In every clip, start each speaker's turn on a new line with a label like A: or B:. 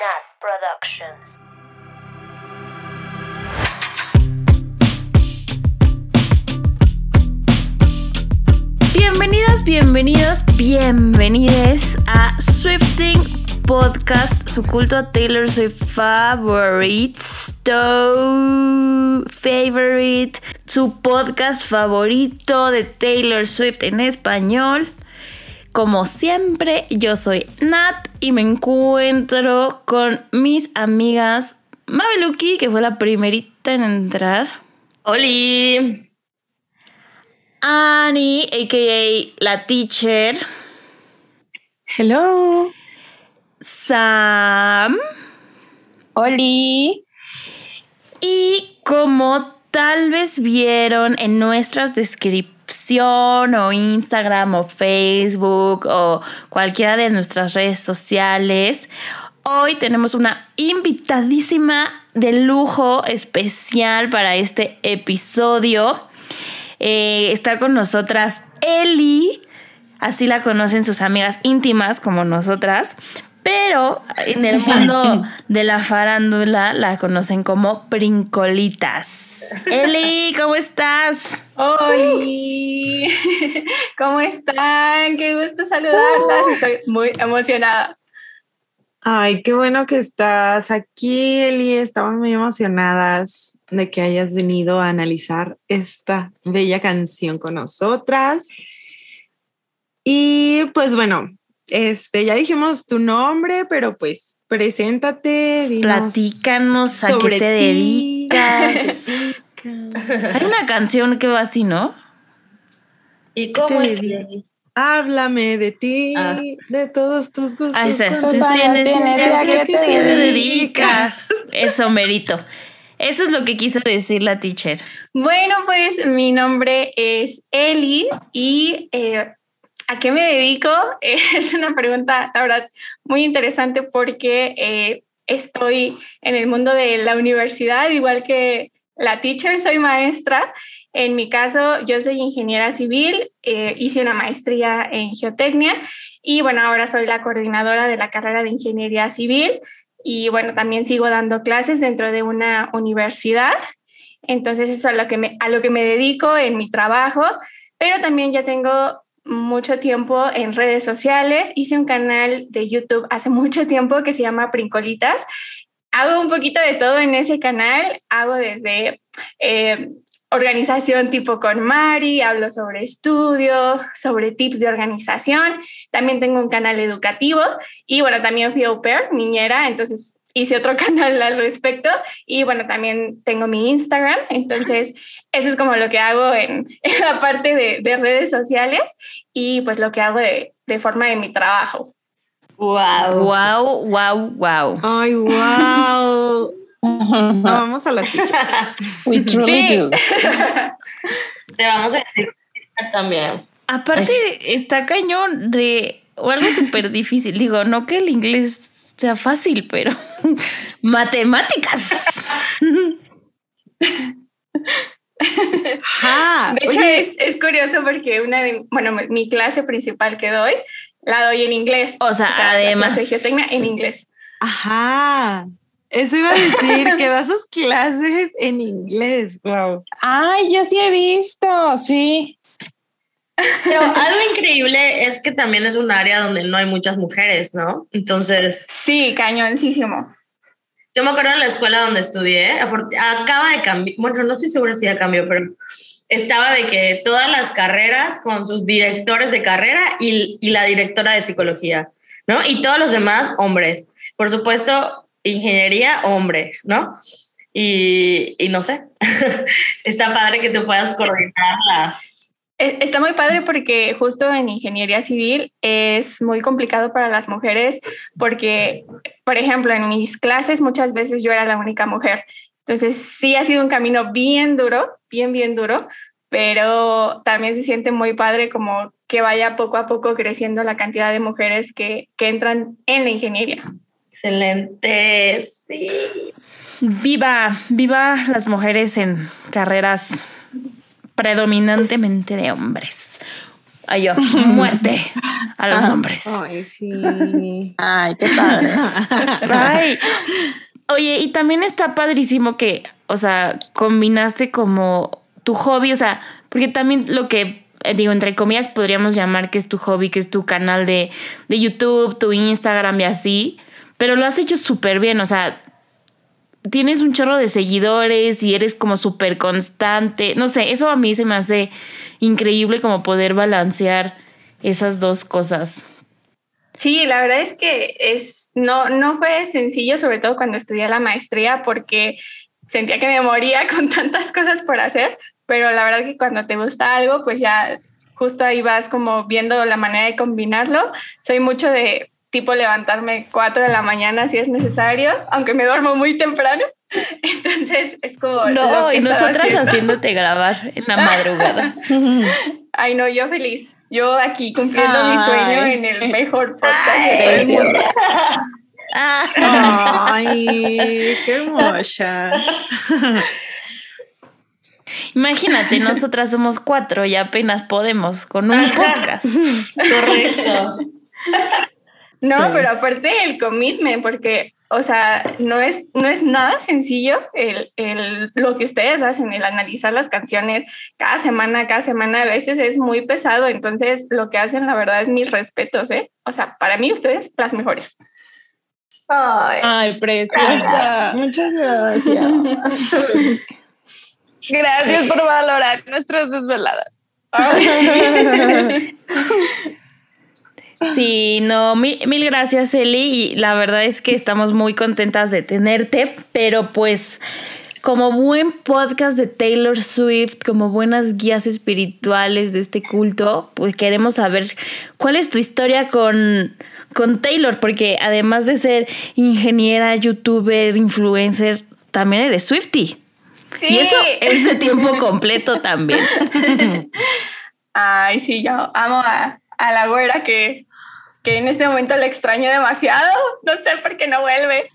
A: Nat Productions.
B: Bienvenidas, bienvenidos, bienvenides a Swifting Podcast, su culto a Taylor Swift favorite, favorite, su podcast favorito de Taylor Swift en español. Como siempre, yo soy Nat y me encuentro con mis amigas Mabeluki, que fue la primerita en entrar.
C: ¡Holi!
B: Annie, a.k.a. la teacher.
D: Hello.
B: Sam.
D: Oli.
B: Y como tal vez vieron en nuestras o Instagram o Facebook o cualquiera de nuestras redes sociales, hoy tenemos una invitadísima de lujo especial para este episodio. Eh, está con nosotras Eli, así la conocen sus amigas íntimas como nosotras, pero en el mundo de la farándula la conocen como Princolitas. Eli, ¿cómo estás?
D: Hola, ¿cómo están? Qué gusto saludarlas. Estoy muy emocionada.
E: Ay, qué bueno que estás aquí, Eli. Estamos muy emocionadas de que hayas venido a analizar esta bella canción con nosotras. Y pues bueno, este, ya dijimos tu nombre, pero pues preséntate. dinos
B: Platícanos a qué te
E: ti.
B: dedicas. Hay una canción que va así, ¿no?
C: ¿Y cómo es?
E: Háblame de ti,
C: Ah.
E: de todos tus gustos.
B: Ah, Tú
D: años tienes a qué te
B: dedicas. Eso, merito. Eso es lo que quiso decir la teacher.
D: Bueno, pues mi nombre es Eli y eh, ¿a qué me dedico? es una pregunta, la verdad, muy interesante porque eh, estoy en el mundo de la universidad, igual que la teacher, soy maestra. En mi caso, yo soy ingeniera civil, eh, hice una maestría en geotecnia y bueno, ahora soy la coordinadora de la carrera de ingeniería civil y bueno, también sigo dando clases dentro de una universidad. Entonces, eso es a lo que me, a lo que me dedico en mi trabajo, pero también ya tengo mucho tiempo en redes sociales. Hice un canal de YouTube hace mucho tiempo que se llama Princolitas. Hago un poquito de todo en ese canal. Hago desde eh, organización tipo con Mari, hablo sobre estudio, sobre tips de organización. También tengo un canal educativo y bueno, también fui au pair, niñera, entonces hice otro canal al respecto y bueno, también tengo mi Instagram, entonces eso es como lo que hago en, en la parte de, de, redes sociales y pues lo que hago de, de forma de mi trabajo.
C: ¡Wow!
B: Wow, wow, wow.
E: Ay, wow. Vamos a las teachers.
F: We truly
D: Sí.
F: do.
C: Te vamos a decir también.
B: Aparte, está cañón de o algo súper difícil. Digo, no que el inglés sea fácil, pero matemáticas.
E: Ajá.
D: De hecho, es, es curioso porque una de, bueno, mi clase principal que doy, la doy en inglés.
B: O sea,
D: la
B: además.
D: clase de geotecnia en inglés.
E: Ajá. Eso iba a decir, que da sus clases en inglés. Wow.
F: Ay, yo sí he visto, sí.
C: Pero algo increíble es que también es un área donde no hay muchas mujeres, ¿no? Entonces,
D: Sí, cañoncísimo.
C: yo me acuerdo en la escuela donde estudié, acaba de cambiar, bueno, no estoy segura si ya cambió, pero estaba de que todas las carreras con sus directores de carrera y, y la directora de psicología, ¿no? Y todos los demás, hombres. Por supuesto, ingeniería, hombre, ¿no? Y, y no sé, está padre que tú puedas coordinar la...
D: E- Está muy padre porque justo en ingeniería civil es muy complicado para las mujeres porque, por ejemplo, en mis clases muchas veces yo era la única mujer. Entonces sí ha sido un camino bien duro, bien, bien duro, pero también se siente muy padre como que vaya poco a poco creciendo la cantidad de mujeres que, que entran en la ingeniería.
C: Excelente, sí.
B: Viva, viva las mujeres en carreras predominantemente de hombres. Ay, yo, muerte a los hombres.
E: Ay, sí.
F: Ay, qué padre.
B: Ay. Oye, y también está padrísimo que, o sea, combinaste como tu hobby, o sea, porque también lo que, eh, digo, entre comillas, podríamos llamar que es tu hobby, que es tu canal de, de YouTube, tu Instagram y así, pero lo has hecho súper bien, o sea, tienes un chorro de seguidores y eres como súper constante, no sé, eso a mí se me hace increíble como poder balancear esas dos cosas.
D: Sí, la verdad es que es, no, no fue sencillo, sobre todo cuando estudié la maestría, porque sentía que me moría con tantas cosas por hacer, pero la verdad que cuando te gusta algo, pues ya justo ahí vas como viendo la manera de combinarlo. Soy mucho de tipo levantarme 4 de la mañana si es necesario, aunque me duermo muy temprano. Entonces es como... lo
B: No,
D: que
B: y nosotras
D: haciendo.
B: haciéndote grabar en la madradugada.
D: Ay, no, yo feliz. Yo aquí cumpliendo mi sueño en el mejor podcast mundo.
E: Ay, qué hermosa.
B: Imagínate, nosotras somos cuatro y apenas podemos con un podcast.
C: Correcto.
D: No,
E: Sí.
D: pero aparte el commitment, porque, o sea, no es, no es nada sencillo el, el- lo que ustedes hacen, el analizar las canciones cada semana, cada semana, a veces es muy pesado, entonces lo que hacen, la verdad, es mis respetos, ¿eh? O sea, para mí ustedes, las mejores.
C: Ay.
F: Ay, preciosa.
E: Muchas gracias.
F: Gracias por valorar nuestras desveladas.
B: Sí, no, mil, mil gracias, Eli. Y la verdad es que estamos muy contentas de tenerte, pero pues como buen podcast de Taylor Swift, como buenas guías espirituales de este culto, pues queremos saber cuál es tu historia con, con Taylor, porque además de ser ingeniera, youtuber, influencer, también eres Swifty. Y eso es de tiempo completo también.
D: Ay, sí, yo amo a, a la güera que, que en este momento la extraño demasiado. No sé por qué no vuelve.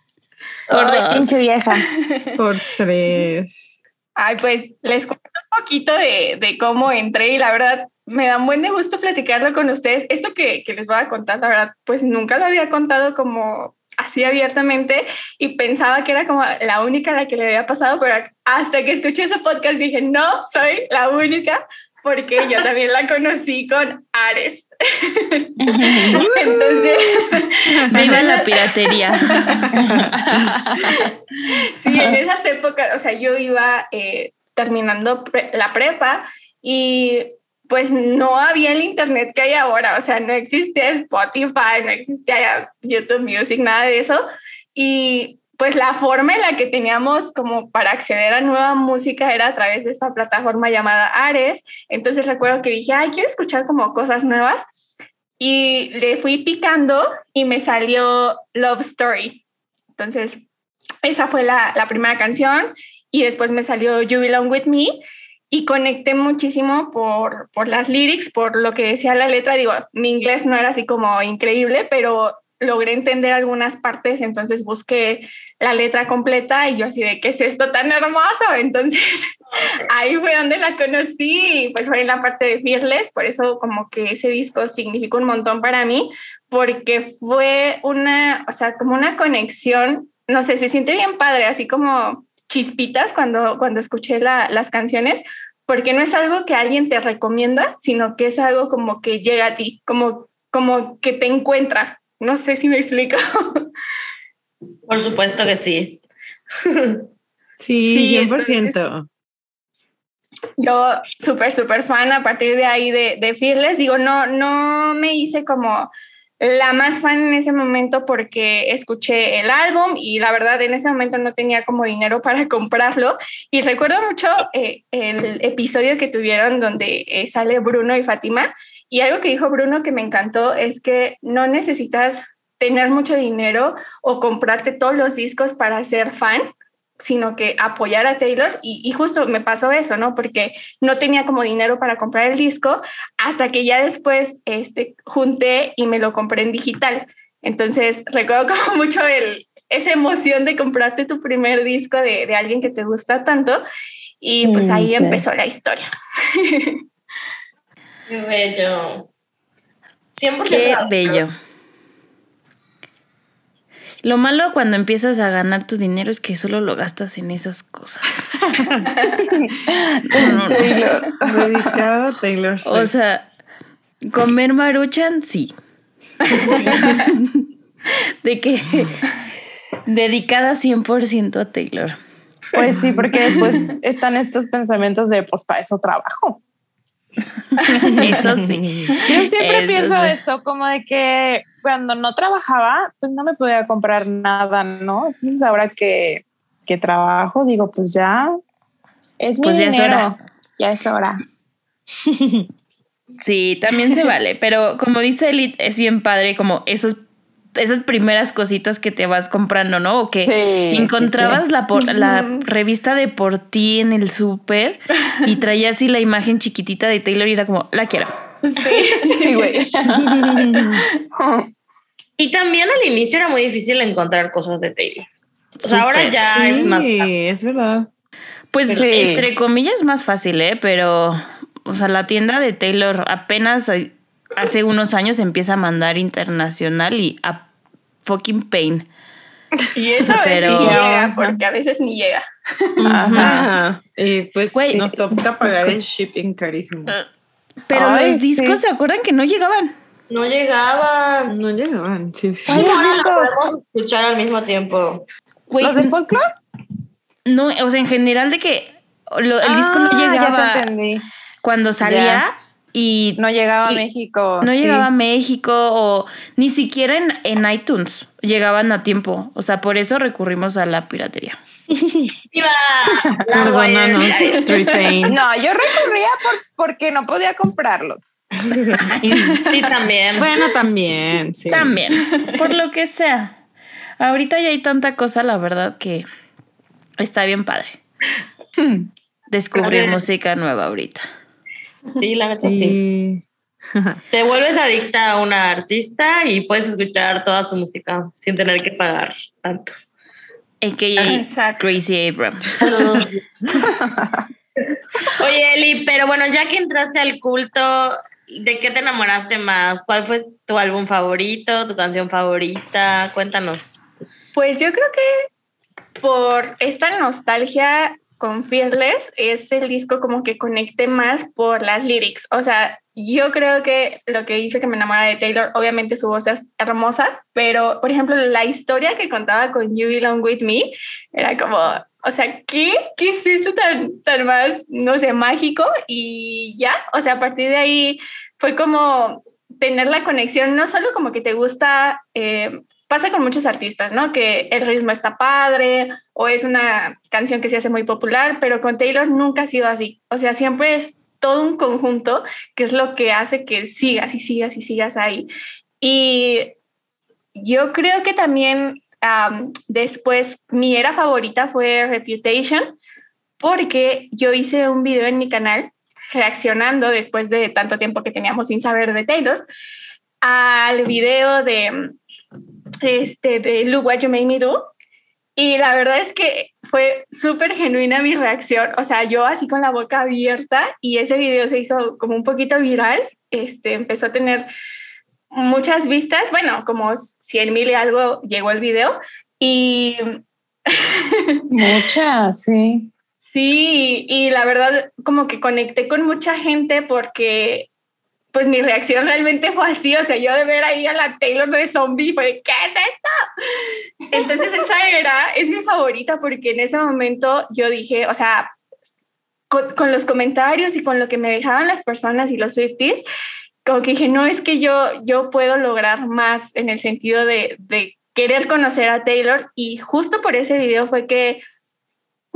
B: Por
F: Ay,
B: dos.
F: pinche vieja.
E: Por tres.
D: Ay, pues les cuento un poquito de, de cómo entré y la verdad me da un buen de gusto platicarlo con ustedes. Esto que, que les voy a contar, la verdad, pues nunca lo había contado como así abiertamente y pensaba que era como la única a la que le había pasado, pero hasta que escuché ese podcast dije, no, soy la única porque yo también la conocí con Ares. Entonces,
B: Viva la piratería.
D: sí, en esas épocas, o sea, yo iba eh, terminando pre- la prepa y pues no había el internet que hay ahora, o sea, no existía Spotify, no existía YouTube Music, nada de eso. Y pues la forma en la que teníamos como para acceder a nueva música era a través de esta plataforma llamada Ares. Entonces recuerdo que dije, ay, quiero escuchar como cosas nuevas. Y le fui picando y me salió Love Story. Entonces, esa fue la, la primera canción y después me salió You Belong With Me y conecté muchísimo por, por las lyrics, por lo que decía la letra. Digo, mi inglés no era así como increíble, pero logré entender algunas partes, entonces busqué la letra completa y yo así de, ¿qué es esto tan hermoso? Entonces ahí fue donde la conocí pues fue en la parte de Fearless, por eso como que ese disco significó un montón para mí, porque fue una, o sea, como una conexión, no sé, se siente bien padre, así como chispitas cuando, cuando escuché la, las canciones, porque no es algo que alguien te recomienda, sino que es algo como que llega a ti, como, como que te encuentra. No sé si me explico.
C: Por supuesto que sí.
E: Sí,
D: Sí,
E: 100%.
D: Yo súper, súper fan a partir de ahí de, de Fearless. Digo, no, no me hice como la más fan en ese momento porque escuché el álbum y la verdad en ese momento no tenía como dinero para comprarlo. Y recuerdo mucho eh, el episodio que tuvieron donde eh, sale Bruno y Fátima. Y algo que dijo Bruno que me encantó es que no necesitas tener mucho dinero o comprarte todos los discos para ser fan, sino que apoyar a Taylor y, y, justo me pasó eso, ¿no? Porque no tenía como dinero para comprar el disco hasta que ya después este, junté y me lo compré en digital. Entonces recuerdo como mucho el, esa emoción de comprarte tu primer disco de, de alguien que te gusta tanto y pues ahí
F: sí.
D: empezó la historia.
C: Qué bello. 100%
B: Qué bello. Lo malo cuando empiezas a ganar tu dinero es que solo lo gastas en esas cosas. No, no, no.
F: Taylor.
E: Dedicado a Taylor Swift.
B: O sea, comer maruchan, sí. De que dedicada 100% a Taylor.
F: Pues sí, porque después están estos pensamientos de, pues para eso trabajo.
B: Eso sí.
F: Yo siempre
B: Eso
F: pienso
B: sí.
F: esto, como de que cuando no trabajaba, pues no me podía comprar nada, ¿no? Entonces ahora que, que trabajo, digo, pues ya es mi
B: Pues ya es
F: dinero.
B: hora.
F: Ya es hora.
B: Sí, también se vale. Pero como dice Elite, es bien padre como esos, esas primeras cositas que te vas comprando, ¿no? O que
F: Sí,
B: encontrabas
F: sí,
B: La, por- la revista de por ti en el súper y traía así la imagen chiquitita de Taylor y era como, la quiero.
F: Sí, güey.
C: Y también al inicio era muy difícil encontrar cosas de Taylor. O sea, ahora ya es más
E: Sí,
C: fácil.
E: es verdad.
B: Pues
F: Sí.
B: entre comillas más fácil, ¿eh? Pero, o sea, la tienda de Taylor apenas hace unos años empieza a mandar internacional y a fucking pain.
D: Y eso a veces
B: Pero-
D: ni llega, porque a veces ni llega.
E: Ajá. Y pues
B: Güey.
E: nos toca pagar el shipping carísimo.
B: Pero
F: Ay,
B: los discos,
F: sí.
B: ¿se acuerdan que no llegaban?
C: No llegaban.
E: No llegaban, sí, sí.
F: Ay,
C: Ahora
F: los
C: lo
F: discos.
C: podemos escuchar al mismo tiempo.
B: Güey,
F: ¿Los de folklore?
B: no, o sea, en general de que lo- el disco no
F: Ah, Ya
B: llegaba
F: te entendí.
B: cuando salía
F: Ya.
B: Y
F: No llegaba
B: Y
F: a México.
B: no
F: sí.
B: llegaba a México o ni siquiera en, en iTunes llegaban a tiempo. O sea, por eso recurrimos a la piratería.
C: ¡Viva!
E: Perdónanos, Tristain.
F: No, yo recurría por, porque no podía comprarlos.
C: Sí, también.
E: Bueno, también, sí.
B: También, por lo que sea. Ahorita ya hay tanta cosa, la verdad, que está bien padre. Descubrir música nueva ahorita.
C: Sí, la neta sí.
E: Sí.
C: Te vuelves adicta a una artista y puedes escuchar toda su música sin tener que pagar tanto.
B: A.K.A.
D: Exacto.
B: Gracie Abrams.
C: Oye, Eli, pero bueno, ya que entraste al culto, ¿de qué te enamoraste más? ¿Cuál fue tu álbum favorito, tu canción favorita? Cuéntanos.
D: Pues yo creo que por esta nostalgia con Fearless es el disco como que conecte más por las lyrics. O sea, yo creo que lo que hizo que me enamorara de Taylor, obviamente su voz es hermosa, pero por ejemplo la historia que contaba con You Belong With Me era como, o sea, ¿qué? ¿Qué es esto tan, más, no sé, mágico? Y ya, o sea, a partir de ahí fue como tener la conexión, no solo como que te gusta... Eh, pasa con muchos artistas, ¿no? Que el ritmo está padre o es una canción que se hace muy popular, pero con Taylor nunca ha sido así. O sea, siempre es todo un conjunto que es lo que hace que sigas y sigas y sigas ahí. Y yo creo que también después mi era favorita fue Reputation, porque yo hice un video en mi canal reaccionando después de tanto tiempo que teníamos sin saber de Taylor al video de este, de Look What You Made Me Do. Y la verdad es que fue súper genuina mi reacción. O sea, yo así con la boca abierta y ese video se hizo como un poquito viral. Este, empezó a tener muchas vistas. Bueno, como 100 mil y algo llegó el video. Y
F: Muchas, sí.
D: sí, y la verdad como que conecté con mucha gente porque pues mi reacción realmente fue así, o sea, yo de ver ahí a la Taylor de zombie fue, ¿qué es esto? Entonces esa era, es mi favorita porque en ese momento yo dije, o sea, con, con, los comentarios y con lo que me dejaban las personas y los Swifties, como que dije, no, es que yo, yo puedo lograr más en el sentido de, de querer conocer a Taylor y justo por ese video fue que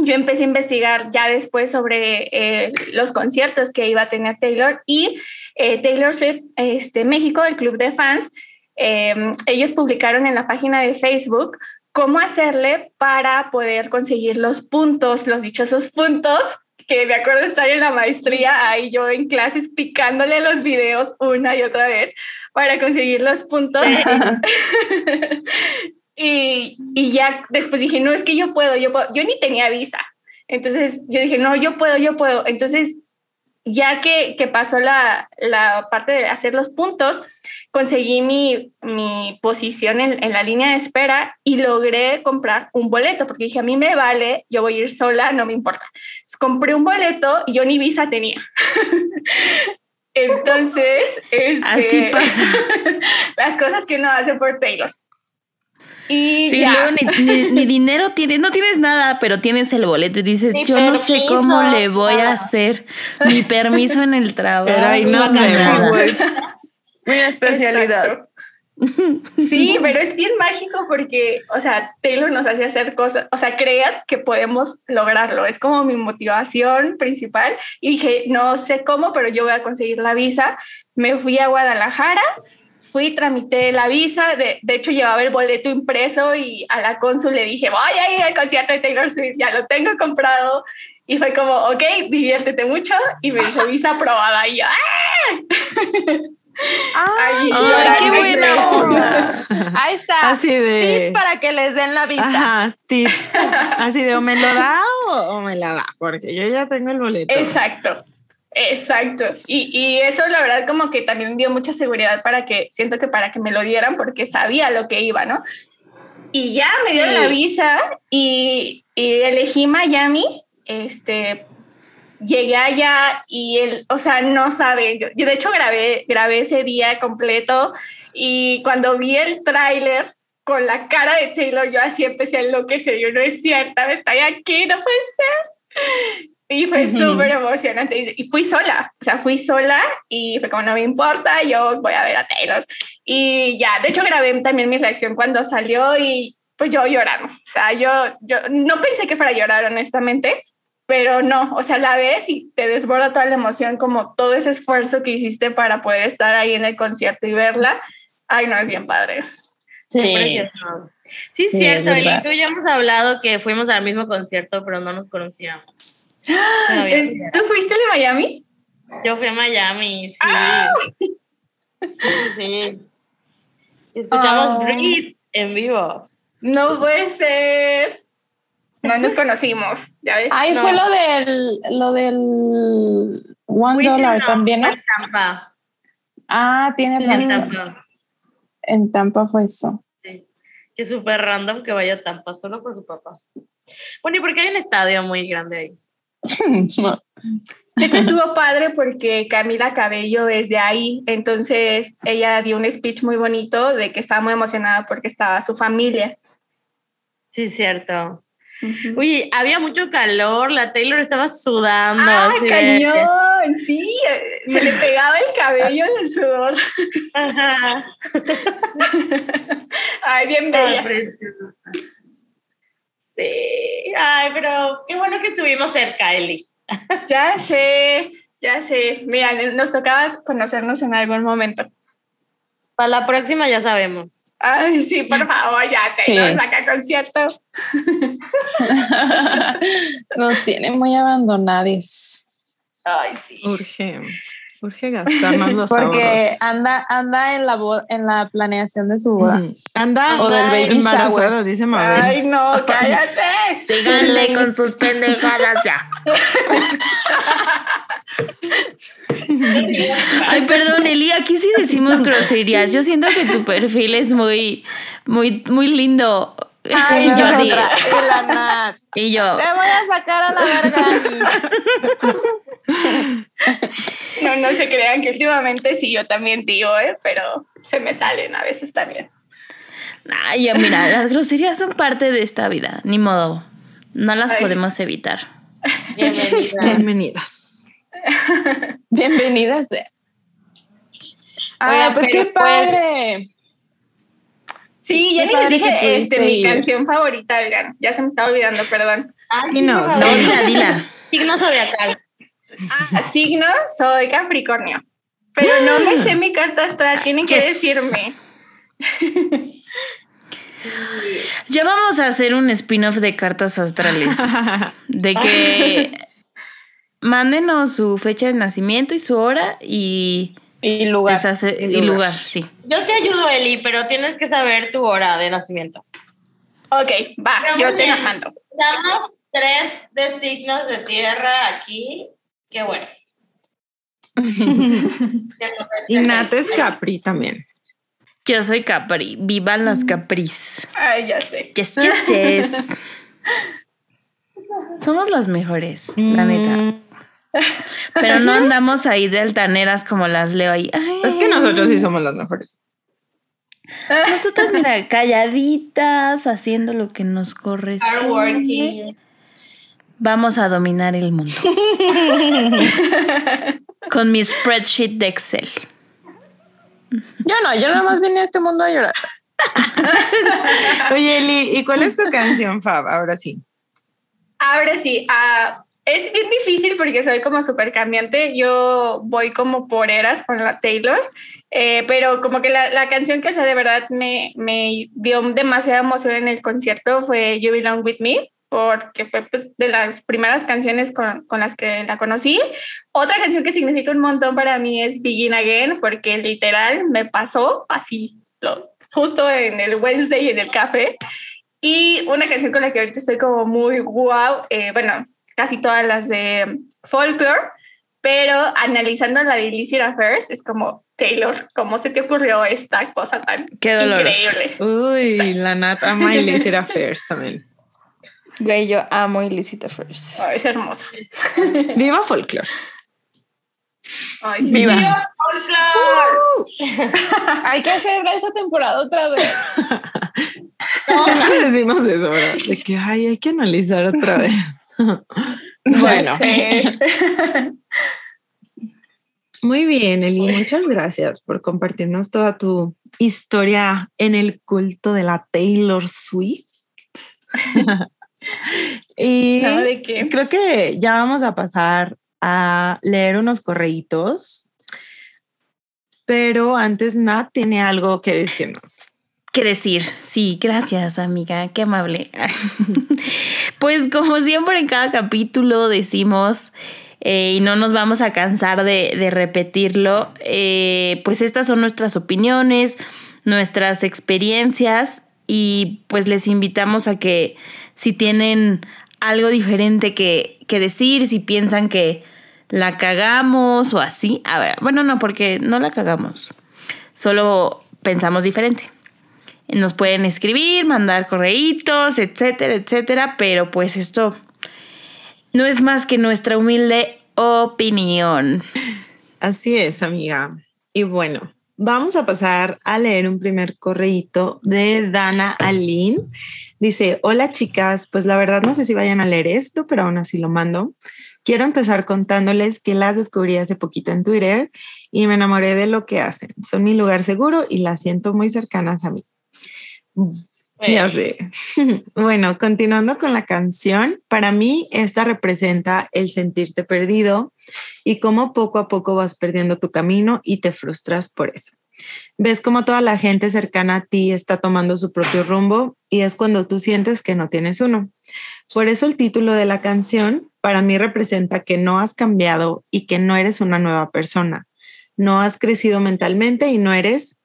D: yo empecé a investigar ya después sobre eh, los conciertos que iba a tener Taylor y eh, Taylor Swift este, México, el club de fans, eh, ellos publicaron en la página de Facebook cómo hacerle para poder conseguir los puntos, los dichosos puntos, que me acuerdo estar en la maestría, ahí yo en clases picándole los videos una y otra vez para conseguir los puntos. Y, y, ya después dije, no, es que yo puedo, yo puedo. Yo ni tenía visa. Entonces yo dije, no, yo puedo, yo puedo. Entonces ya que, que pasó la, la, parte de hacer los puntos, conseguí mi, mi posición en, en, la línea de espera y logré comprar un boleto, porque dije, a mí me vale, yo voy a ir sola, no me importa. Entonces, compré un boleto y yo ni visa tenía. Entonces, este,
B: así pasa.
D: las cosas que uno hace por Taylor.
B: Y sí, luego ni, ni, ni, dinero tienes, no tienes nada, pero tienes el boleto y dices,
C: Ni
B: yo
C: permiso,
B: no sé cómo le voy
C: nada.
B: a hacer, ni permiso en el trabajo.
E: Pero ahí.
F: Güey. Mi especialidad.
D: Exacto. Sí, pero es bien mágico porque, o sea, Taylor nos hace hacer cosas, o sea, creer que podemos lograrlo. Es como mi motivación principal. Y dije, no sé cómo, pero yo voy a conseguir la visa. Me fui a Guadalajara, fui, tramité la visa. De, de hecho, llevaba el boleto impreso y a la cónsul le dije, voy a ir al concierto de Taylor Swift, ya lo tengo comprado. Y fue como, ok, diviértete mucho. Y me dijo, visa aprobada. Y yo, ¡ah! Ay,
B: Ay, qué buena onda.
F: Ahí está.
E: Así de.
F: Tip para que les den la vista.
E: Ajá, tip. Así de, o me lo da o, o me la da, porque yo ya tengo el boleto.
D: Exacto, exacto. Y, y eso la verdad como que también dio mucha seguridad para que, siento que para que me lo dieran porque sabía lo que iba, ¿no? Y ya me dieron
C: Sí.
D: la visa y, y elegí Miami, este, llegué allá y él, o sea, no sabe, yo, yo de hecho grabé, grabé ese día completo y cuando vi el tráiler con la cara de Taylor, yo así empecé a enloquecer, yo no es cierta, estoy aquí, no puede ser. Y fue
B: Ujú.
D: súper emocionante. Y- Y fui sola, o sea, fui sola y fue como, no me importa, yo voy a ver a Taylor. Y ya, de hecho grabé también mi reacción cuando salió y pues yo llorando. O sea, yo, yo no pensé que fuera a llorar, honestamente, pero no, o sea, la ves y te desborda toda la emoción, como todo ese esfuerzo que hiciste para poder estar ahí en el concierto y verla. Ay, no, es bien padre.
B: Sí.
C: precioso. Sí, es
B: Sí,
C: cierto,
B: es verdad.
C: Tú y yo hemos hablado que fuimos al mismo concierto, pero no nos conocíamos. Había
D: Eh. ¿Tú fuiste de Miami?
C: Yo fui a Miami, sí. Sí, sí. Escuchamos
D: Oh.
C: Breathe en vivo.
D: No puede ser. No nos conocimos, ¿ya ves?
F: Ahí
D: No.
F: fue lo del, lo del One Dollar
C: no,
F: también, ¿no?
C: En Tampa.
F: Ah, tiene
C: En
F: razón.
C: Tampa.
F: En Tampa fue eso.
C: Sí. Que súper random que vaya a Tampa, solo por su papá. Bueno, y porque hay un estadio muy grande ahí.
D: De hecho, estuvo padre porque Camila Cabello es de ahí, entonces ella dio un speech muy bonito de que estaba muy emocionada porque estaba su familia.
C: Sí, cierto. Uy, había mucho calor, la Taylor estaba sudando.
D: ¡Ah,
C: así
D: cañón! Sí, se le pegaba el cabello en el sudor.
C: Ajá.
D: Ay, bien bella.
C: Sí, ay, pero qué bueno que estuvimos cerca, Eli.
D: Ya sé, ya sé. Mira, nos tocaba conocernos en algún momento.
C: Para la próxima ya sabemos.
D: Ay, sí, por favor, ya te
F: Sí.
D: nos saca concierto.
F: Nos tiene muy abandonados.
C: Ay, sí.
E: Urge, urge gastarnos los
F: Porque
E: ahorros.
F: anda, anda en la en la planeación de su boda.
E: Anda
F: O del baby
E: embarazada,
F: shower.
E: dice Mabel.
D: Ay, no, cállate.
B: Díganle con sus pendejadas ya. Ay, perdón, Eli, aquí sí decimos groserías. Yo siento que tu perfil es muy, muy, muy lindo.
F: Ay,
B: y yo así.
F: Y la Nat.
B: Y yo.
F: Te voy a sacar a la verga. Ani.
D: No, no se crean que últimamente sí, yo también digo, ¿eh? pero se me salen a veces también.
B: Ay, ya, mira, las groserías son parte de esta vida. Ni modo. No las
D: Ay.
B: podemos evitar.
C: Bienvenida.
E: Bienvenidas.
F: Bienvenida sea. Ah, pues qué
C: pues-
F: padre.
D: Sí, ya les dije este, mi canción favorita, oigan, ya se me estaba olvidando, perdón.
C: Ay,
E: Dinos,
C: sí,
B: No,
C: Mabel.
B: dila, dila.
C: Signo zodiacal.
D: Ah, signo, soy Capricornio. Pero no me sé mi carta astral, tienen que
B: Yes.
D: decirme.
B: Ya vamos a hacer un spin-off de cartas astrales. De que mándenos su fecha de nacimiento y su hora y,
F: Y lugar.
B: hace-
E: Y
B: y
E: lugar.
B: lugar, sí.
C: Yo te ayudo, Eli, pero tienes que saber tu hora de nacimiento.
D: Ok, va,
C: Pero
D: yo te la mando.
C: Damos tres de signos de tierra aquí. Qué bueno.
E: y Nat es Capri también.
B: Yo soy Capri. Vivan los Capris.
D: Ay, ya sé.
B: Yes, yes, yes. Somos las mejores, la neta. Pero no andamos ahí de altaneras como las leo ahí. Ay,
E: Es que nosotros sí somos las mejores.
B: Nosotras, mira, calladitas, haciendo lo que nos corresponde. Vamos a dominar el mundo. Con mi spreadsheet de Excel.
F: Yo no, yo nada más vine a este mundo a llorar.
E: Oye, Eli, ¿y cuál es tu canción, Fab? Ahora sí.
D: Ahora sí, ah, es bien difícil porque soy como súper cambiante. Yo voy como por eras con la Taylor, eh, pero como que la, la canción que o sea, de verdad me, me dio demasiada emoción en el concierto fue You Belong With Me porque fue pues, de las primeras canciones con, con, las que la conocí. Otra canción que significa un montón para mí es Begin Again, porque literal me pasó así, lo, justo en el Wednesday en el café. Y una canción con la que ahorita estoy como muy wow, eh, bueno, casi todas las de folklore, pero analizando la de Illicit Affairs, es como, Taylor, ¿cómo se te ocurrió esta cosa tan
B: Qué
D: increíble?
E: Uy, la Nat ama Illicit Affairs también.
B: Güey, yo amo Illicit Affairs.
D: Oh, es hermosa.
E: Viva Folklore.
D: Ay, sí.
F: Viva.
C: ¡Viva folklore!
F: Hay que celebrar esa temporada otra vez.
E: Siempre decimos eso, ¿verdad? De que ay, hay que analizar otra vez. bueno, muy bien, Eli. Muchas gracias por compartirnos toda tu historia en el culto de la Taylor Swift. y
D: No, ¿de qué?
E: creo que ya vamos a pasar a leer unos correitos. Pero antes Nat tiene algo que decirnos.
B: ¿Qué decir? Sí, gracias, amiga. Qué amable. pues como siempre en cada capítulo decimos, eh, y no nos vamos a cansar de, repetirlo, eh, pues estas son nuestras opiniones, nuestras experiencias, y pues les invitamos a que si tienen algo diferente que, que decir, si piensan que la cagamos o así, a ver, bueno, no, porque no la cagamos, solo pensamos diferente. Nos pueden escribir, mandar correitos, etcétera, etcétera, pero pues esto no es más que nuestra humilde opinión.
E: Así es, amiga. Y bueno, vamos a pasar a leer un primer correíto de Dana Aline. Dice, hola chicas, pues la verdad no sé si vayan a leer esto, pero aún así lo mando. Quiero empezar contándoles que las descubrí hace poquito en Twitter y me enamoré de lo que hacen. Son mi lugar seguro y las siento muy cercanas a mí. Ya sé. Bueno, continuando con la canción, para mí esta representa el sentirte perdido y cómo poco a poco vas perdiendo tu camino y te frustras por eso. Ves cómo toda la gente cercana a ti está tomando su propio rumbo y es cuando tú sientes que no tienes uno. Por eso el título de la canción para mí representa que no has cambiado y que no eres una nueva persona. No has crecido mentalmente y no eres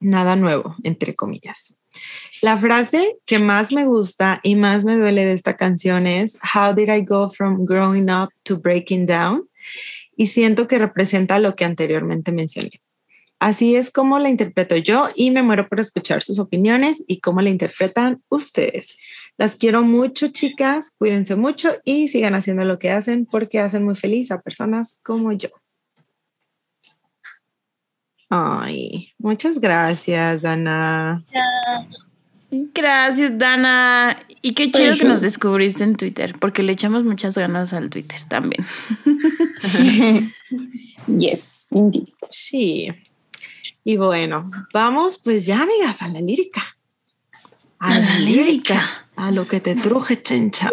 E: nada nuevo, entre comillas. La frase que más me gusta y más me duele de esta canción es How did I go from growing up to breaking down? Y siento que representa lo que anteriormente mencioné. Así es como la interpreto yo y me muero por escuchar sus opiniones y cómo la interpretan ustedes. Las quiero mucho, chicas. Cuídense mucho y sigan haciendo lo que hacen porque hacen muy feliz a personas como yo. Ay, muchas gracias.
B: Gracias, Dana. Y qué chido que nos descubriste en Twitter, porque le echamos muchas ganas al Twitter también.
F: Yes, indeed.
E: Sí. Y bueno, vamos pues ya, amigas, a la lírica.
B: A la lírica.
E: A lo que te truje, chencha.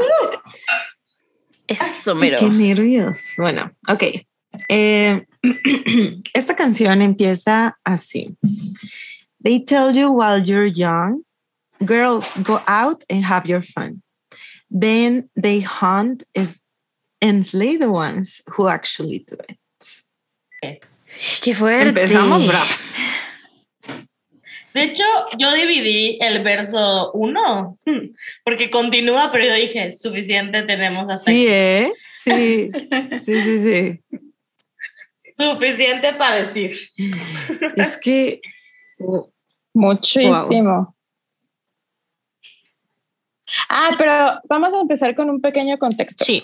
B: Eso, mero.
E: Qué nervios. Bueno, ok. Eh, esta canción empieza así. They tell you while you're young, girls go out and have your fun. Then they hunt is- and slay the ones who actually do it.
B: Qué fuerte.
E: Empezamos bravos.
C: De hecho, yo dividí el verso 1 porque continúa, pero yo dije, suficiente tenemos hasta
E: Sí,
C: aquí.
E: ¿eh? Sí, sí, sí, sí.
C: Suficiente para decir.
E: Es que
F: Muchísimo. Ah, pero vamos a empezar con un pequeño contexto.
E: sí.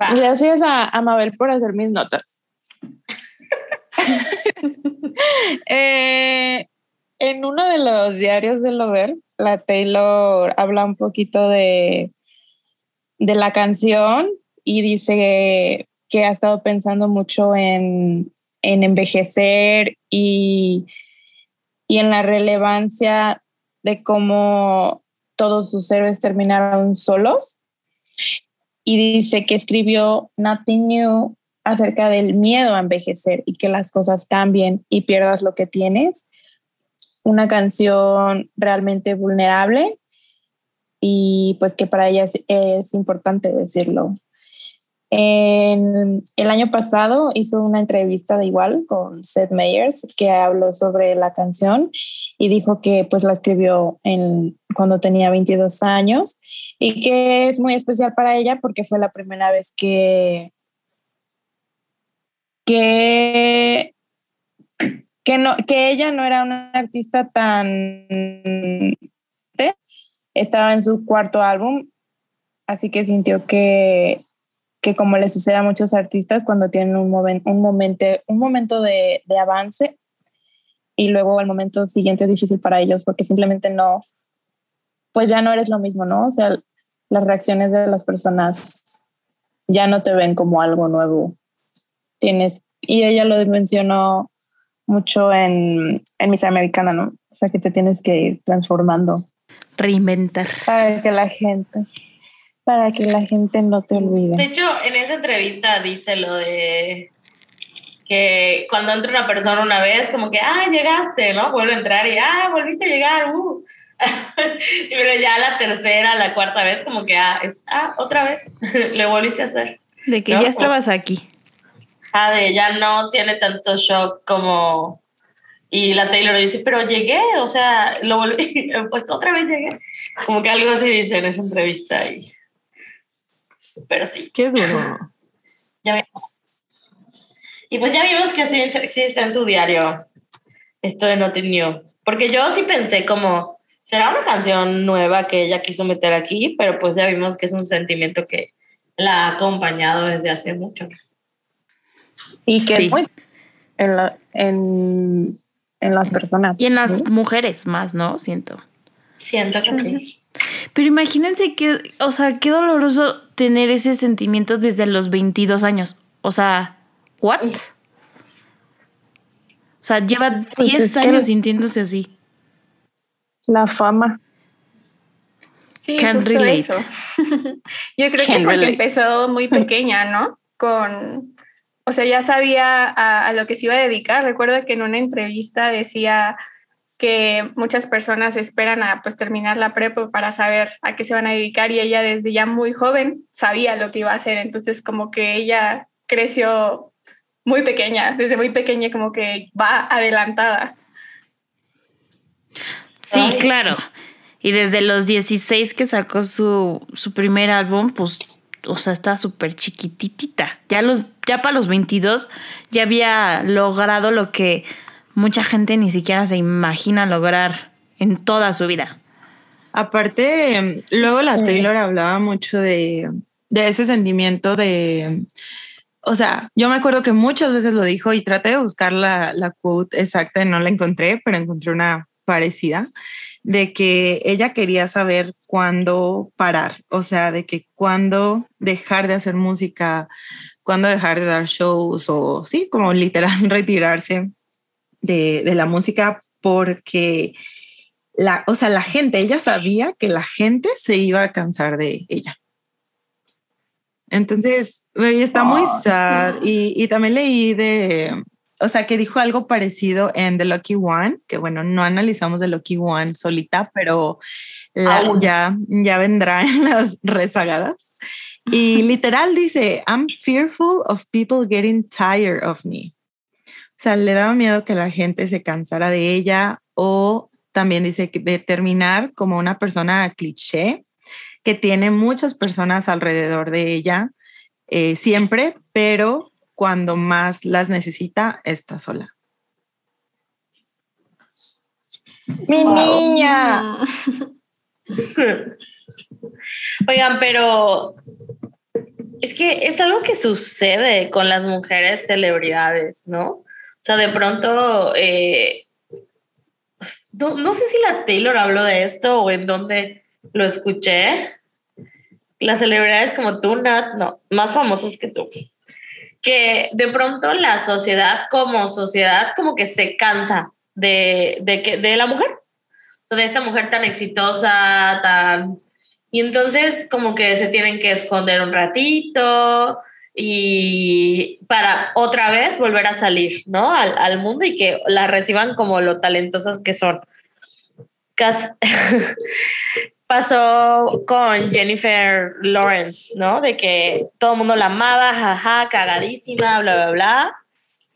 C: Va.
F: Gracias a, a Mabel por hacer mis notas. Eh, en uno de los diarios de Lover, la Taylor habla un poquito de, de la canción y dice que ha estado pensando mucho en, en envejecer y, y en la relevancia de cómo todos sus héroes terminaron solos. Y dice que escribió Nothing New acerca del miedo a envejecer y que las cosas cambien y pierdas lo que tienes. Una canción realmente vulnerable y pues que para ella es, es importante decirlo. El año pasado hizo una entrevista de igual con Seth Meyers que habló sobre la canción y dijo que pues la escribió en, cuando tenía 22 años y que es muy especial para ella porque fue la primera vez que que que no que ella no era una artista tan estaba en su cuarto álbum así que sintió que que como le sucede a muchos artistas cuando tienen un, momen, un, momento, un momento de, de, avance y luego el momento siguiente es difícil para ellos porque simplemente no, pues ya no eres lo mismo, ¿no? O sea, las reacciones de las personas ya no te ven como algo nuevo. Tienes, y ella lo mencionó mucho en, en Miss Americana, ¿no? O sea, que te tienes que ir transformando.
B: Reinventar.
F: Para que la gente para que la gente no te olvide.
C: De hecho, en esa entrevista dice lo de que cuando entra una persona una vez, como que, ah, llegaste, ¿no? Vuelve a entrar y, ah, volviste a llegar, uh. Pero ya la tercera, la cuarta vez, como que, ah, es, ah, otra vez, le volviste a hacer.
B: De que ¿no? ya estabas aquí.
C: Ah, de ya no tiene tanto shock como... Y la Taylor dice, pero llegué, o sea, lo volví, pues otra vez llegué. Como que algo así dice en esa entrevista y pero sí.
E: Qué duro.
C: ya vimos. Y pues ya vimos que sí, sí está en su diario esto de Nothing New. Porque yo sí pensé como, será una canción nueva que ella quiso meter aquí, pero pues ya vimos que es un sentimiento que la ha acompañado desde hace mucho.
F: Y que sí. muy en, la, en, en, las personas.
B: Y en las ¿sí? mujeres más, ¿no? Siento.
C: Siento que sí.
B: Pero imagínense que, o sea, qué doloroso tener ese sentimiento desde los 22 años. O sea, ¿what? O sea, lleva pues 10 es años que sintiéndose así.
F: La fama.
D: Sí, Can relate. Eso. Yo creo Can que porque relate. empezó muy pequeña, ¿no? Con, o sea, ya sabía a, a lo que se iba a dedicar. Recuerdo que en una entrevista decía que muchas personas esperan a pues terminar la prepa para saber a qué se van a dedicar y ella desde ya muy joven sabía lo que iba a hacer, entonces como que ella creció muy pequeña, desde muy pequeña como que va adelantada.
B: Sí, Ay. claro. Y desde los 16 que sacó su, su primer álbum, pues, o sea, está súper chiquititita. Ya, los, ya para los 22 ya había logrado lo que mucha gente ni siquiera se imagina lograr en toda su vida.
E: Aparte, luego la Taylor hablaba mucho de, de ese sentimiento de, o sea, yo me acuerdo que muchas veces lo dijo y traté de buscar la, la quote exacta y no la encontré, pero encontré una parecida de que ella quería saber cuándo parar, o sea, de que cuándo dejar de hacer música, cuándo dejar de dar shows o sí, como literal retirarse de, de, la música porque la, o sea, la gente, ella sabía que la gente se iba a cansar de ella. Entonces, está muy sad. Y, y, también leí de, o sea, que dijo algo parecido en The Lucky One, que bueno, no analizamos The Lucky One solita, pero la, ya, ya vendrá en las rezagadas. Y literal dice, I'm fearful of people getting tired of me. O sea, le daba miedo que la gente se cansara de ella o también dice que de terminar como una persona cliché que tiene muchas personas alrededor de ella eh, siempre, pero cuando más las necesita está sola.
F: Mi niña.
C: Oigan, pero es que es algo que sucede con las mujeres celebridades, ¿no? Sea, de pronto, eh, no, no, sé si la Taylor habló de esto o en dónde lo escuché. Las celebridades como tú, Nat, no, más famosas que tú. Que de pronto la sociedad como sociedad como que se cansa de, de, que, de la mujer, de esta mujer tan exitosa, tan... Y entonces como que se tienen que esconder un ratito y para otra vez volver a salir, ¿no? Al, al mundo y que la reciban como lo talentosas que son. Pasó con Jennifer Lawrence, ¿no? De que todo el mundo la amaba, jaja, cagadísima, bla, bla, bla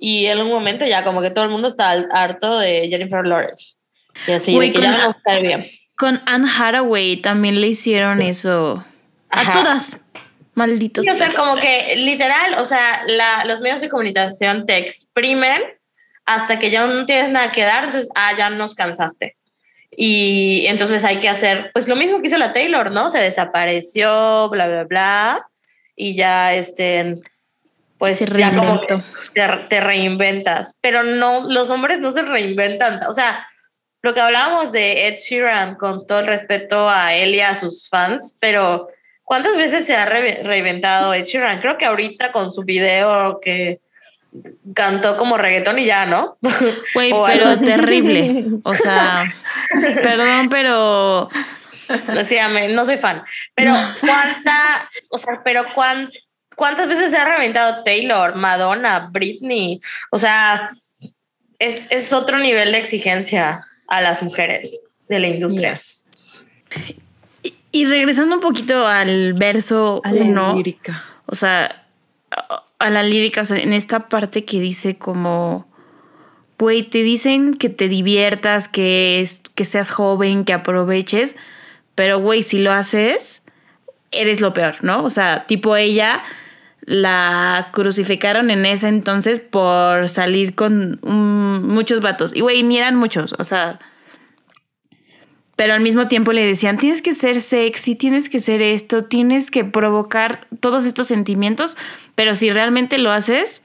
C: y en un momento ya como que todo el mundo está harto de Jennifer Lawrence. Y así, de que ya no está bien.
B: Con Anne Hathaway también le hicieron eso a todas. Malditos.
C: o sea, como que literal, o sea, la, los medios de comunicación te exprimen hasta que ya no tienes nada que dar, entonces, ah, ya nos cansaste. Y entonces hay que hacer, pues lo mismo que hizo la Taylor, ¿no? Se desapareció, bla, bla, bla, y ya, este, pues se te, reinventas. Pero no, los hombres no se reinventan. O sea, lo que hablábamos de Ed Sheeran, con todo el respeto a él y a sus fans, pero ¿cuántas veces se ha reinventado Ed Sheeran? Creo que ahorita con su video que cantó como reggaetón y ya, ¿no?
B: Güey, pero terrible. O sea, perdón, pero...
C: no soy fan. Pero cuánta, o sea, pero cuánta ¿Cuántas veces se ha reventado Taylor, Madonna, Britney? O sea, es, otro nivel de exigencia a las mujeres de la industria.
B: Y, regresando un poquito al verso a la lírica. O sea, a la lírica, o sea, en esta parte que dice como, güey, te dicen que te diviertas, que, es, que seas joven, que aproveches, pero güey, si lo haces, eres lo peor, ¿no? O sea, tipo ella la crucificaron en ese entonces por salir con muchos vatos. Y güey, ni eran muchos, o sea. Pero al mismo tiempo le decían, tienes que ser sexy, tienes que ser esto, tienes que provocar todos estos sentimientos, pero si realmente lo haces,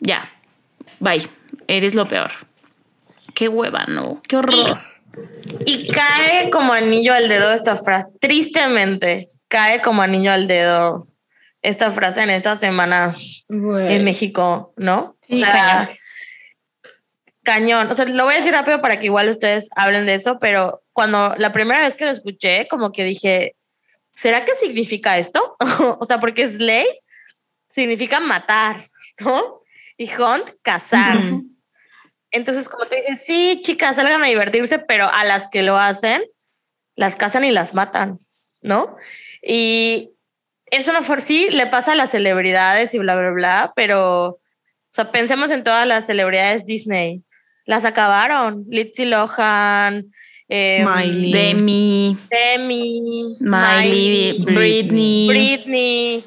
B: ya, bye, eres lo peor. Qué hueva, ¿no? Qué horror.
C: Y, y cae como anillo al dedo esta frase, tristemente, cae como anillo al dedo esta frase en esta semana en México, ¿no? o sea, cañón. O sea, lo voy a decir rápido para que igual ustedes hablen de eso, pero cuando la primera vez que lo escuché, como que dije, ¿será que significa esto? o sea, porque Slay significa matar, ¿no? Y Hunt, cazar. Entonces, como te dices, sí, chicas, salgan a divertirse, pero a las que lo hacen, las cazan y las matan, ¿no? Y es una for sí, le pasa a las celebridades y bla, bla, bla, pero, o sea, pensemos en todas las celebridades Disney. Las acabaron. Lindsay Lohan,
B: eh, Miley, Demi,
C: Demi,
B: Miley, Britney,
C: Britney,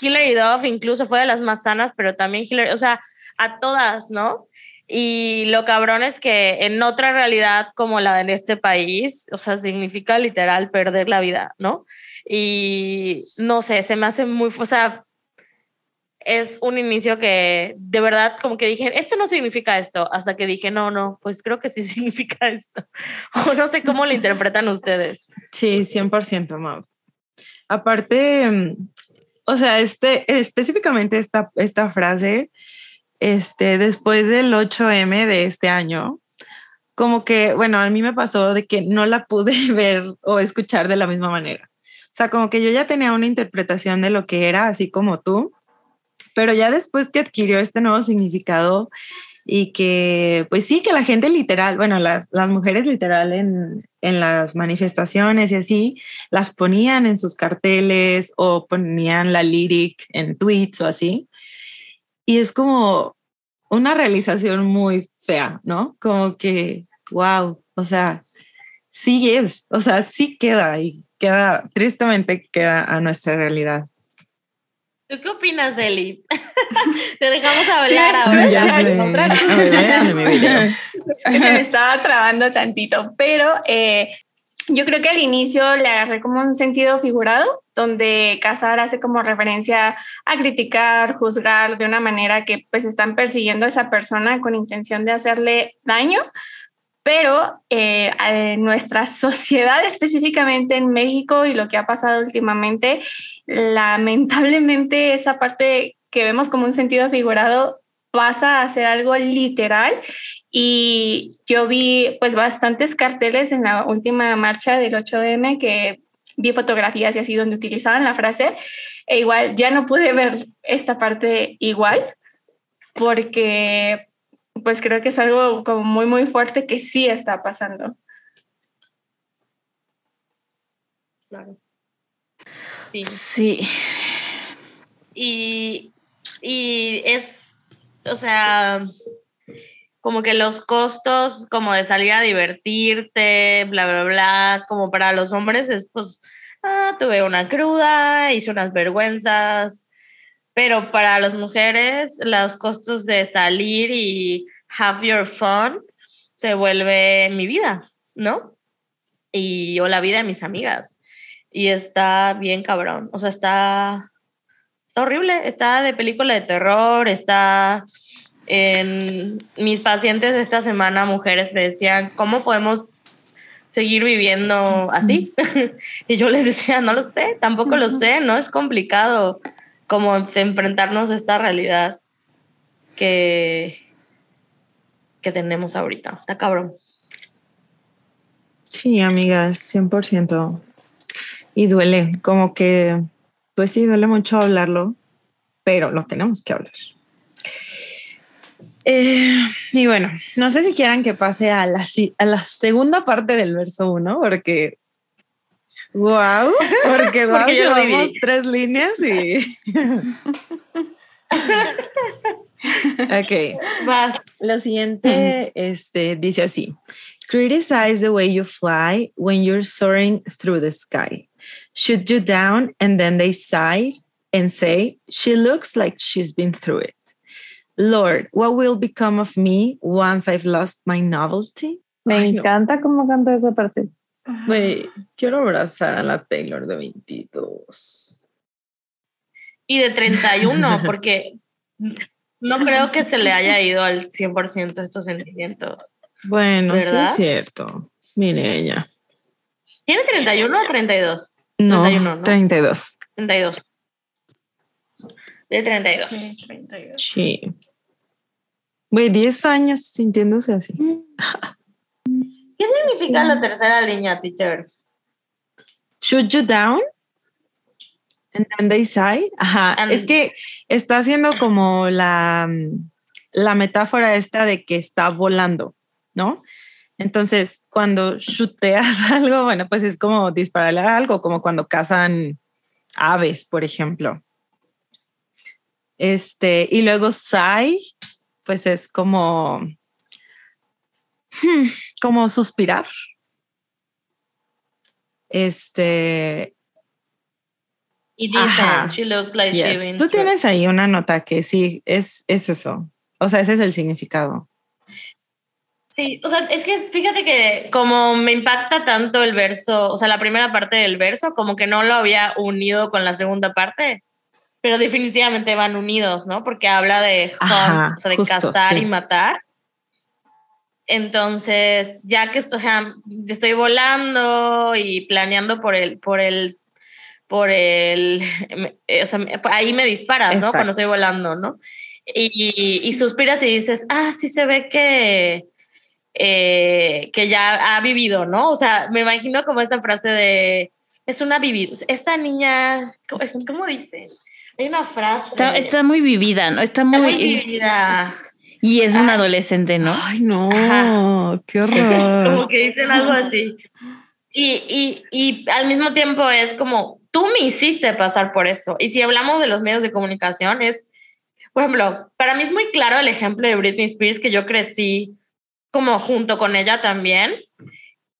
C: Hilary Duff incluso fue de las más sanas, pero también Hilary, o sea, a todas, ¿no? Y lo cabrón es que en otra realidad como la de este país, o sea, significa literal perder la vida, ¿no? Y no sé, se me hace muy, o sea, es un inicio que de verdad como que dije, esto no significa esto, hasta que dije, no, no, pues creo que sí significa esto. O no sé cómo lo interpretan ustedes.
E: Sí, 100%, Mau. Aparte, mm, o sea, este, específicamente esta, esta frase, este, después del 8M de este año, como que, bueno, a mí me pasó de que no la pude ver o escuchar de la misma manera. O sea, como que yo ya tenía una interpretación de lo que era, así como tú, pero ya después que adquirió este nuevo significado y que, pues sí, que la gente literal, bueno, las, las mujeres literal en, en las manifestaciones y así, las ponían en sus carteles o ponían la lyric en tweets o así. Y es como una realización muy fea, ¿no? Como que, wow, o sea, sí es, o sea, sí queda y queda, tristemente queda a nuestra realidad.
C: ¿Tú qué opinas, Deli? Te dejamos hablar ahora.
E: Ya
D: me estaba trabando tantito, pero eh, yo creo que al inicio le agarré como un sentido figurado, donde Casar hace como referencia a criticar, juzgar de una manera que pues están persiguiendo a esa persona con intención de hacerle daño, pero eh, en nuestra sociedad, específicamente en México y lo que ha pasado últimamente, lamentablemente esa parte que vemos como un sentido figurado pasa a ser algo literal. Y yo vi pues bastantes carteles en la última marcha del 8M que vi fotografías y así donde utilizaban la frase e igual ya no pude ver esta parte igual porque pues creo que es algo como muy muy fuerte que sí está pasando.
C: Claro. Sí.
B: Sí.
C: Y, y es, o sea, como que los costos como de salir a divertirte, bla, bla, bla, como para los hombres es pues, ah, tuve una cruda, hice unas vergüenzas, pero para las mujeres los costos de salir y have your fun se vuelve mi vida, ¿no? Y o la vida de mis amigas. Y está bien cabrón, o sea, está, está horrible, está de película de terror, está en mis pacientes esta semana, mujeres, me decían, ¿cómo podemos seguir viviendo así? y yo les decía, no lo sé, tampoco lo sé, no es complicado como enfrentarnos a esta realidad que, que tenemos ahorita. Está cabrón.
E: Sí, amigas, 100%. Y duele, como que, pues sí, duele mucho hablarlo, pero lo tenemos que hablar. Eh, y bueno, no sé si quieran que pase a la, a la segunda parte del verso 1, porque. ¡Wow! Porque, wow,
C: Porque yo lo
E: llevamos
C: dividí.
E: tres líneas y. ok.
C: Vas.
E: Lo siguiente este, dice así: Criticize the way you fly when you're soaring through the sky. Shoot you down, and then they sigh and say, She looks like she's been through it. Lord, what will become of me once I've lost my novelty?
F: Me
E: Ay, no.
F: encanta cómo canta esa parte.
E: Güey, quiero abrazar a la Taylor de 22.
C: Y de 31, porque no creo que se le haya ido al 100% estos sentimientos.
E: Bueno, sí es cierto. Mire ella.
C: ¿Tiene 31 o 32?
E: No,
C: 31, ¿no?
E: 32.
C: 32. De 32.
E: Sí. Güey, 10 años sintiéndose así.
C: ¿Qué significa la tercera línea, teacher?
E: Shoot you down. And then they sigh. Ajá.
C: And-
E: es que está haciendo como la, la metáfora esta de que está volando, ¿no? Entonces, cuando chuteas algo, bueno, pues es como dispararle a algo, como cuando cazan aves, por ejemplo. Este, y luego sigh, pues es como, hmm, como suspirar. Este,
C: Y she looks like
E: Yes. Tú tienes ahí una nota que sí, es, es eso. O sea, ese es el significado.
C: Sí, o sea, es que fíjate que como me impacta tanto el verso, o sea, la primera parte del verso, como que no lo había unido con la segunda parte, pero definitivamente van unidos, ¿no? Porque habla de hunt,
E: Ajá,
C: o sea, de
E: justo,
C: cazar
E: sí.
C: y matar. Entonces, ya que estoy, o sea, estoy volando y planeando por el, por el, por el, o sea, ahí me disparas, ¿no? Cuando estoy volando, ¿no? Y, y suspiras y dices, ah, sí se ve que, eh, que ya ha vivido, ¿no? O sea, me imagino como esta frase de, es una vivida, esta niña, ¿cómo, ¿cómo dice? Hay una frase.
B: Está, está muy vivida, ¿no? Está
C: Está muy
B: muy...
C: vivida.
B: Y es un adolescente, ¿no?
E: Ay, no,
C: Ajá.
E: qué
C: como
E: horror.
C: que dicen algo así. Y, y, y al mismo tiempo es como, tú me hiciste pasar por eso. Y si hablamos de los medios de comunicación, es, por ejemplo, para mí es muy claro el ejemplo de Britney Spears, que yo crecí como junto con ella también,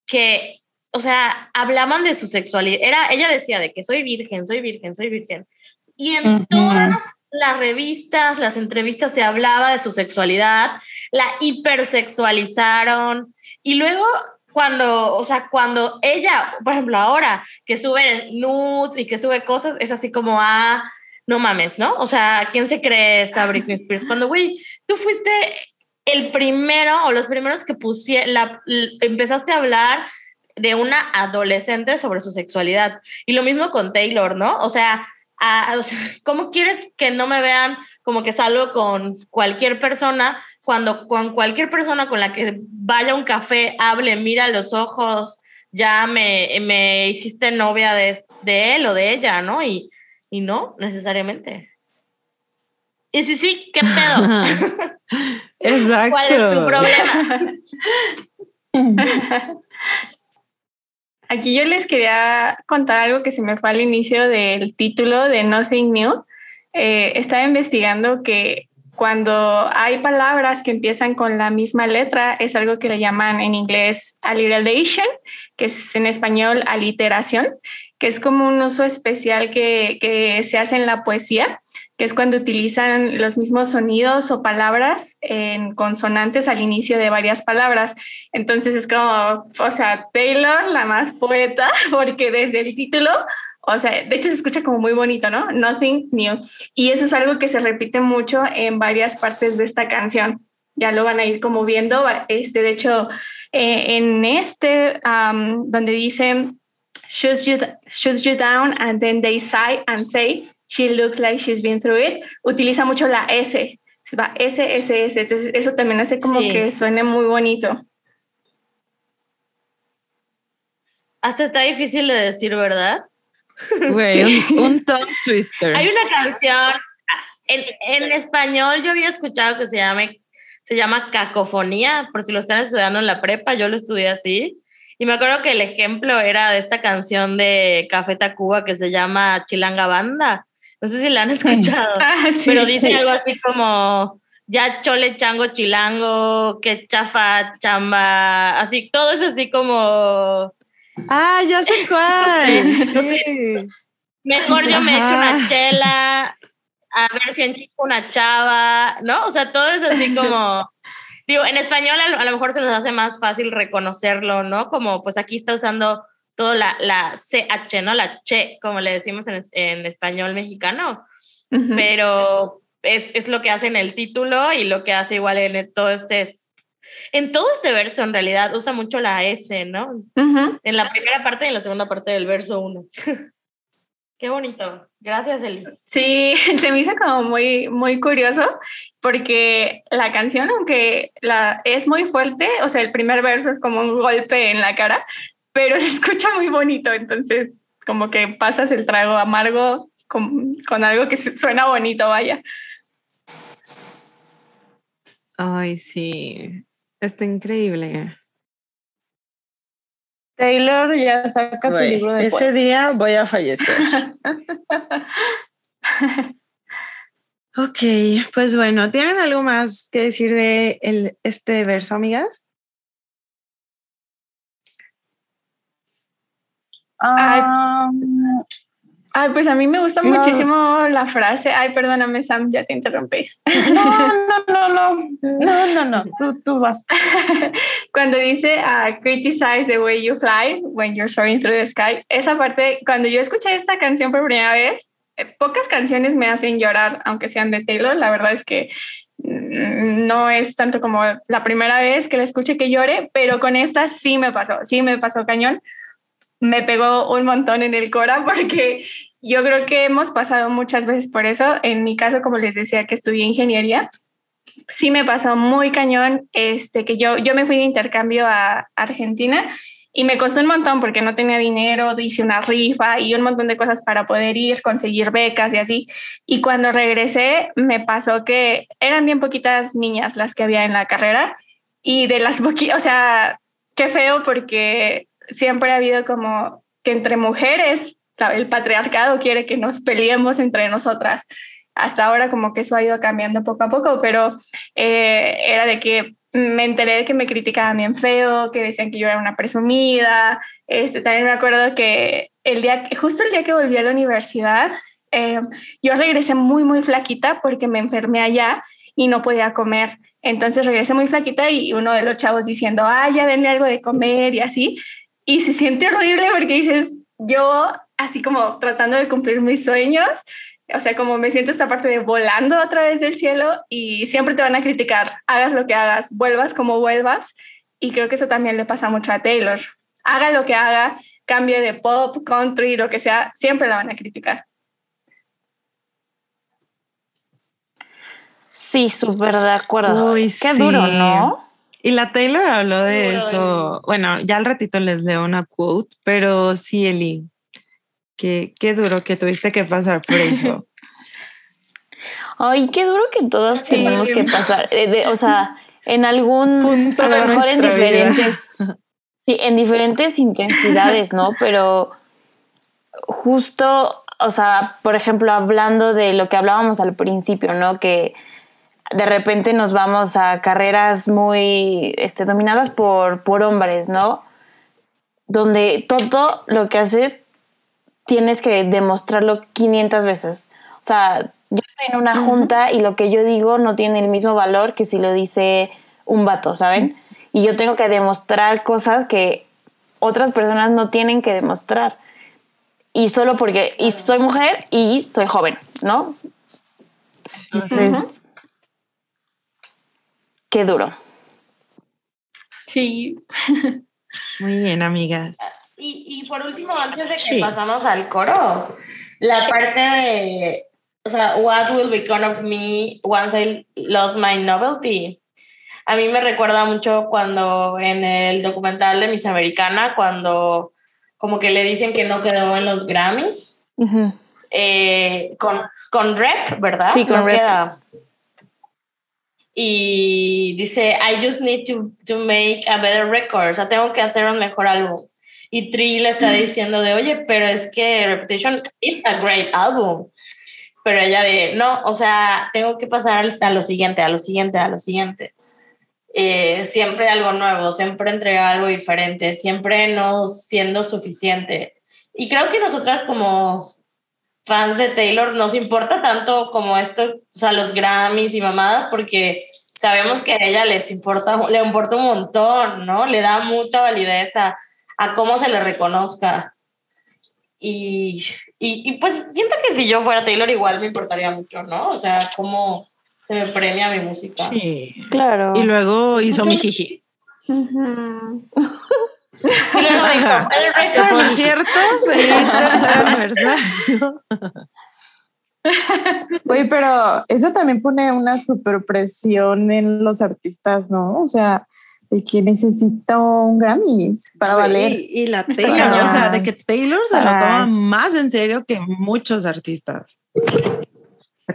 C: que, o sea, hablaban de su sexualidad. Era, ella decía de que soy virgen, soy virgen, soy virgen. y en todas las revistas, las entrevistas se hablaba de su sexualidad, la hipersexualizaron y luego cuando, o sea, cuando ella, por ejemplo, ahora que sube nudes y que sube cosas, es así como, ah, no mames, ¿no? O sea, ¿quién se cree esta Britney Spears? Cuando, güey, tú fuiste el primero o los primeros que pusieron, empezaste a hablar de una adolescente sobre su sexualidad. Y lo mismo con Taylor, ¿no? O sea, o sea, ¿cómo quieres que no me vean como que salgo con cualquier persona cuando con cualquier persona con la que vaya a un café, hable, mira a los ojos, ya me, me hiciste novia de, de él o de ella, ¿no? Y, y no necesariamente. Y sí, sí, ¿qué pedo?
E: Exacto.
C: ¿Cuál es tu problema?
D: Aquí yo les quería contar algo que se me fue al inicio del título de Nothing New. Eh, estaba investigando que cuando hay palabras que empiezan con la misma letra, es algo que le llaman en inglés alliteration, que es en español aliteración, que es como un uso especial que, que se hace en la poesía que es cuando utilizan los mismos sonidos o palabras en consonantes al inicio de varias palabras. Entonces es como, o sea, Taylor, la más poeta, porque desde el título, o sea, de hecho se escucha como muy bonito, ¿no? Nothing new. Y eso es algo que se repite mucho en varias partes de esta canción. Ya lo van a ir como viendo. Este, de hecho, eh, en este, donde dice, shoots you, shoots you down and then they sigh and say, she looks like she's been through it, utiliza mucho la S, va S, S, S, entonces eso también hace como que suene muy bonito.
C: Hasta está difícil de decir, ¿verdad?
E: Güey, un, tongue twister.
C: Hay una canción, en, en, español yo había escuchado que se llama, se llama Cacofonía, por si lo están estudiando en la prepa, yo lo estudié así. Y me acuerdo que el ejemplo era de esta canción de Café Tacuba que se llama Chilanga Banda. No sé si la han escuchado, ah, pero dice algo así como ya chole, chango, chilango, que chafa, chamba, así, todo es así como...
E: Ah, ya sé cuál.
C: Mejor yo me echo una chela, a ver si enchico una chava, ¿no? O sea, todo es así como... Digo, en español a lo mejor se nos hace más fácil reconocerlo, ¿no? Como pues aquí está usando todo la, la CH, ¿no? La che, como le decimos en, en español mexicano. Pero es, es, lo que hace en el título y lo que hace igual en todo este... En todo este verso, en realidad, usa mucho la S, ¿no? En la primera parte y en la segunda parte del verso 1. Qué bonito. Gracias, Eli.
D: Sí, se me hizo como muy, muy curioso porque la canción, aunque la, es muy fuerte, o sea, el primer verso es como un golpe en la cara, pero se escucha muy bonito, entonces como que pasas el trago amargo con, con algo que suena bonito, vaya.
E: Ay, sí, está increíble.
F: Taylor, ya saca tu libro de
E: Ese día voy a fallecer. ok, pues bueno, ¿tienen algo más que decir de el, este verso, amigas?
D: Ay, pues a mí me gusta muchísimo la frase. Ay, perdóname, Sam, ya te interrumpí.
F: No, no, no, no, no, no, no, tú, tú vas.
D: cuando dice uh, criticize the way you fly when you're soaring through the sky, esa parte, cuando yo escuché esta canción por primera vez, eh, pocas canciones me hacen llorar, aunque sean de Taylor. La verdad es que mm, no es tanto como la primera vez que la escuché que llore, pero con esta sí me pasó, sí me pasó cañón me pegó un montón en el cora porque yo creo que hemos pasado muchas veces por eso. En mi caso, como les decía, que estudié ingeniería, sí me pasó muy cañón este, que yo, yo me fui de intercambio a Argentina y me costó un montón porque no tenía dinero, hice una rifa y un montón de cosas para poder ir, conseguir becas y así. Y cuando regresé, me pasó que eran bien poquitas niñas las que había en la carrera y de las poquitas, o sea, qué feo porque siempre ha habido como que entre mujeres el patriarcado quiere que nos peleemos entre nosotras. Hasta ahora como que eso ha ido cambiando poco a poco, pero eh, era de que me enteré de que me criticaban bien feo, que decían que yo era una presumida. Este, también me acuerdo que el día, justo el día que volví a la universidad, eh, yo regresé muy, muy flaquita porque me enfermé allá y no podía comer. Entonces regresé muy flaquita y uno de los chavos diciendo, ah, ya denle algo de comer y así. Y se siente horrible porque dices, yo así como tratando de cumplir mis sueños, o sea, como me siento esta parte de volando a través del cielo y siempre te van a criticar, hagas lo que hagas, vuelvas como vuelvas. Y creo que eso también le pasa mucho a Taylor. Haga lo que haga, cambie de pop, country, lo que sea, siempre la van a criticar.
B: Sí, súper de acuerdo. Qué duro, ¿no?
E: Y la Taylor habló de eso. Bueno, ya al ratito les leo una quote, pero sí, Eli, qué, qué duro que tuviste que pasar por eso.
B: Ay, qué duro que todas tenemos que pasar. Eh, o sea, en algún punto, a lo mejor en diferentes, sí, en diferentes intensidades, ¿no? Pero justo, o sea, por ejemplo, hablando de lo que hablábamos al principio, ¿no? Que de repente nos vamos a carreras muy este, dominadas por, por hombres, ¿no? Donde todo lo que haces tienes que demostrarlo 500 veces. O sea, yo estoy en una junta y lo que yo digo no tiene el mismo valor que si lo dice un vato, ¿saben? Y yo tengo que demostrar cosas que otras personas no tienen que demostrar. Y solo porque y soy mujer y soy joven, ¿no? Entonces, qué duro.
D: Sí.
E: Muy bien, amigas.
C: Y, por último, antes de que pasamos al coro, la parte de, o sea, what will become of me once I lost my novelty? A mí me recuerda mucho cuando en el documental de Miss Americana, cuando como que le dicen que no quedó en los Grammys, eh, con, con rep, ¿verdad?
B: Sí, con rep.
C: Y dice, I just need to, to make a better record, o sea, tengo que hacer un mejor álbum. Y Trill le está diciendo de, oye, pero es que Reputation is a great album. Pero ella de, no, o sea, tengo que pasar a lo siguiente, a lo siguiente, a lo siguiente. Eh, siempre algo nuevo, siempre entregar algo diferente, siempre no siendo suficiente. Y creo que nosotras como fans de Taylor nos importa tanto como esto, o sea, los Grammys y mamadas, porque sabemos que a ella les importa, le importa un montón, ¿no? Le da mucha validez a, a cómo se le reconozca. Y, y, pues siento que si yo fuera Taylor igual me importaría mucho, ¿no? O sea, cómo se me premia mi música.
E: Sí, claro. Y luego hizo mi jiji. luego dijo, por cierto, feliz aniversario.
F: Oye, pero eso también pone una super presión en los artistas, ¿no? O sea, de que necesito un Grammy para valer.
E: Y, la Taylor, o sea, de que Taylor se lo toma más en serio que muchos artistas.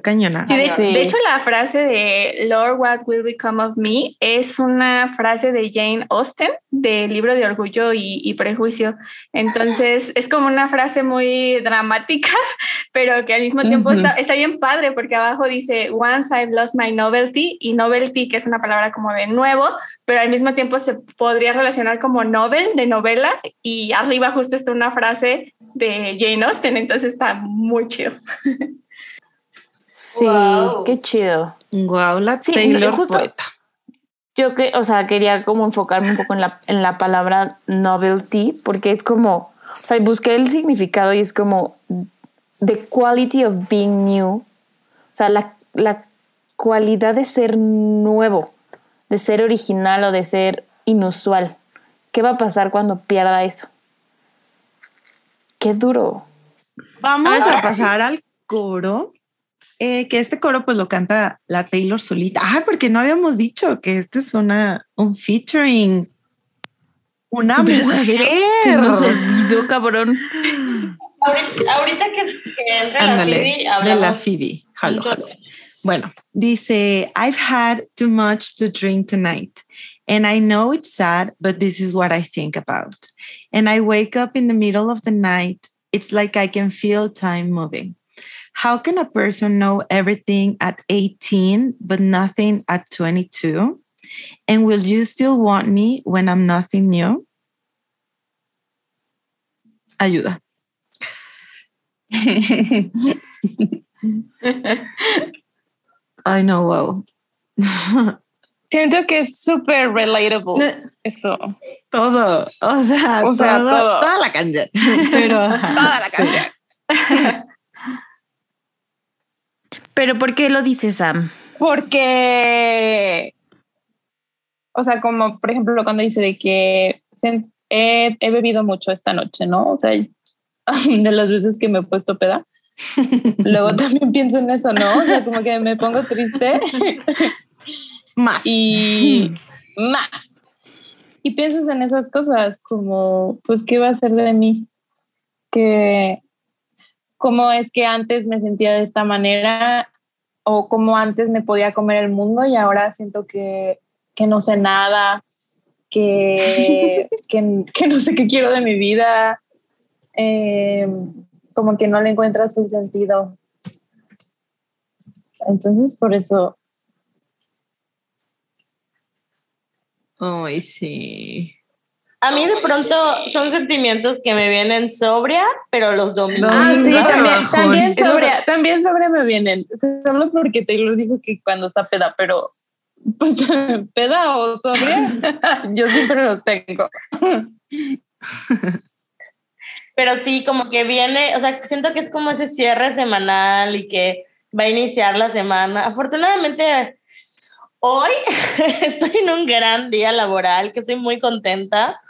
E: Cañona.
D: de, hecho, la frase de Lord, what will become of me es una frase de Jane Austen del libro de Orgullo y, Prejuicio. Entonces, es como una frase muy dramática, pero que al mismo tiempo está, está, bien padre porque abajo dice, once I've lost my novelty y novelty, que es una palabra como de nuevo, pero al mismo tiempo se podría relacionar como novel, de novela, y arriba justo está una frase de Jane Austen, entonces está muy chido.
B: Sí, qué chido.
E: Wow, la Taylor justo, poeta.
B: Yo que, o sea, quería como enfocarme un poco en la, en la palabra novelty, porque es como, o sea, busqué el significado y es como the quality of being new. O sea, la, la cualidad de ser nuevo, de ser original o de ser inusual. ¿Qué va a pasar cuando pierda eso? Qué duro.
E: Vamos a pasar al coro eh, que este coro pues lo canta la Taylor solita. Ah, porque no habíamos dicho que este es una, un featuring. Una mujer.
B: Se nos olvidó, cabrón.
C: Ahorita, que, entra la Phoebe,
E: de la Phoebe. Bueno, dice, I've had too much to drink tonight. And I know it's sad, but this is what I think about. And I wake up in the middle of the night. It's like I can feel time moving. How can a person know everything at 18 but nothing at 22? And will you still want me when I'm nothing new? Ayuda. Ay, no, wow.
F: Siento que es súper relatable eso.
E: Todo, o sea,
F: O sea,
E: todo-
F: todo.
E: toda la canción. Pero.
F: Toda la canción.
B: Pero ¿por qué lo dice Sam?
F: Porque, o sea, como por ejemplo cuando dice de que he, he bebido mucho esta noche, ¿no? O sea, de las veces que me he puesto peda. Luego también pienso en eso, ¿no? O sea, como que me pongo triste
E: más.
F: y más. Y piensas en esas cosas como, pues, ¿qué va a ser de mí? Que, ¿Cómo es que antes me sentía de esta manera? O cómo antes me podía comer el mundo y ahora siento que, que no sé nada, que, que, que no sé qué quiero de mi vida, eh, como que no le encuentras el sentido. Entonces, por eso
E: Ay, sí.
C: A mí de pronto son sentimientos que me vienen sobria, pero los domino.
F: Ah, sí, también, también, sobre, también sobre me vienen. Solo porque Taylor dijo que cuando está peda, pero pues, peda o sobria, yo siempre los tengo.
C: Pero sí, como que viene, o sea, siento que es como ese cierre semanal y que va a iniciar la semana. Afortunadamente, hoy estoy en un gran día laboral, que estoy muy contenta,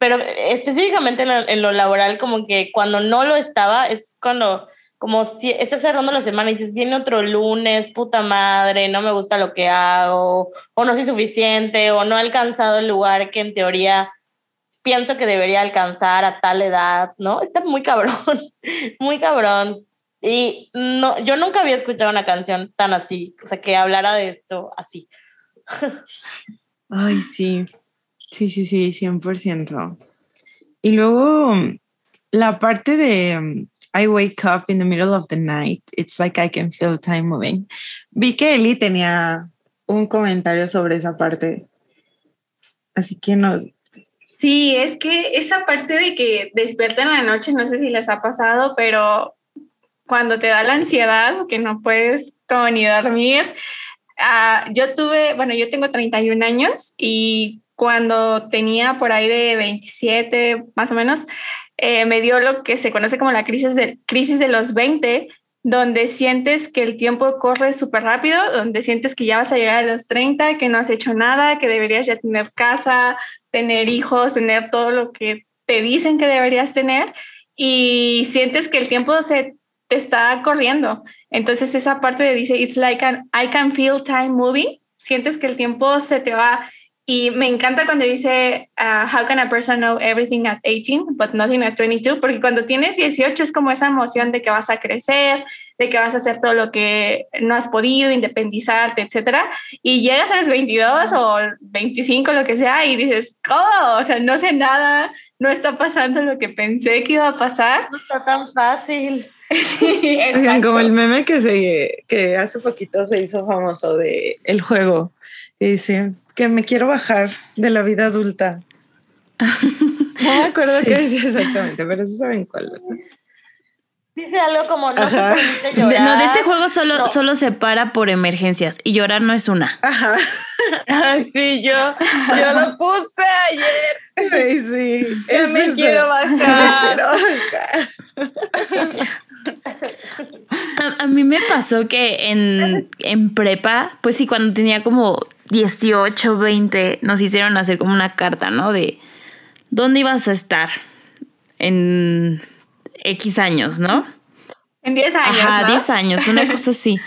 C: pero específicamente en lo, en lo laboral, como que cuando no lo estaba, es cuando, como si estás cerrando la semana y dices, viene otro lunes, puta madre, no me gusta lo que hago, o no soy suficiente, o no he alcanzado el lugar que en teoría pienso que debería alcanzar a tal edad, ¿no? Está muy cabrón, muy cabrón. Y no, yo nunca había escuchado una canción tan así, o sea, que hablara de esto así.
E: Ay, sí. Sí, sí, sí, 100%. Y luego la parte de um, I wake up in the middle of the night, it's like I can feel time moving. Vi que Eli tenía un comentario sobre esa parte. Así que nos...
D: Sí, es que esa parte de que despierta en la noche, no sé si les ha pasado, pero cuando te da la ansiedad, que no puedes como ni dormir, ah, yo tuve, bueno, yo tengo 31 años y cuando tenía por ahí de 27 más o menos, eh, me dio lo que se conoce como la crisis de, crisis de los 20, donde sientes que el tiempo corre súper rápido, donde sientes que ya vas a llegar a los 30, que no has hecho nada, que deberías ya tener casa, tener hijos, tener todo lo que te dicen que deberías tener y sientes que el tiempo se te está corriendo. Entonces esa parte de dice, it's like an, I can feel time moving, sientes que el tiempo se te va y me encanta cuando dice, uh, how can a person know everything at 18 but nothing at 22? Porque cuando tienes 18 es como esa emoción de que vas a crecer, de que vas a hacer todo lo que no has podido, independizarte, etcétera. Y llegas a los 22 o 25, lo que sea, y dices, oh, o sea, no sé nada, no está pasando lo que pensé que iba a pasar.
C: No está tan fácil.
D: Sí,
E: Oigan, como el meme que, se, que hace poquito se hizo famoso de el juego. Y dice que me quiero bajar de la vida adulta. No me acuerdo
B: Sí.
E: qué decía exactamente, pero sí saben cuál.
C: Dice algo como, no
E: Ajá.
C: se permite
B: De-
C: llorar.
B: no, de este juego solo,
C: No.
B: solo se para por emergencias y llorar no es una.
E: Ajá.
F: Ah, sí, yo, yo lo puse ayer.
E: Sí, sí.
F: Ya
E: Es
F: me
E: eso.
F: quiero
E: Me
F: bajar.
E: quiero bajar.
B: A, a mí me pasó que en, en prepa, pues sí, cuando tenía como 18, 20, nos hicieron hacer como una carta, ¿no? De dónde ibas a estar en X años, ¿no?
D: En 10 años.
B: Ajá,
D: ¿no?
B: 10 años, una cosa así.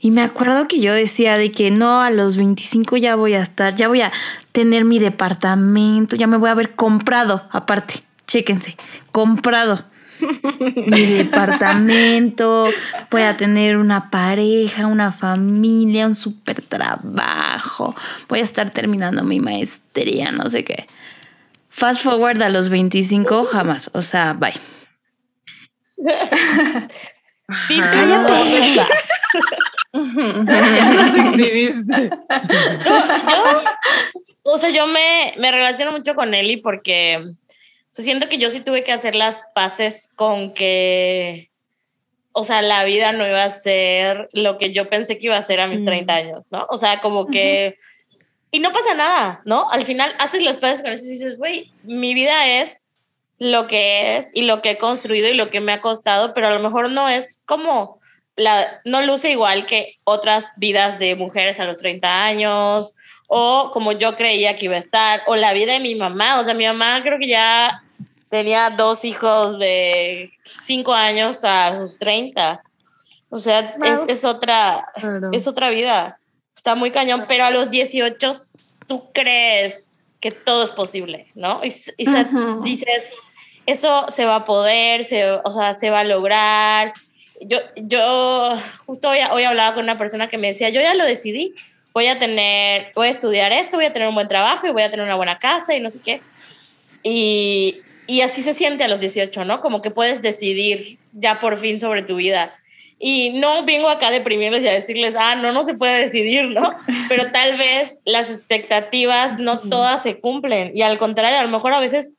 B: Y me acuerdo que yo decía de que no, a los 25 ya voy a estar, ya voy a tener mi departamento, ya me voy a haber comprado, aparte, chéquense, comprado mi departamento, voy a tener una pareja, una familia, un super trabajo, voy a estar terminando mi maestría, no sé qué. Fast forward a los 25, jamás, o sea, bye. Cállate.
C: ¿dónde estás?
E: Ya nos exhibiste.
C: yo, o sea, yo me, me relaciono mucho con Eli porque sea, siento que yo sí tuve que hacer las paces con que o sea, la vida no iba a ser lo que yo pensé que iba a ser a mis 30 mm. años, ¿no? O sea, como que... Y no pasa nada, ¿no? Al final haces los pasos con eso y dices, güey, mi vida es lo que es y lo que he construido y lo que me ha costado, pero a lo mejor no es como la, no luce igual que otras vidas de mujeres a los 30 años o como yo creía que iba a estar, o la vida de mi mamá, o sea, mi mamá creo que ya tenía dos hijos de 5 años a sus 30. O sea, es, es, otra, es otra vida. Está muy cañón, pero a los 18 tú crees que todo es posible, ¿no? Y, dices, eso se va a poder, se, o sea, se va a lograr. Yo, yo justo hoy, hoy hablaba con una persona que me decía, yo ya lo decidí, voy a tener, voy a estudiar esto, voy a tener un buen trabajo y voy a tener una buena casa y no sé qué. Y, y así se siente a los 18, ¿no? Como que puedes decidir ya por fin sobre tu vida. Y no vengo acá a deprimirles y a decirles, ah, no, no se puede decidir, ¿no? Pero tal vez las expectativas no todas se cumplen. Y al contrario, a lo mejor a veces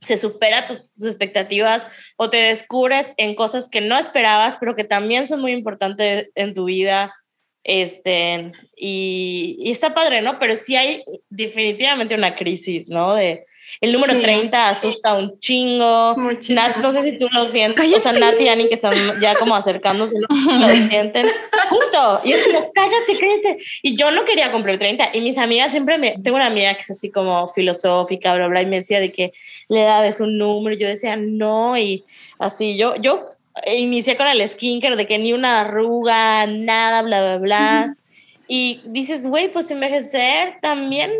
C: se supera tus, expectativas o te descubres en cosas que no esperabas, pero que también son muy importantes en tu vida. Este, y, y está padre, ¿no? Pero sí hay definitivamente una crisis, ¿no? De, el número 30 asusta un chingo. Nat, no sé si tú lo sientes. O sea, Nat y Annie que están ya como acercándose, lo sienten. Justo. Y es como, cállate, cállate. Y yo no quería cumplir 30. Y mis amigas siempre me. Tengo una amiga que es así como filosófica, bla, bla, y me decía de que la edad es un número. Y yo decía, no. Y así, yo, yo inicié con el skincare de que ni una arruga, nada, bla, bla, bla. Y dices, güey, pues envejecer también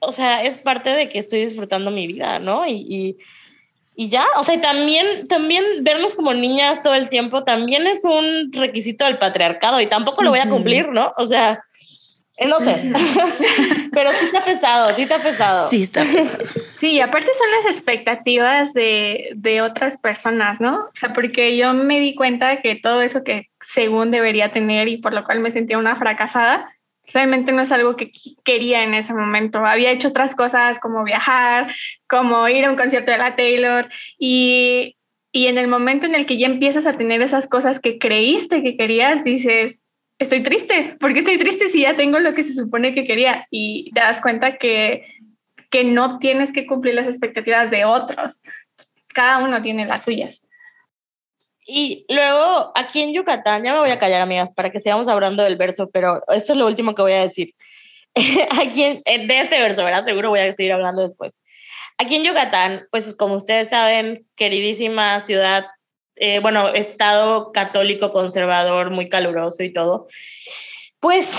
C: o sea, es parte de que estoy disfrutando mi vida, ¿no? Y, y, ya, o sea, también, también vernos como niñas todo el tiempo también es un requisito del patriarcado y tampoco lo voy a cumplir, ¿no? O sea, eh, no sé, pero sí está pesado, sí está pesado.
B: Sí está pesado.
D: Sí, aparte son las expectativas de, de, otras personas, ¿no? O sea, porque yo me di cuenta de que todo eso que según debería tener y por lo cual me sentía una fracasada, realmente no es algo que quería en ese momento. Había hecho otras cosas como viajar, como ir a un concierto de la Taylor y, y en el momento en el que ya empiezas a tener esas cosas que creíste que querías, dices, estoy triste, porque estoy triste si ya tengo lo que se supone que quería y te das cuenta que, que no tienes que cumplir las expectativas de otros. Cada uno tiene las suyas.
C: Y luego, aquí en Yucatán, ya me voy a callar, amigas, para que sigamos hablando del verso, pero eso es lo último que voy a decir. aquí en, de este verso, ¿verdad? Seguro voy a seguir hablando después. Aquí en Yucatán, pues como ustedes saben, queridísima ciudad, eh, bueno, estado católico conservador, muy caluroso y todo, pues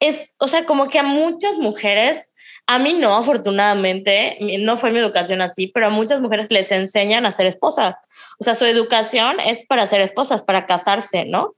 C: es, o sea, como que a muchas mujeres a mí no, afortunadamente, no fue mi educación así, pero a muchas mujeres les enseñan a ser esposas. O sea, su educación es para ser esposas, para casarse, ¿no?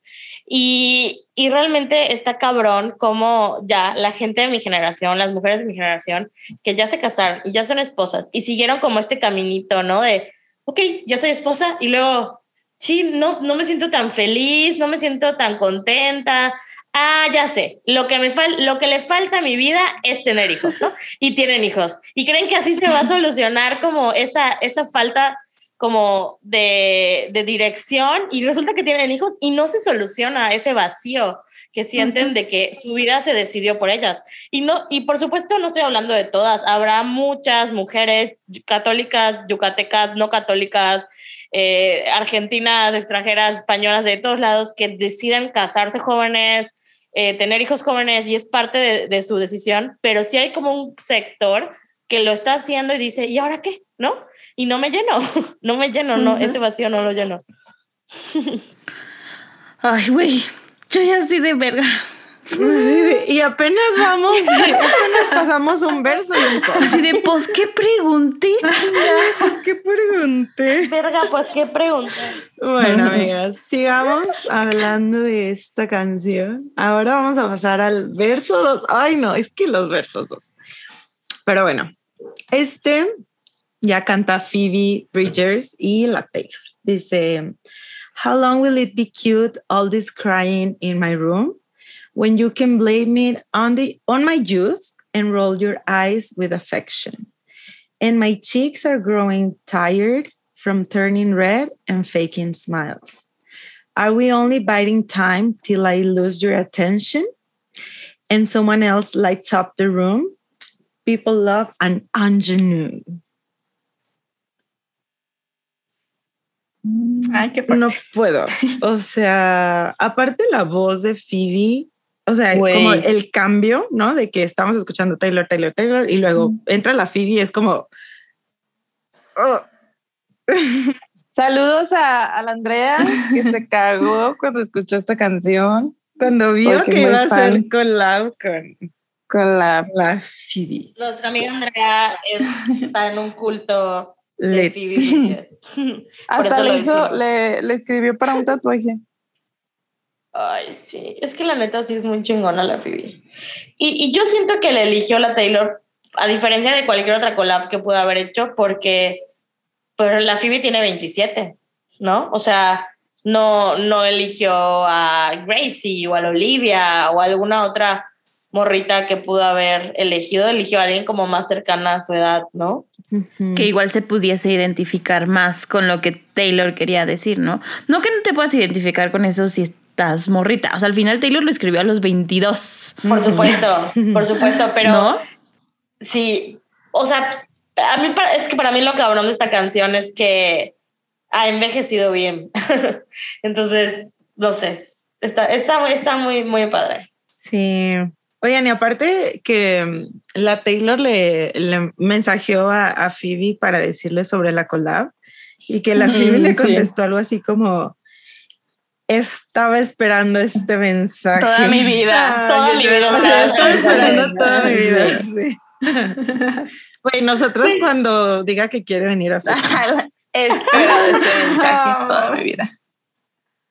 C: Y, y realmente está cabrón como ya la gente de mi generación, las mujeres de mi generación, que ya se casaron y ya son esposas y siguieron como este caminito, ¿no? De, ok, ya soy esposa y luego, sí, no, no me siento tan feliz, no me siento tan contenta, ah, ya sé, lo que, me lo que le falta a mi vida es tener hijos, ¿no? Y tienen hijos. Y creen que así se va a solucionar como esa, esa falta como de, de, dirección y resulta que tienen hijos y no se soluciona ese vacío que sienten de que su vida se decidió por ellas. Y, no, y por supuesto no estoy hablando de todas, habrá muchas mujeres católicas, yucatecas, no católicas, eh, argentinas, extranjeras, españolas, de todos lados, que deciden casarse jóvenes, eh, tener hijos jóvenes y es parte de, su decisión, pero sí hay como un sector que lo está haciendo y dice, ¿y ahora qué? ¿No? Y no me lleno, no me lleno, no, ese vacío no lo lleno.
B: Ay, güey, yo ya estoy de verga
E: y apenas vamos, apenas pasamos un verso.
B: Así de, pues, ¿qué pregunté, chinga?
E: Pues, ¿qué pregunté?
C: Verga, pues, ¿qué pregunté?
E: Bueno, amigas, sigamos hablando de esta canción. Ahora vamos a pasar al verso 2. Ay, no, es que los versos 2. Pero bueno, este ya canta Phoebe Bridgers y la Taylor. Dice, How long will it be cute, all this crying in my room? when you can blame it on the on my youth and roll your eyes with affection. And my cheeks are growing tired from turning red and faking smiles. Are we only biding time till I lose your attention? And someone else lights up the room. People love an ingenue.
D: Ay, qué fuerte.
E: No puedo. O sea, aparte la voz de Phoebe, o sea, como el cambio, ¿no? De que estamos escuchando Taylor, Taylor, Taylor, y luego entra la Phoebe, es como. oh,
F: Saludos a, a la Andrea, que se cagó cuando escuchó esta canción
E: cuando vio
F: Porque
E: que iba a
F: fan.
E: ser collab con
F: con la...
E: la Phoebe.
C: Nuestra amiga Andrea está en un culto Por
F: Hasta le hizo, le, le escribió para un tatuaje.
C: Ay, sí. Es que la neta sí es muy chingona la Phoebe. Y, y yo siento que le eligió la Taylor, a diferencia de cualquier otra collab que pudo haber hecho, porque pero la Phoebe tiene 27, ¿no? O sea, no, no eligió a Gracie o a la Olivia o a alguna otra morrita que pudo haber elegido. Eligió a alguien como más cercana a su edad, ¿no?
B: Que igual se pudiese identificar más con lo que Taylor quería decir, ¿no? No que no te puedas identificar con eso si estás morrita. O sea, al final Taylor lo escribió a los 22.
C: Por supuesto, por supuesto, pero...
B: ¿No?
C: Sí, o sea, a mí es que para mí lo cabrón de esta canción es que ha envejecido bien. Entonces, no sé, está, está, muy- está muy, muy padre.
E: Sí. Oigan, y aparte que mm, la Taylor le, le mensajeó a, a Phoebe para decirle sobre la collab y que la Phoebe le
F: sí.
E: contestó algo así como estaba esperando este mensaje.
F: Toda mi vida.
C: Toda mi vida.
E: O sea, estaba esperando toda mi vida.
F: Sí.
E: sí. Güey, nosotros cuando diga que quiere venir a su
F: He esperado este mensaje toda mi vida.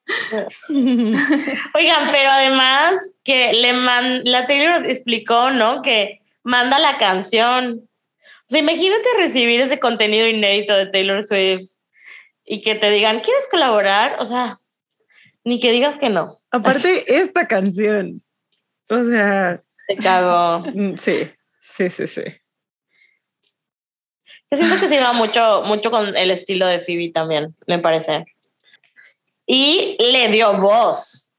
C: Oigan, pero además que le man, la Taylor explicó, ¿no? Que manda la canción. O sea, imagínate recibir ese contenido inédito de Taylor Swift y que te digan, ¿quieres colaborar? O sea, ni que digas que no.
E: Aparte, esta canción. O sea,
C: Te cago.
E: mm, sí, sí, sí, sí.
C: Yo siento que se iba mucho, mucho con el estilo de Phoebe también, me parece. Y le dio voz.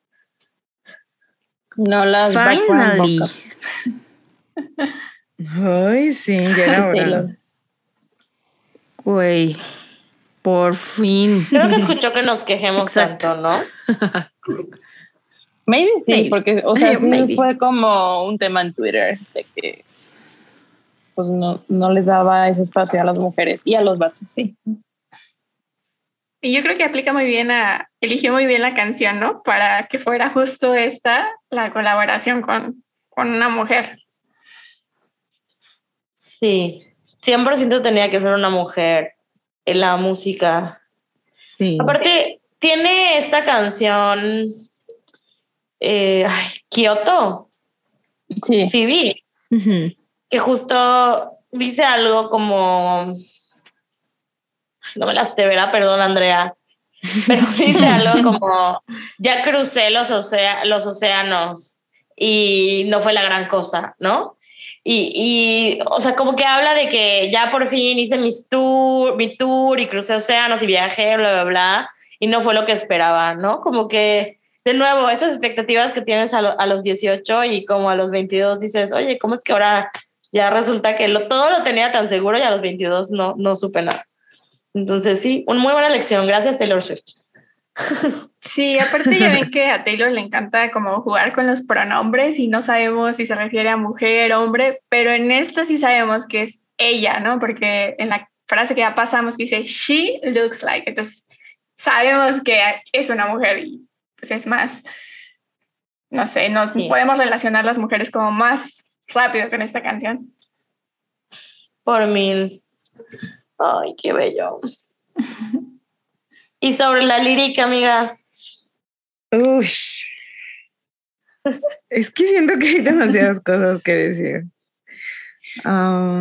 F: No las
B: Finally.
E: Ay, sí, ya era hora.
B: Güey, por fin.
C: Creo que escuchó que nos quejemos
B: Exacto.
C: tanto, ¿no?
F: Maybe sí,
B: Maybe.
F: porque, o sea, sí
B: Maybe.
F: fue como un tema en Twitter de que pues no, no les daba ese espacio a las mujeres y a los vatos, sí.
D: Y yo creo que aplica muy bien a, eligió muy bien la canción, ¿no? Para que fuera justo esta, la colaboración con, con una mujer.
C: Sí, 100% tenía que ser una mujer en la música.
E: Sí.
C: Aparte, tiene esta canción, eh, ay, Kyoto,
F: Sí.
C: Phoebe, que justo dice algo como, no me la sé, ¿verdad? Perdón, Andrea, pero dice algo como, ya crucé los, ocea- los océanos y no fue la gran cosa, ¿no? Y, y, o sea, como que habla de que ya por fin hice mis tour, mi tour y crucé océanos y viajé, bla, bla, bla, y no fue lo que esperaba, ¿no? Como que, de nuevo, estas expectativas que tienes a, lo- a los 18 y como a los 22 dices, oye, ¿cómo es que ahora ya resulta que lo, todo lo tenía tan seguro y a los 22 no, no supe nada? Entonces, sí, una muy buena lección. Gracias, Taylor Swift.
D: Sí, aparte ya ven que a Taylor le encanta como jugar con los pronombres y no sabemos si se refiere a mujer, hombre, pero en esta sí sabemos que es ella, ¿no? Porque en la frase que ya pasamos que dice, she looks like, entonces sabemos que es una mujer y pues es más, no sé, nos
C: Sí.
D: podemos relacionar las mujeres como más rápido con esta canción.
C: Por mil. Ay, qué bello. Y sobre la lírica, amigas.
E: Uy. Es que siento que hay demasiadas cosas que decir. A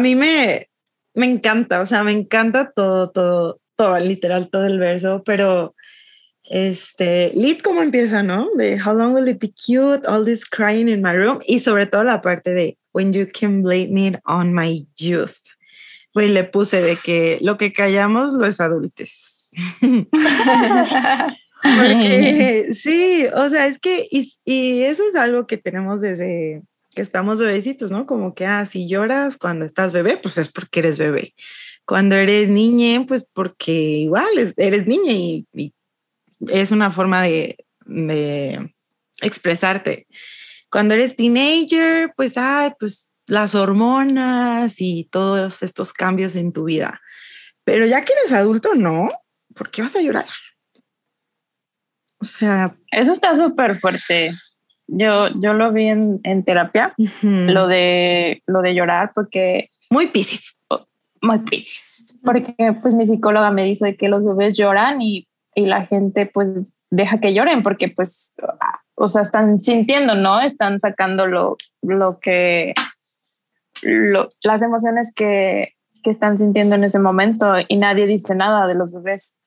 E: mí me, me encanta, o sea, me encanta todo, todo, todo, literal, todo el verso, pero este, lead cómo empieza, ¿no? De How long will it be cute? All this crying in my room. Y sobre todo la parte de When you can blame it on my youth. Pues le puse de que lo que callamos los adultos. Porque sí, o sea, es que, y, y, eso es algo que tenemos desde que estamos bebecitos, ¿no? Como que, ah, si lloras cuando estás bebé, pues es porque eres bebé. Cuando eres niña, pues porque igual eres niña y, y, es una forma de, de expresarte. Cuando eres teenager, pues, ay, pues las hormonas y todos estos cambios en tu vida. Pero ya que eres adulto, no. ¿Por qué vas a llorar?
F: O sea. Eso está súper fuerte. Yo, yo lo vi en, en terapia, lo, de, lo de llorar, porque.
E: Muy piscis.
F: Muy piscis. Porque, pues, mi psicóloga me dijo de que los bebés lloran y, y la gente, pues, deja que lloren, porque, pues, o sea, están sintiendo, ¿no? Están sacando lo, lo que. Lo, las emociones que, que están sintiendo en ese momento y nadie dice nada de los bebés.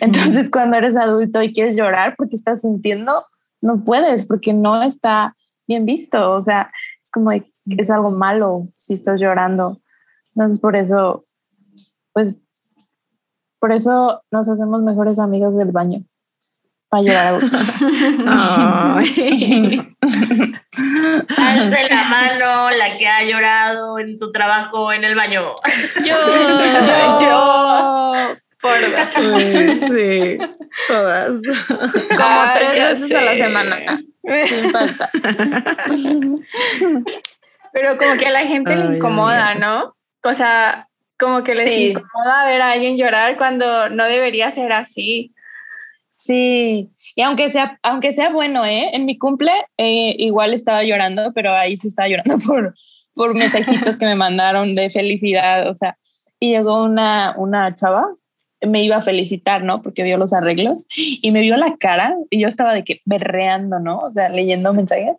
F: Entonces, cuando eres adulto y quieres llorar porque estás sintiendo, no puedes porque no está bien visto. O sea, es como es algo malo si estás llorando. Entonces, por eso, pues, por eso nos hacemos mejores amigos del baño. Para llorar.
C: de la mano la que ha llorado en su trabajo en el baño.
B: Yo.
D: yo. yo. Por dos.
E: Sí, sí, todas.
F: Como tres veces a la semana. Sin falta.
D: Pero como que a la gente le incomoda, ¿no? O sea, como que les sí. incomoda ver a alguien llorar cuando no debería ser así.
F: Sí, y aunque sea, aunque sea bueno, ¿eh? En mi cumple eh, igual estaba llorando, pero ahí sí estaba llorando por, por mensajitos que me mandaron de felicidad, o sea, y llegó una, una chava me iba a felicitar, ¿no? Porque vio los arreglos y me vio la cara y yo estaba de que berreando, ¿no? O sea, leyendo mensajes.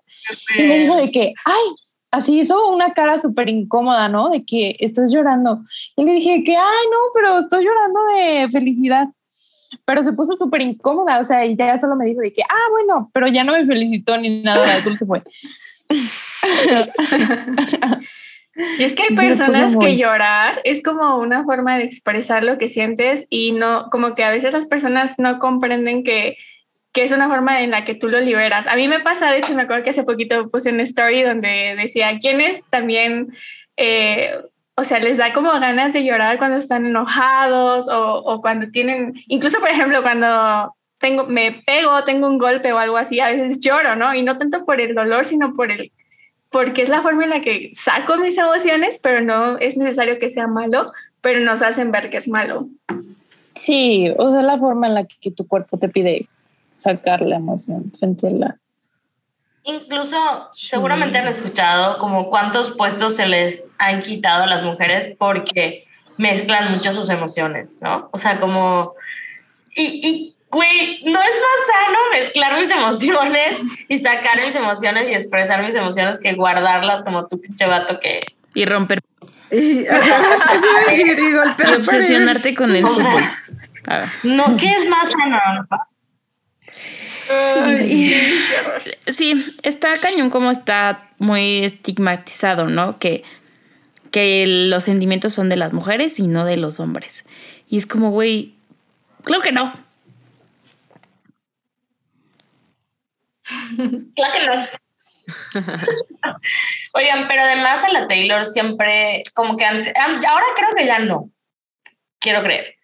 F: Y me dijo de que, ay, así hizo una cara súper incómoda, ¿no? De que estás llorando. Y le dije que, ay, no, pero estoy llorando de felicidad. Pero se puso súper incómoda, o sea, y ya solo me dijo de que, ah, bueno, pero ya no me felicitó ni nada, eso se fue.
D: Y es que hay personas que llorar es como una forma de expresar lo que sientes y no, como que a veces las personas no comprenden que, que es una forma en la que tú lo liberas. A mí me pasa, de hecho, me acuerdo que hace poquito puse una story donde decía, ¿quiénes también, eh, o sea, les da como ganas de llorar cuando están enojados o, cuando tienen, incluso por ejemplo, cuando tengo, me pego, tengo un golpe o algo así, a veces lloro, ¿no? Y no tanto por el dolor, sino por el porque es la forma en la que saco mis emociones, pero no es necesario que sea malo, pero nos hacen ver que es malo.
F: Sí, o sea, la forma en la que tu cuerpo te pide sacar la emoción, sentirla.
C: Incluso, seguramente han escuchado como cuántos puestos se les han quitado a las mujeres porque mezclan mucho sus emociones, ¿no? O sea, como... Y, y güey, no es más sano mezclar mis emociones y sacar mis emociones y expresar mis emociones que guardarlas como tu pinche vato que...
B: Y romper.
E: Y, decir, y,
B: y obsesionarte con el fútbol.
C: No, ¿qué es más sano?
B: Ay, sí, está cañón como está muy estigmatizado, ¿no? Que, que los sentimientos son de las mujeres y no de los hombres. Y es como, güey, claro que no.
C: claro que no. Oigan, pero además a la Taylor siempre, como que antes, ahora creo que ya no, quiero creer,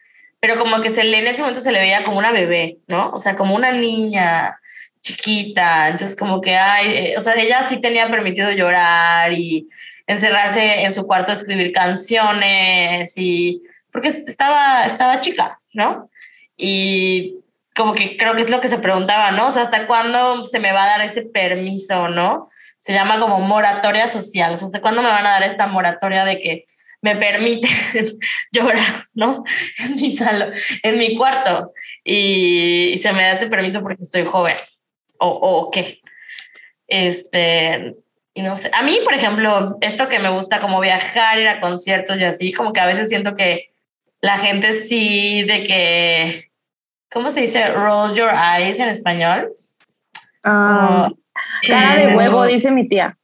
C: pero como que se le, en ese momento se le veía como una bebé, ¿no? O sea, como una niña chiquita, entonces como que, ay, eh, o sea, ella sí tenía permitido llorar y encerrarse en su cuarto a escribir canciones y, porque estaba, estaba chica, ¿no? Y como que creo que es lo que se preguntaba, ¿no? O sea, ¿hasta cuándo se me va a dar ese permiso, ¿no? Se llama como moratoria social. O sea, ¿hasta cuándo me van a dar esta moratoria de que me permite llorar, ¿no? En mi salón, en mi cuarto. Y, se me da ese permiso porque estoy joven. O, o qué. Este, y no sé. A mí, por ejemplo, esto que me gusta como viajar, ir a conciertos y así, como que a veces siento que la gente sí de que ¿cómo se dice? Roll your eyes en español.
F: Ah, cara de huevo, dice mi tía.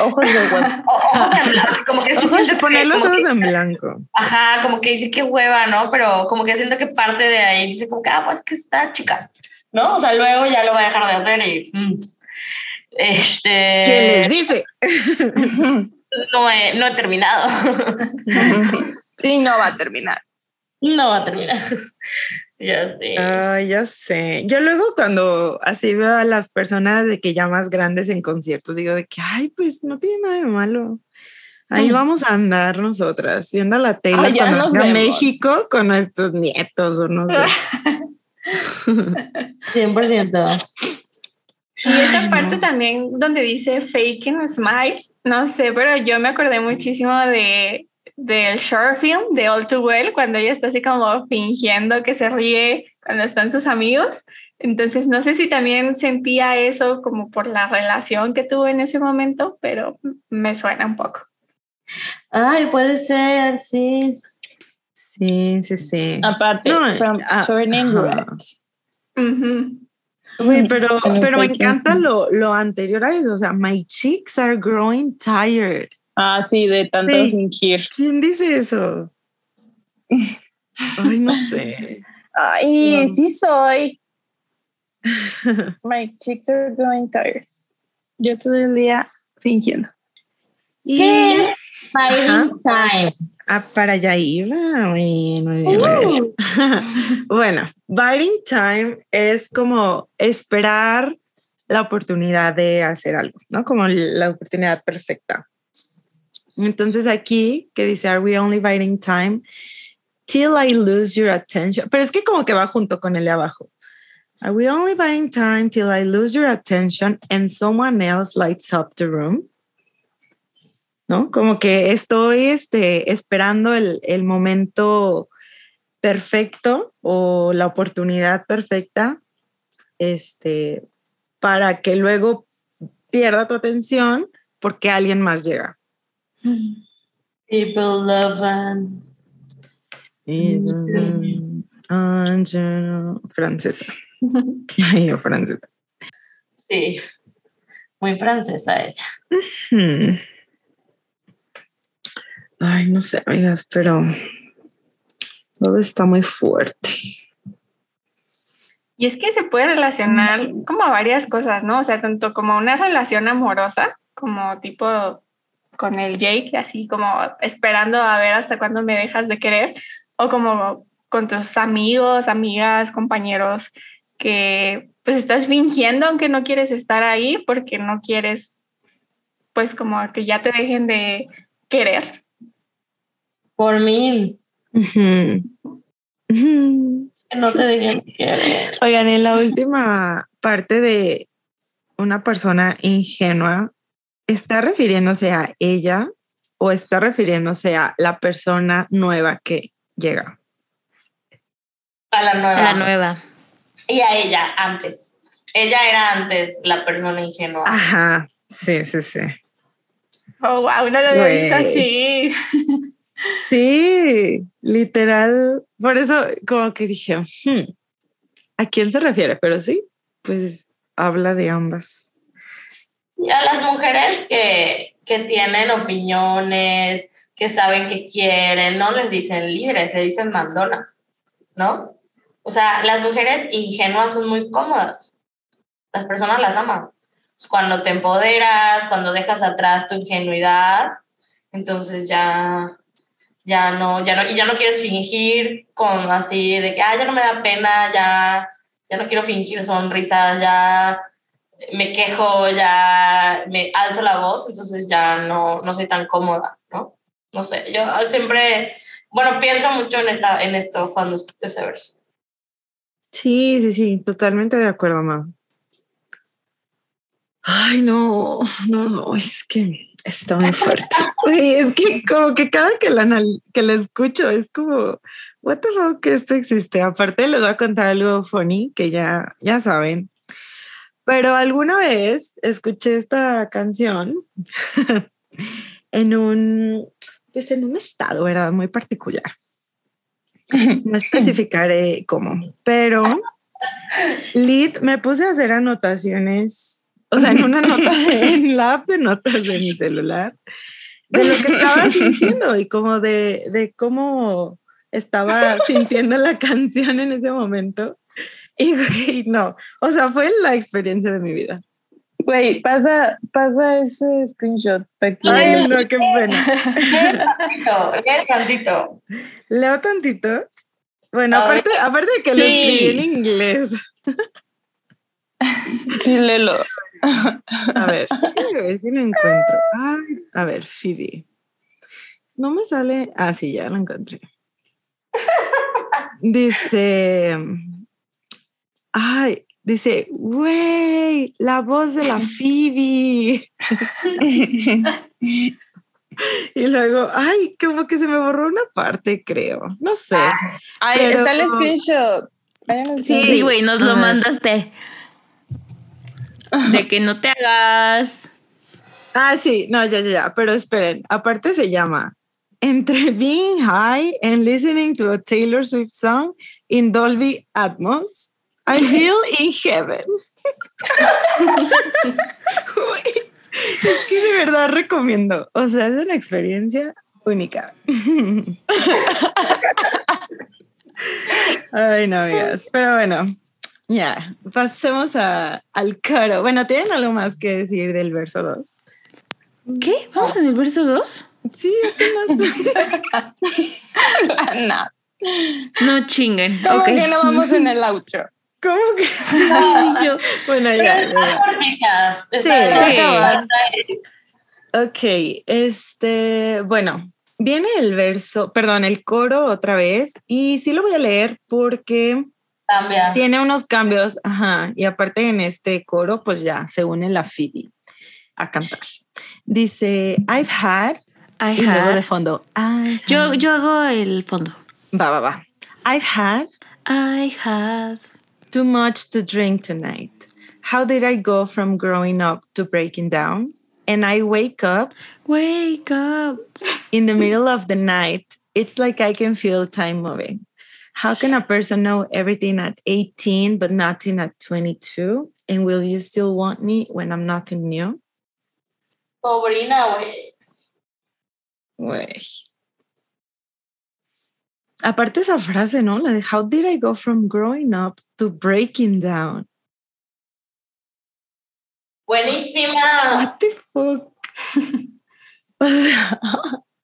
F: Ojos de huevo.
C: ojos en blanco, como que
E: ojos de poner los ojos en blanco.
C: Ajá, como que dice que hueva, ¿no? Pero como que siento que parte de ahí dice como que, ah, pues que está chica, ¿no? O sea, luego ya lo va a dejar de hacer y... mm, este...
E: ¿Quién les dice?
C: No he, no he terminado.
F: Sí, no va a terminar.
C: no va a terminar. Ya sé.
E: Ay, ya sé. Yo luego cuando así veo a las personas de que ya más grandes en conciertos, digo de que, ay, pues no tiene nada de malo. Ahí
F: Mm.
E: vamos a andar nosotras, viendo la tele
F: Ah, ya
E: cuando
F: nos
E: venga a
F: vemos.
E: México con nuestros nietos o no sé.
C: 100%.
D: Y esta
E: Ay,
D: parte
E: no.
D: también donde dice fake and smiles, no sé, pero yo me acordé muchísimo de del short film de All Too Well, cuando ella está así como fingiendo que se ríe cuando están sus amigos. Entonces, no sé si también sentía eso como por la relación que tuvo en ese momento, pero me suena un poco.
C: Ay, puede ser, sí.
E: Sí, sí, sí.
F: Aparte,
E: No,
F: from
E: ah,
F: turning
E: ajá.
F: red.
D: Ujú.
E: Uy, pero,
F: Con el
E: pero me encanta lo, lo anterior a eso. O sea, my cheeks are growing tired.
F: Ah, sí, de tanto
E: Sí.
F: fingir.
E: ¿Quién dice eso? Ay, no sé.
F: Ay,
E: No.
F: sí soy. My cheeks are going tired. Yo todo el día fingiendo.
C: ¿Qué?
E: Ajá.
C: Fighting time.
E: Ah, para allá iba. Muy bien, muy bien. muy bien. bueno, biding time es como esperar la oportunidad de hacer algo, ¿no? Como la oportunidad perfecta. Entonces aquí que dice, are we only biding time till I lose your attention? Pero es que como que va junto con el de abajo. Are we only biding time till I lose your attention and someone else lights up the room? ¿No? Como que estoy este, esperando el, el momento perfecto o la oportunidad perfecta este, para que luego pierda tu atención porque alguien más llega.
C: People love and...
E: Francesa. Ay, yo francesa.
C: Sí. Muy francesa ella.
E: Ay, no sé, amigas, pero todo está muy fuerte.
D: Y es que se puede relacionar como a varias cosas, ¿no? O sea, tanto como una relación amorosa, como tipo con el Jake, así como esperando a ver hasta cuándo me dejas de querer, o como con tus amigos, amigas, compañeros, que pues estás fingiendo aunque no quieres estar ahí porque no quieres, pues como que ya te dejen de querer.
C: Por.
E: Ujú.
C: Que no te dejen querer.
E: Oigan, en la última parte de una persona ingenua, ¿está refiriéndose a ella o está refiriéndose a la persona nueva que llega?
C: A la nueva.
B: A la nueva.
C: Y a ella antes. Ella era antes la persona ingenua.
E: Ajá, sí, sí, sí.
D: Oh, wow, no lo había visto así.
E: Sí, literal. Por eso como que dije, "Hmm, ¿a quién se refiere? Pero sí, pues habla de ambas.
C: A las mujeres que, que tienen opiniones, que saben que quieren, no les dicen líderes, le dicen mandonas, ¿no? O sea, las mujeres ingenuas son muy cómodas. Las personas las aman. Es Cuando te empoderas, cuando dejas atrás tu ingenuidad, entonces ya, ya no, ya no, y ya no quieres fingir con así de que, ah, ya no me da pena, ya, ya no quiero fingir sonrisas, ya me quejo, ya me alzo la voz, entonces ya no, no soy tan cómoda, ¿no? No sé, yo siempre, bueno, pienso mucho en, esta, en esto cuando escucho ese verso.
E: Sí, sí, sí, totalmente de acuerdo, ma. Ay, no, no, no, es que está muy fuerte. Güey, es que como que cada que la, que la escucho es como, what the fuck, que esto existe. Aparte les voy a contar algo funny que ya, ya saben. Pero alguna vez escuché esta canción en un, pues en un estado, ¿verdad? Muy particular. No especificaré cómo, pero Lid me puse a hacer anotaciones, o sea, en una nota, de- en la app de notas de mi celular, de lo que estaba sintiendo y como de, de cómo estaba sintiendo la canción en ese momento. Y güey, no. O sea, fue la experiencia de mi vida.
F: Güey, pasa, pasa ese screenshot. que
E: Ay,
F: lo-
E: no, qué pena.
C: tantito, lee tantito.
E: Leo tantito. Bueno,
C: A ver.
E: aparte, aparte de que lo
B: Sí.
E: escribí en inglés.
F: Sí, léelo.
E: A ver, déjame ver si lo encuentro. Ay, a ver, Phoebe. No me sale. Ah, sí, ya lo encontré. Dice. Ay, dice, güey, la voz de la Phoebe. Y luego, ay, como que se me borró una parte, creo. No sé.
F: Ay,
E: Pero-
F: está el screenshot.
B: Sí, güey, nos
E: A
B: lo mandaste. De que no te hagas.
E: Ah, sí, no, ya, ya, ya, pero esperen, aparte se llama Entre being high and listening to a Taylor Swift song in Dolby Atmos, I feel in heaven. Es que de verdad recomiendo, o sea, es una experiencia única. Ay, no, amigas, pero bueno, ya, pasemos a, al coro. Bueno, ¿tienen algo más que decir del verso 2?
B: ¿Qué? ¿Vamos en el verso 2?
E: Sí, apenas.
F: no,
B: No chinguen.
F: ¿cómo
B: ok.
F: que no vamos en el outro?
E: ¿Cómo que?
B: Sí, sí, sí, yo.
E: Bueno, ya, ya. Sí.
C: Está-
E: Ok, este, bueno, viene el verso, perdón, el coro otra vez, y sí lo voy a leer porque
C: Cambia.
E: tiene unos cambios, ajá, y aparte en este coro, pues ya se une la Phoebe a cantar. Dice, I've had,
B: I
E: y luego de fondo,
B: Yo, yo hago el fondo.
E: va, va, va. I've had
B: I had.
E: Too much to drink tonight. How did I go from growing up to breaking down? And I wake up
B: Wake up.
E: in the middle of the night. It's like I can feel time moving. How can a person know everything at 18 but nothing at 22? And will you still want me when I'm nothing new?
C: Pobrina, güey.
E: Güey. Aparte esa frase, ¿no? La de How did I go from growing up to breaking down?
C: Buenísima.
E: What the fuck? O sea,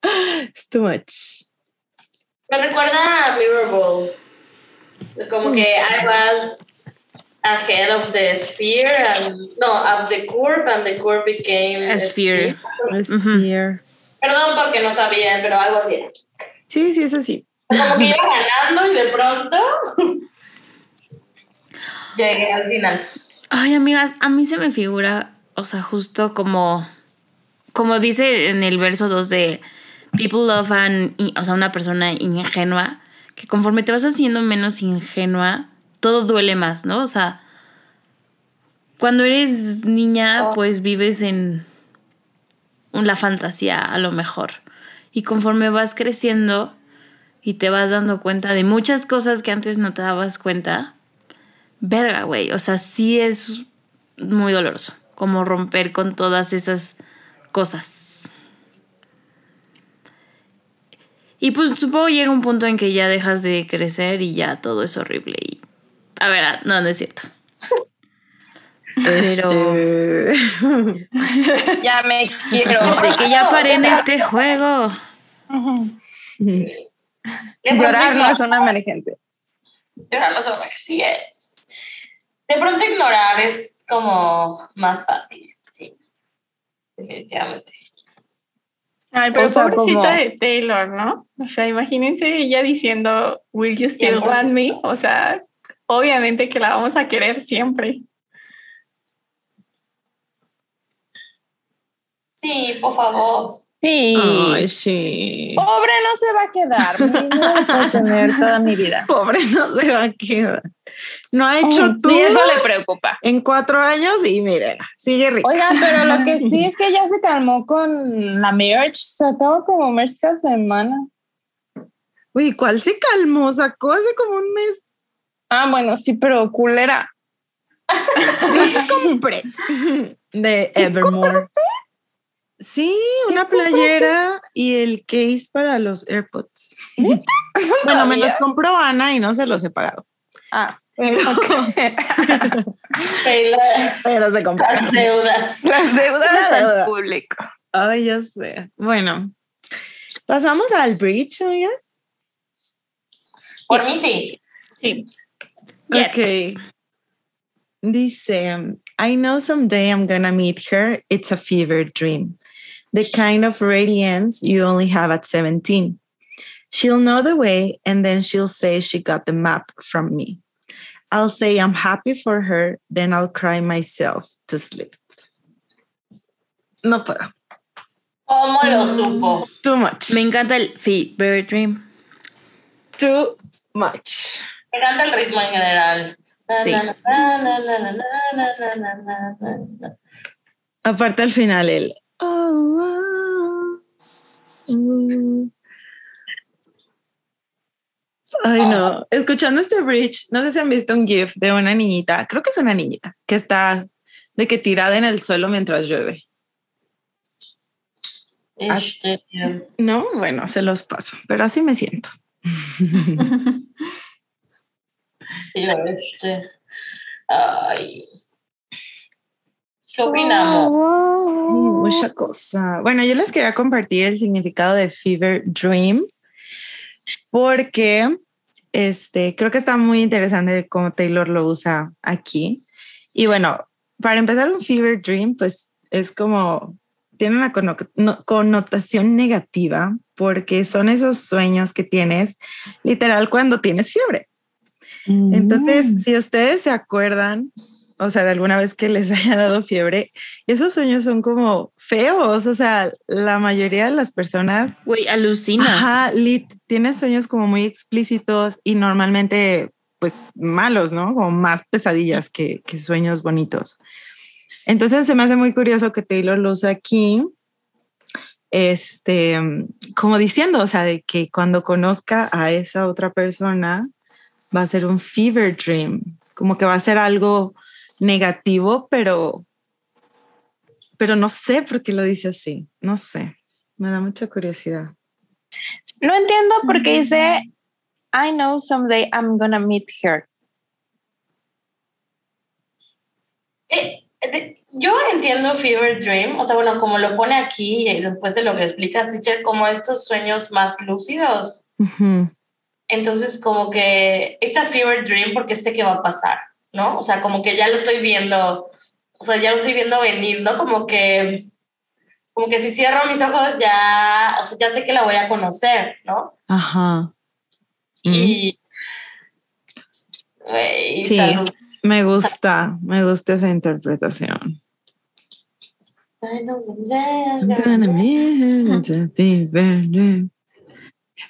E: It's too much.
C: Me recuerda a Mirrorball. Como que I was ahead of the sphere and no, of the curve and the curve became
B: A sphere.
E: It's
B: Ujú.
E: here.
C: Perdón porque no está bien, pero algo así.
E: Sí, sí, es así.
C: Como que iba ganando y de pronto llegué al final.
B: Ay, amigas, a mí se me figura, o sea, justo como, como dice en el verso 2 de People love an, o sea, una persona ingenua, que conforme te vas haciendo menos ingenua, todo duele más, ¿no? O sea, cuando eres niña, pues vives en la fantasía a lo mejor. Y conforme vas creciendo y te vas dando cuenta de muchas cosas que antes no te dabas cuenta, verga, güey. O sea, sí es muy doloroso. Como romper con todas esas cosas. Y pues supongo llega un punto en que ya dejas de crecer y ya todo es horrible. Y. A ver, no, no es cierto. Pero.
E: Este,
F: Ya me quiero.
B: De que ya paré en este juego.
F: Llorar no es una emergencia.
C: Llorar no es una sí es. De pronto ignorar es como más fácil, sí. Definitivamente.
D: Ay, pero
F: O sea,
D: pobrecita
F: como-
D: de Taylor, ¿no? O sea, imagínense ella diciendo, Will you still
C: Siempre.
D: want me? O sea, obviamente que la vamos a querer siempre.
C: Sí, por favor.
F: Sí.
E: Ay, sí.
F: Pobre no se va a quedar. Va a tener toda mi vida.
E: Pobre no se va a quedar. No ha hecho tú
F: Sí, eso le preocupa.
E: en cuatro años y mire, sigue rico.
F: Oigan, pero lo que sí es que ya se calmó con la merch. Sacaba como merch cada semana.
E: Uy, ¿cuál se calmó? Sacó hace como un mes.
F: Ah, bueno, sí, pero culera.
E: Compré de Evermore. Sí, una
F: compraste?
E: playera y el case para los AirPods. Bueno, me los compró Ana y no se los he pagado.
F: Ah,
E: Pero, pero se compraron.
C: Las deudas.
F: Las deudas
E: La
F: al
E: deuda.
F: público.
E: Ay, ya sé. Bueno, pasamos al bridge, amigas.
C: Por mí sí.
D: Sí.
B: Yes.
E: Okay. Dice, I know someday I'm gonna meet her. It's a fever dream. the kind of radiance you only have at 17. She'll know the way, and then she'll say she got the map from me. I'll say I'm happy for her, then I'll cry myself to sleep. No puedo.
C: ¿Cómo lo supo?
E: Too much.
B: Me encanta el sí, very Dream.
E: Too much.
C: Me encanta el ritmo en general.
B: Sí.
E: Aparte al final, el oh, oh. Ay no, escuchando este bridge, no sé si han visto un gif de una niñita, creo que es una niñita, que está de que tirada en el suelo mientras llueve.
C: Este,
E: No, bueno, se los paso, pero así me siento.
C: este. Ay. ¿Qué opinamos?
E: Mucha cosa. Bueno, yo les quería compartir el significado de Fever Dream porque este, creo que está muy interesante cómo Taylor lo usa aquí. Y bueno, para empezar, un Fever Dream, pues es como, tiene una conno- no- connotación negativa porque son esos sueños que tienes literal cuando tienes fiebre. Entonces, si ustedes se acuerdan, o sea, de alguna vez que les haya dado fiebre, esos sueños son como feos, o sea, la mayoría de las personas,
B: Güey, alucinas.
E: ajá, lit, tienen sueños como muy explícitos y normalmente, pues, malos, ¿no? Como más pesadillas que, que sueños bonitos. Entonces, se me hace muy curioso que Taylor lo usa aquí, este, como diciendo, o sea, de que cuando conozca a esa otra persona, va a ser un fever dream, como que va a ser algo negativo, pero, pero no sé por qué lo dice así, no sé, me da mucha curiosidad.
F: No entiendo por qué dice I know someday I'm gonna meet her.
C: Eh, de- yo entiendo Fever Dream, o sea, bueno, como lo pone aquí, eh, después de lo que explica Stitcher, como estos sueños más lúcidos. Entonces, como que it's a fever dream porque sé que va a pasar, ¿no? O sea, como que ya lo estoy viendo, o sea, ya lo estoy viendo venir, ¿no? Como que, como que si cierro mis ojos ya, o sea, ya sé que la voy a conocer, ¿no?
E: Ajá. Mm,
C: Y, güey,
E: Sí.
C: salud.
E: me gusta, me gusta esa interpretación.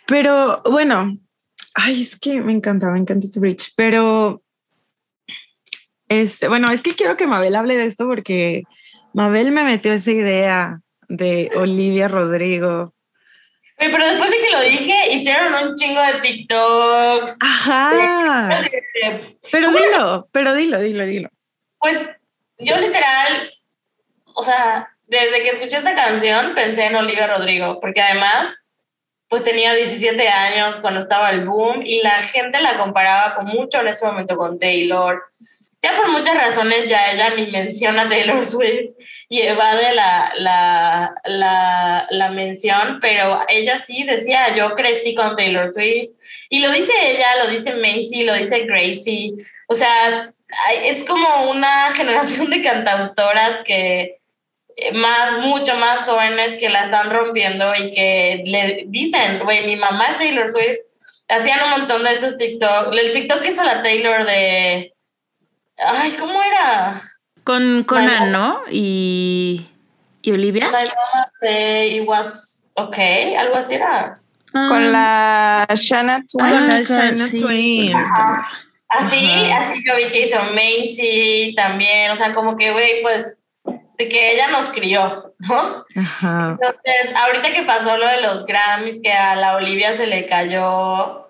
E: Pero bueno, ay, es que me encanta, me encanta este bridge, pero este, bueno, es que quiero que Mabel hable de esto porque Mabel me metió esa idea de Olivia Rodrigo.
C: Pero después de que lo dije, hicieron un chingo de TikToks.
E: Ajá, pero dilo, pero dilo, dilo, dilo.
C: Pues yo literal, o sea, desde que escuché esta canción pensé en Olivia Rodrigo, porque además, pues tenía 17 años cuando estaba el boom y la gente la comparaba con mucho en ese momento con Taylor. Ya por muchas razones ya ella ni menciona Taylor Swift y evade la, la, la, la mención, pero ella sí decía, yo crecí con Taylor Swift. Y lo dice ella, lo dice Macy, lo dice Gracie. O sea, es como una generación de cantautoras que eh, más, mucho más jóvenes que la están rompiendo y que le dicen, güey, mi mamá es Taylor Swift. Hacían un montón de estos TikTok. El TikTok hizo la Taylor de... Ay, ¿cómo era?
B: Con Conan. ¿no? Y, y Olivia.
C: My mama say it was okay, algo así era.
B: Ah,
F: Con la Shanna Twain.
B: ah,
E: Con la Shania
B: sí,
E: Twain.
B: morra.
C: Así,
E: Ajá.
C: así yo vi que hizo Macy también, o sea, como que, güey, pues, de que ella nos crió, ¿no?
E: Ajá.
C: Entonces, ahorita que pasó lo de los Grammys, que a la Olivia se le cayó,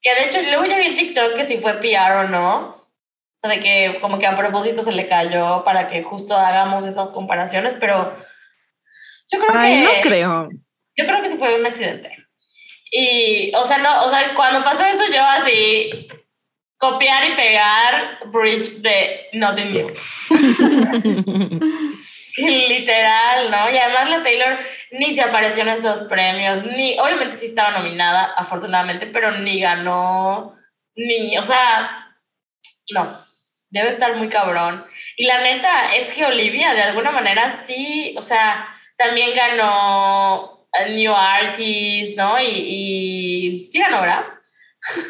C: que de hecho luego ya vi en TikTok que si fue PR o no, sea, de que como que a propósito se le cayó para que justo hagamos esas comparaciones, pero yo creo
E: Ay,
C: que...
E: no creo.
C: Yo creo que sí fue un accidente. Y, o sea, no, o sea, cuando pasó eso yo así, copiar y pegar Bridge de Nothing New. Literal, ¿no? Y además la Taylor ni se apareció en estos premios, ni, obviamente sí estaba nominada, afortunadamente, pero ni ganó, ni, o sea, no, debe estar muy cabrón. Y la neta es que Olivia, de alguna manera, sí, o sea, también ganó New Artist, ¿no? Y, y sí ganó, ¿verdad?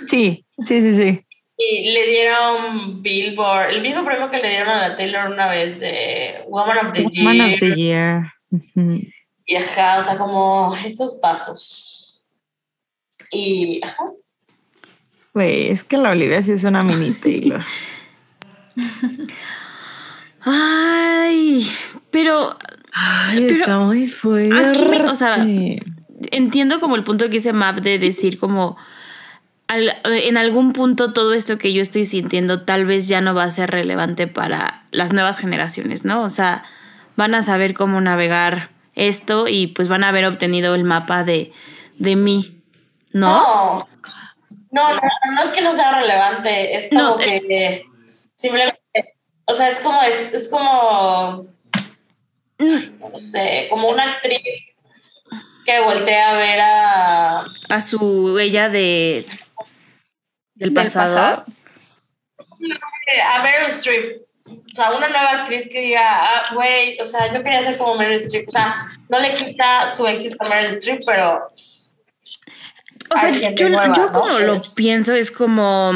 E: Sí, sí, sí, sí.
C: Y le dieron Billboard, el mismo premio que le dieron a la Taylor una vez de Woman of the Year.
E: Woman of the Year.
C: Y ajá, o sea, como esos pasos. Y ajá.
E: Güey, es que la Olivia sí es una mini Taylor.
B: Ay, pero.
E: Ay,
B: pero
E: está muy fuerte.
B: aquí me- o sea, entiendo como el punto que dice Mav de decir como al- en algún punto todo esto que yo estoy sintiendo tal vez ya no va a ser relevante para las nuevas generaciones, ¿no? O sea, van a saber cómo navegar esto y pues van a haber obtenido el mapa de, de mí, ¿no?
C: No, no, no, no es que no sea relevante, es como
B: No,
C: que simplemente, o sea, es como, es, es como, no sé, como una actriz que voltea a ver a...
B: A su ella de del
D: Del
B: pasado.
D: pasado.
C: a Meryl Streep. O sea, una nueva actriz que diga, ah, güey, o sea, yo quería ser como Meryl Streep. O sea, no le quita su éxito a Meryl Streep, pero
B: O sea, yo,
C: nueva,
B: yo
C: ¿no?
B: como lo pienso es como,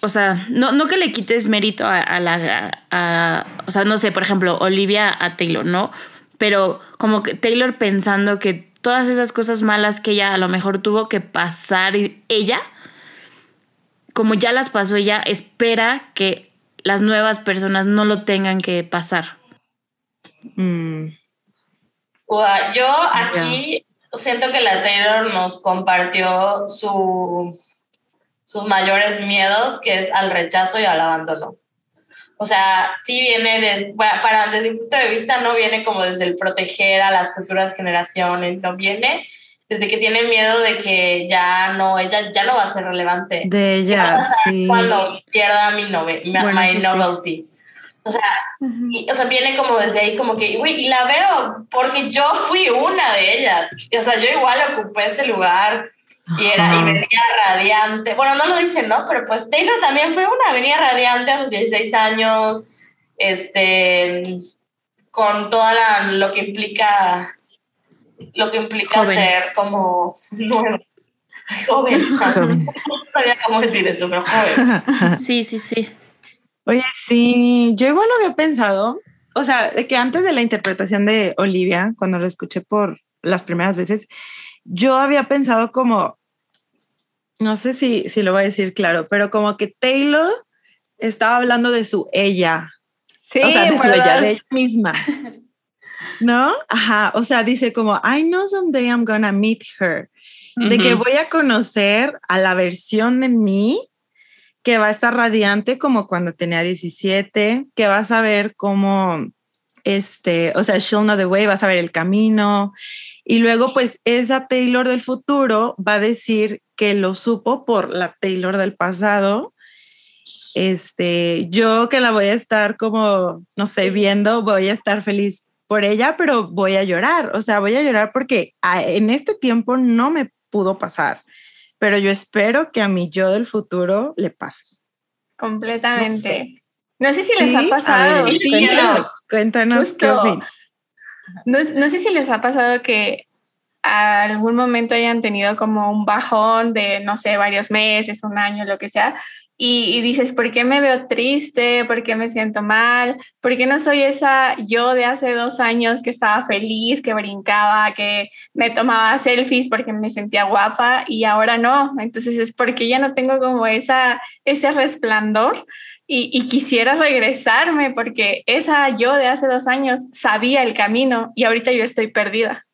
B: o sea, no, no que le quites mérito a, a la, a- o sea, no sé, por ejemplo, Olivia a Taylor, ¿no? Pero como que Taylor pensando que todas esas cosas malas que ella a lo mejor tuvo que pasar y- ella, como ya las pasó ella, espera que las nuevas personas no lo tengan que pasar.
E: Mm,
C: yo aquí siento que la Taylor nos compartió su, sus mayores miedos, que es al rechazo y al abandono. O sea, sí viene, de, para, para- desde mi punto de vista, no viene como desde el proteger a las futuras generaciones, no viene desde que tiene miedo de que ya no, ella ya no va a ser relevante.
E: de
C: ¿Qué va a
E: ella, sí.
C: cuando pierda mi, nove mi-
B: Bueno,
C: my
B: sí.
C: novelty? O sea, y- o sea, viene como desde ahí, como que, güey, y la veo porque yo fui una de ellas. O sea, yo igual ocupé ese lugar y, era, y venía radiante. Bueno, no lo dicen, ¿no? Pero pues Taylor también fue una, venía radiante a sus 16 años, este, con toda la, lo que implica, lo que implica
B: Joven.
C: ser como. Joven.
E: Joven.
C: No sabía cómo decir eso, pero joven.
B: Sí, sí, sí.
E: Oye, sí, yo igual lo había pensado, o sea, de que antes de la interpretación de Olivia, cuando lo escuché por las primeras veces, yo había pensado como, no sé si, si lo voy a decir claro, pero como que Taylor estaba hablando de su ella,
D: Sí,
E: o sea, de su ella, de ella misma. ¿No? Ajá, o sea, dice como, I know someday I'm gonna meet her. De que voy a conocer a la versión de mí que va a estar radiante como cuando tenía 17, que vas a ver cómo, este, o sea, she'll know the way, vas a ver el camino. Y luego, pues, esa Taylor del futuro va a decir que lo supo por la Taylor del pasado. Este, yo que la voy a estar como, no sé, viendo, voy a estar feliz por ella, pero voy a llorar. O sea, voy a llorar porque a- en este tiempo no me pudo pasar, pero yo espero que a mi yo del futuro le pase.
D: Completamente. No sé si les
E: ¿Sí?
D: ha pasado.
E: A ver,
D: sí,
E: cuéntanos, cuéntanos qué.
D: No, no sé si les ha pasado que algún momento hayan tenido como un bajón de, no sé, varios meses, un año, lo que sea, y, dices, ¿por qué me veo triste? ¿Por qué me siento mal? ¿Por qué no soy esa yo de hace dos años que estaba feliz, que brincaba, que me tomaba selfies porque me sentía guapa y ahora no? Entonces es porque ya no tengo como esa, ese resplandor y, y quisiera regresarme porque esa yo de hace dos años sabía el camino y ahorita yo estoy perdida.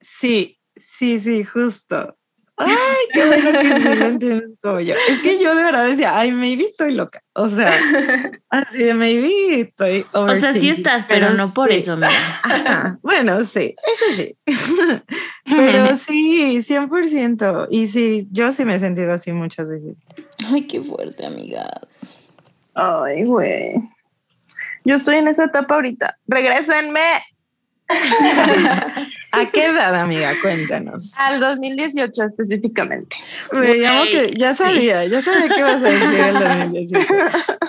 E: Sí, sí, sí, justo. Ay, qué bueno que sí lo entiendes como yo. Es que yo de verdad decía, ay, maybe estoy loca. O sea, así de maybe estoy.
B: O sea, sí estás, pero, no por
E: sí.
B: eso, mira.
E: Ajá, Bueno, sí, eso sí. Pero sí, 100%. Y sí, yo sí me he sentido así muchas veces.
B: Ay, qué fuerte, amigas.
F: Ay, güey. Yo estoy en esa etapa ahorita. Regrésenme
E: ¿A qué edad, amiga? Cuéntanos.
F: al 2018 específicamente.
E: Me llamo que ya
B: sí.
E: sabía, ya sabía que ibas a decir el 2018.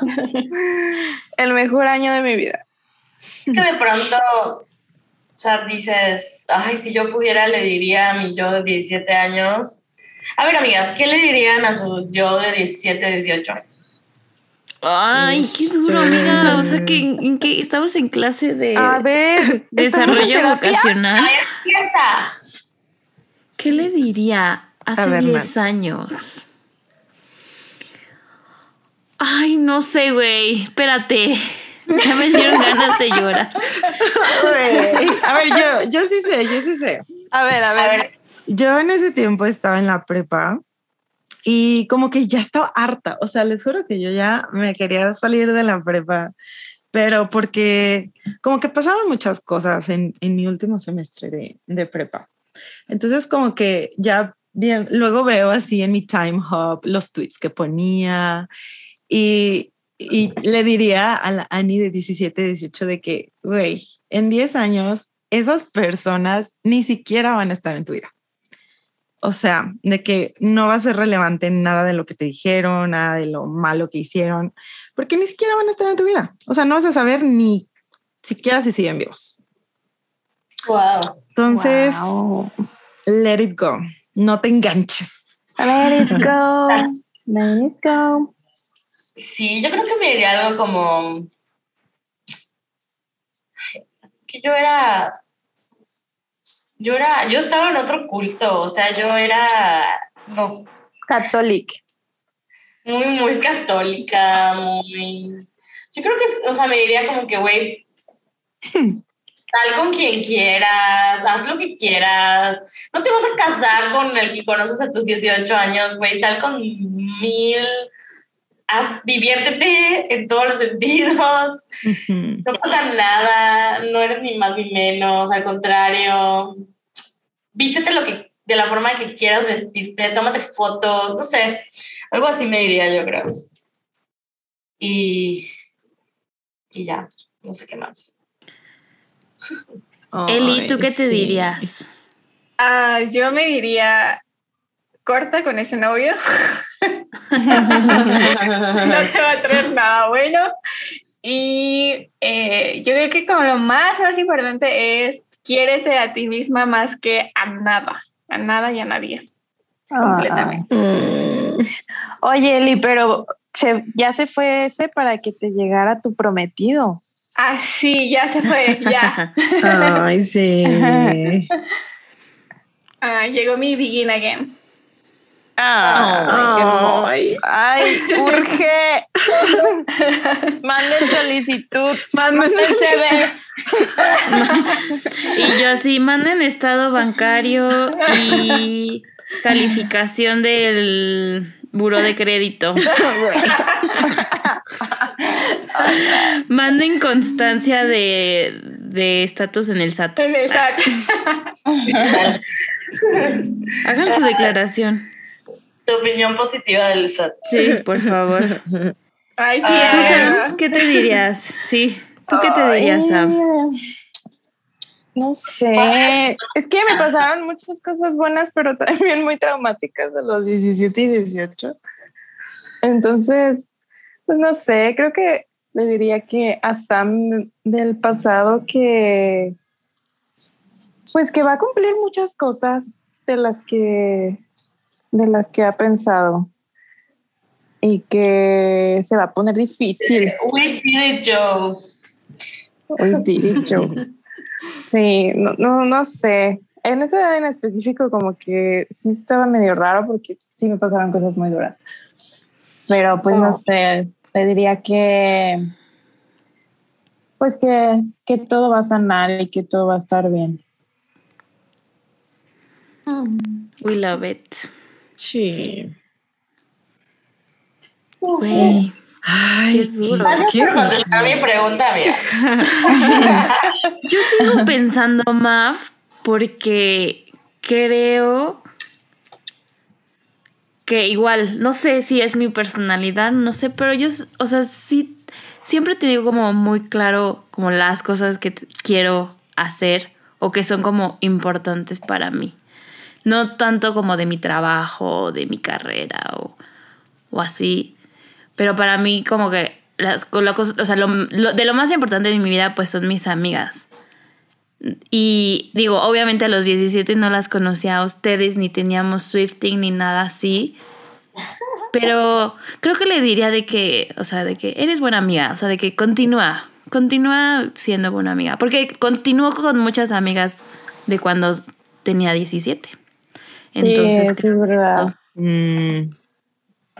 F: El mejor año de mi vida.
C: Es que de pronto, o sea, dices, ay, si yo pudiera, le diría a mi yo de 17 años. A ver, amigas, ¿qué le dirían a su yo de 17, 18?
B: Ay, qué duro, amiga. O sea, que en, qué estamos en clase de
F: A ver, ¿estamos en
B: desarrollo vocacional.
C: Piensa.
B: ¿Qué le diría hace
E: A ver,
B: 10 años? Ay, no sé, güey. Espérate. Ya me dieron ganas de llorar.
E: A ver, yo, yo sí sé, yo sí sé.
F: A ver, a ver,
E: Yo en ese tiempo estaba en la prepa y como que ya estaba harta. O sea, les juro que yo ya me quería salir de la prepa, pero porque como que pasaban muchas cosas en, en mi último semestre de, de prepa. Entonces como que ya bien, luego veo así en mi time hub los tweets que ponía y, y le diría a la Annie de 17, 18 de que, güey, en 10 años esas personas ni siquiera van a estar en tu vida. O sea, de que no va a ser relevante nada de lo que te dijeron, nada de lo malo que hicieron, porque ni siquiera van a estar en tu vida. O sea, no vas a saber ni siquiera si siguen vivos.
C: wow.
E: Entonces,
F: Wow.
E: let it go. No te enganches.
F: Let it go. Let it go.
C: Sí, yo creo que me diría algo como. Es que yo era. Yo era. Yo estaba en otro culto, o sea, yo era. No,
F: Catholic.
C: muy, muy católica, muy. Yo creo que, o sea, me diría como que, güey, sal con quien quieras, haz lo que quieras. No te vas a casar con el que conoces a tus 18 años, güey, sal con mil. Haz, diviértete en todos los sentidos. No pasa nada, no eres ni más ni menos, al contrario. Vístete lo que, de la forma que quieras vestirte, tómate fotos, no sé, algo así me diría yo creo. Y, y ya, no sé qué más.
B: Eli, ¿tú qué te dirías?
D: Ah, yo me diría, corta con ese novio, no te va a traer nada bueno. Y eh, yo creo que como lo más, más importante es, quiérete a ti misma más que a nada, a nada y a nadie. Completamente.
F: Mm. Oye, Eli, pero se- ya se fue ese para que te llegara tu prometido.
D: Ah, sí, ya se fue, ya.
E: Ay, sí.
D: Ah, llegó mi begin again.
F: Ay.
E: Ay,
F: Ay, urge. Manden solicitud.
E: Manden
F: CV.
B: Y yo así, manden estado bancario y calificación del buro de crédito. Manden constancia de de estatus en el SAT.
D: Exacto.
B: Hagan su declaración.
C: Tu opinión positiva del SAT.
B: Sí, por favor.
D: Ay, sí,
C: Ah,
B: ¿Tú,
D: háganlo.
B: Sam, qué te dirías? Sí. ¿Tú qué te dirías, Sam?
F: Ay, No sé. Es que me pasaron muchas cosas buenas, pero también muy traumáticas de los 17 y 18. Entonces, pues no sé, creo que le diría que a Sam del pasado que pues que va a cumplir muchas cosas de las que de las que ha pensado y que se va a poner difícil.
C: We did it, Joe.
F: Hoy dicho. Sí, no, no, no sé. En esa edad en específico como que sí estaba medio raro porque sí me pasaron cosas muy duras. Pero pues no
D: Oh.
F: sé, le diría que pues que, que todo va a sanar y que todo va a estar bien.
B: We love it.
E: Sí.
B: Güey.
E: Ay,
B: Qué duro.
C: Por contestar mi pregunta, amiga.
B: Yo sigo pensando, Maf, porque creo que igual, no sé si es mi personalidad, no sé, pero yo, o sea, sí, siempre te digo como muy claro como las cosas que quiero hacer o que son como importantes para mí. No tanto como de mi trabajo, de mi carrera o, o así, pero para mí como que las, o sea, de lo más importante en mi vida pues son mis amigas. Y digo, obviamente a los 17 no las conocía a ustedes, ni teníamos Swifting, ni nada así. Pero creo que le diría de que, o sea, de que eres buena amiga, o sea, de que continúa, continúa siendo buena amiga. Porque continúo con muchas amigas de cuando tenía 17. Entonces,
F: sí, es verdad.
B: Mm.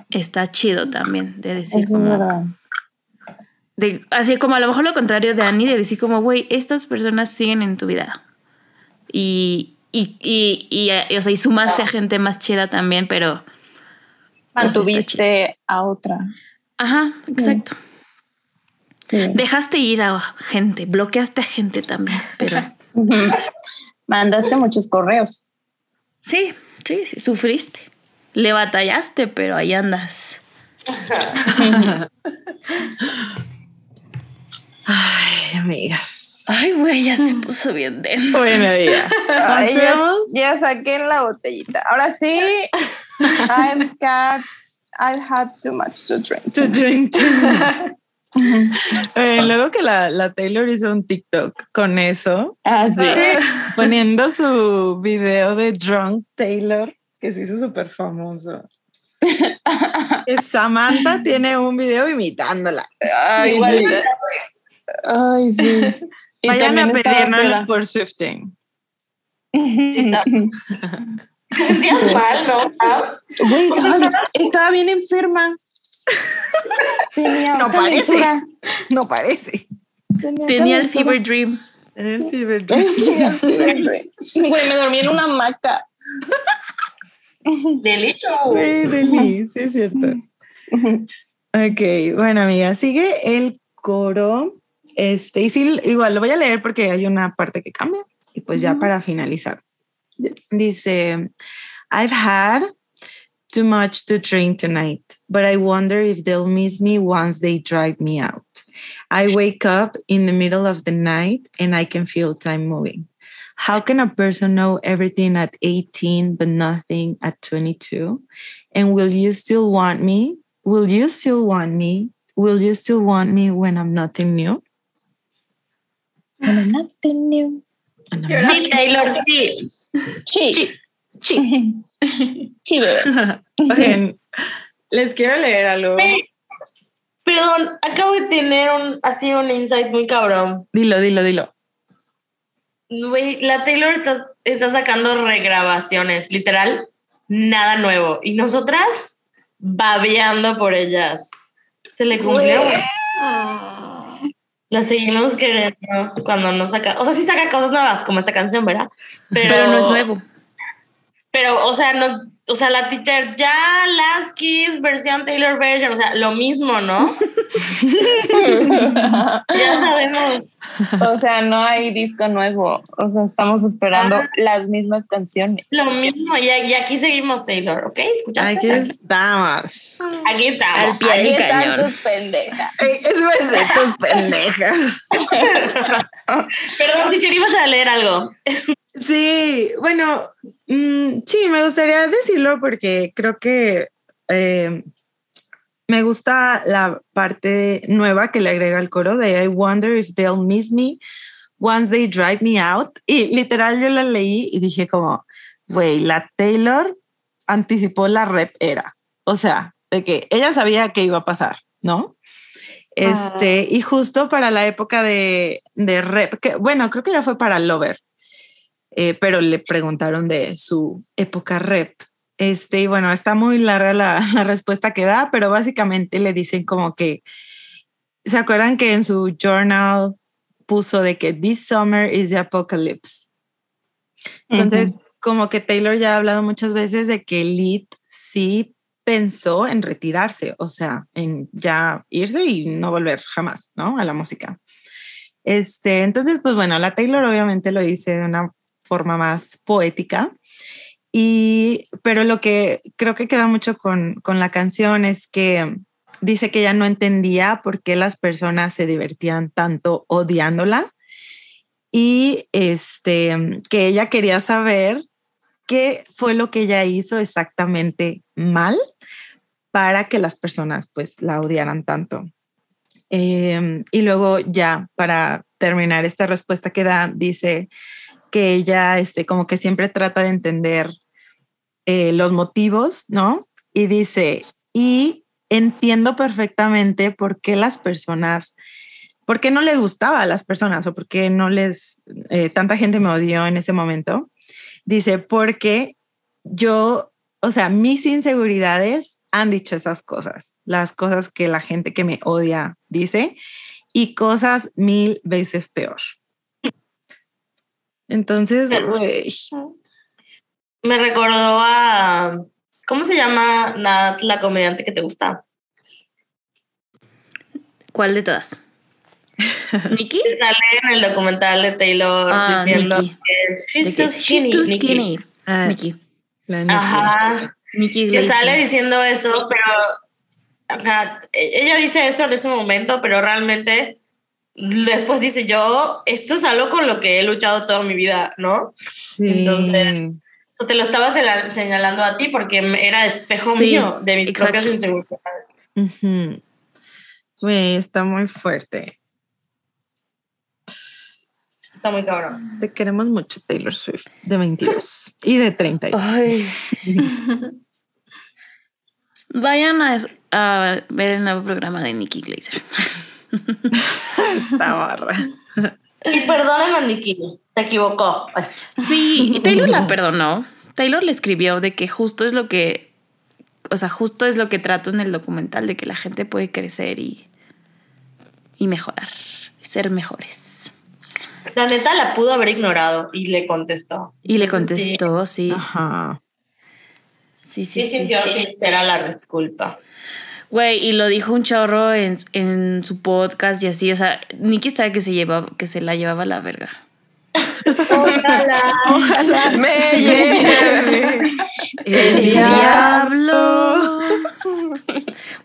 B: Está chido también de decir como así como a lo mejor lo contrario de Annie, de decir como, güey, estas personas siguen en tu vida. Y, y, y, y, o sea, y sumaste a gente más chida también, pero...
F: Mantuviste a otra.
B: Ajá, exacto. Dejaste ir a gente, bloqueaste a gente también, pero...
F: Mandaste muchos correos.
B: Sí, sí, sí, sufriste. Le batallaste, pero ahí andas.
E: Ay, amigas.
B: Ay, güey, ya se puso bien denso.
E: Bueno, ya.
F: Ay, ya, ya saqué la botellita. Ahora sí, I've got, I've had too much to drink.
E: To drink. eh, luego que la, la, Taylor hizo un TikTok con eso,
F: ah, sí.
E: poniendo su video de Drunk Taylor, que se hizo súper famoso. Samantha tiene un video imitándola.
F: Ay, Igual. Ay, sí.
E: Vayan a pedirnos por Swifting.
C: Sí, mal,
F: ¿no? estaba, bien enferma.
E: Tenía no parece. No parece.
B: Tenía, el fever dream.
E: Tenía el fever dream.
F: Güey, me dormí en una hamaca.
C: Delito.
E: Sí, sí, es cierto. Ok, bueno, amiga, sigue el coro este, y sí, igual lo voy a leer porque hay una parte que cambia y pues ya para finalizar. Dice, I've had too much to drink tonight, but I wonder if they'll miss me once they drive me out. I wake up in the middle of the night and I can feel time moving. How can a person know everything at 18 but nothing at 22? And will you still want me? Will you still want me? Will you still want me when I'm nothing new?
F: When I'm nothing new.
C: Sí, Taylor, sí.
F: Sí.
E: Sí.
F: Sí,
E: les quiero leer algo.
C: Perdón, acabo de tener un, así un insight muy cabrón.
E: Dilo, dilo, dilo.
C: la Taylor está, está sacando regrabaciones, literal, nada nuevo. Y nosotras babeando por ellas. Se le cumplió la seguimos queriendo cuando no saca, o sea, sí saca cosas nuevas como esta canción, ¿verdad?
B: Pero, no es nuevo.
C: Pero, o sea, nos, o sea, la teacher ya Last Kiss versión Taylor version, o sea, lo mismo, ¿no? ya sabemos.
F: O sea, no hay disco nuevo, o sea, estamos esperando las mismas canciones.
C: Lo mismo, y, aquí seguimos Taylor, ¿ok? ¿Escuchaste?
E: Aquí estamos.
C: Aquí estamos.
F: aquí están tus pendejas.
E: Es de tus pendejas.
C: Perdón, teacher, ibas a leer algo.
E: Sí, bueno, mm, sí, me gustaría decirlo porque creo que eh, me gusta la parte nueva que le agrega el coro de I wonder if they'll miss me once they drive me out. Y literal yo la leí y dije como, güey, la Taylor anticipó la rep era. O sea, de que ella sabía que iba a pasar, ¿no? Este, y justo para la época de, de rep, que bueno, creo que ya fue para Lover, eh, pero le preguntaron de su época rep. Este, y bueno, está muy larga la, la, respuesta que da, pero básicamente le dicen como que, ¿se acuerdan que en su journal puso de que this summer is the apocalypse? Entonces, como que Taylor ya ha hablado muchas veces de que Lit sí pensó en retirarse, o sea, en ya irse y no volver jamás, ¿no? A la música. Este, entonces, pues bueno, la Taylor obviamente lo dice de una forma más poética. Y, pero lo que creo que queda mucho con, con la canción es que dice que ella no entendía por qué las personas se divertían tanto odiándola y este, que ella quería saber qué fue lo que ella hizo exactamente mal para que las personas pues la odiaran tanto. Em, y luego ya para terminar esta respuesta que da, dice que ella este, como que siempre trata de entender eh, los motivos, ¿no? Y dice, y entiendo perfectamente por qué las personas, por qué no le gustaba a las personas o por qué no les, eh, tanta gente me odió en ese momento. Dice, porque yo, o sea, mis inseguridades han dicho esas cosas, las cosas que la gente que me odia dice y cosas mil veces peor. Entonces, güey.
C: Me recordó a. ¿Cómo se llama Nat, la comediante que te gusta?
B: ¿Cuál de todas? ¿Nikki?
C: Sale en el documental de Taylor
B: Ah,
C: diciendo
B: Nikki.
C: que she's too
B: que,
C: skinny.
B: She's too
C: Nikki.
B: skinny.
E: Ah,
B: Nikki.
E: la Nikki.
C: Ajá.
B: Nikki
C: Que sale diciendo eso, pero ajá, e- ella dice eso en ese momento, pero realmente después dice yo, esto es algo con lo que he luchado toda mi vida, ¿no?
E: Sí.
C: entonces, Eso te lo estaba señalando a ti porque era espejo
B: Sí,
C: mío de mis
B: exacto.
C: propias inseguridades.
E: Ujú. Güey, está muy fuerte.
C: Está muy cabrón.
E: Te queremos mucho, Taylor Swift, de 22 y de 30.
B: Ay. Vayan a, a ver el nuevo programa de Nikki Glaser.
E: Esta barra.
C: Y perdonen a Nikki, se equivocó.
B: Sí, y Taylor la perdonó. Taylor le escribió de que justo es lo que, o sea, justo es lo que trato en el documental, de que la gente puede crecer y, y mejorar, ser mejores.
C: La neta la pudo haber ignorado y le contestó.
B: Y le
C: Entonces, sí,
B: contestó, sí.
E: Ajá.
B: Sí, sí,
C: Sí,
B: sí.
C: sintió
B: sí.
C: sincera la disculpa.
B: Güey, y lo dijo un chorro en, en su podcast y así. O sea, Nikki estaba que se llevaba, que se la llevaba a la verga.
C: Ojalá.
E: Ojalá
F: Me lleve
E: el
B: diablo.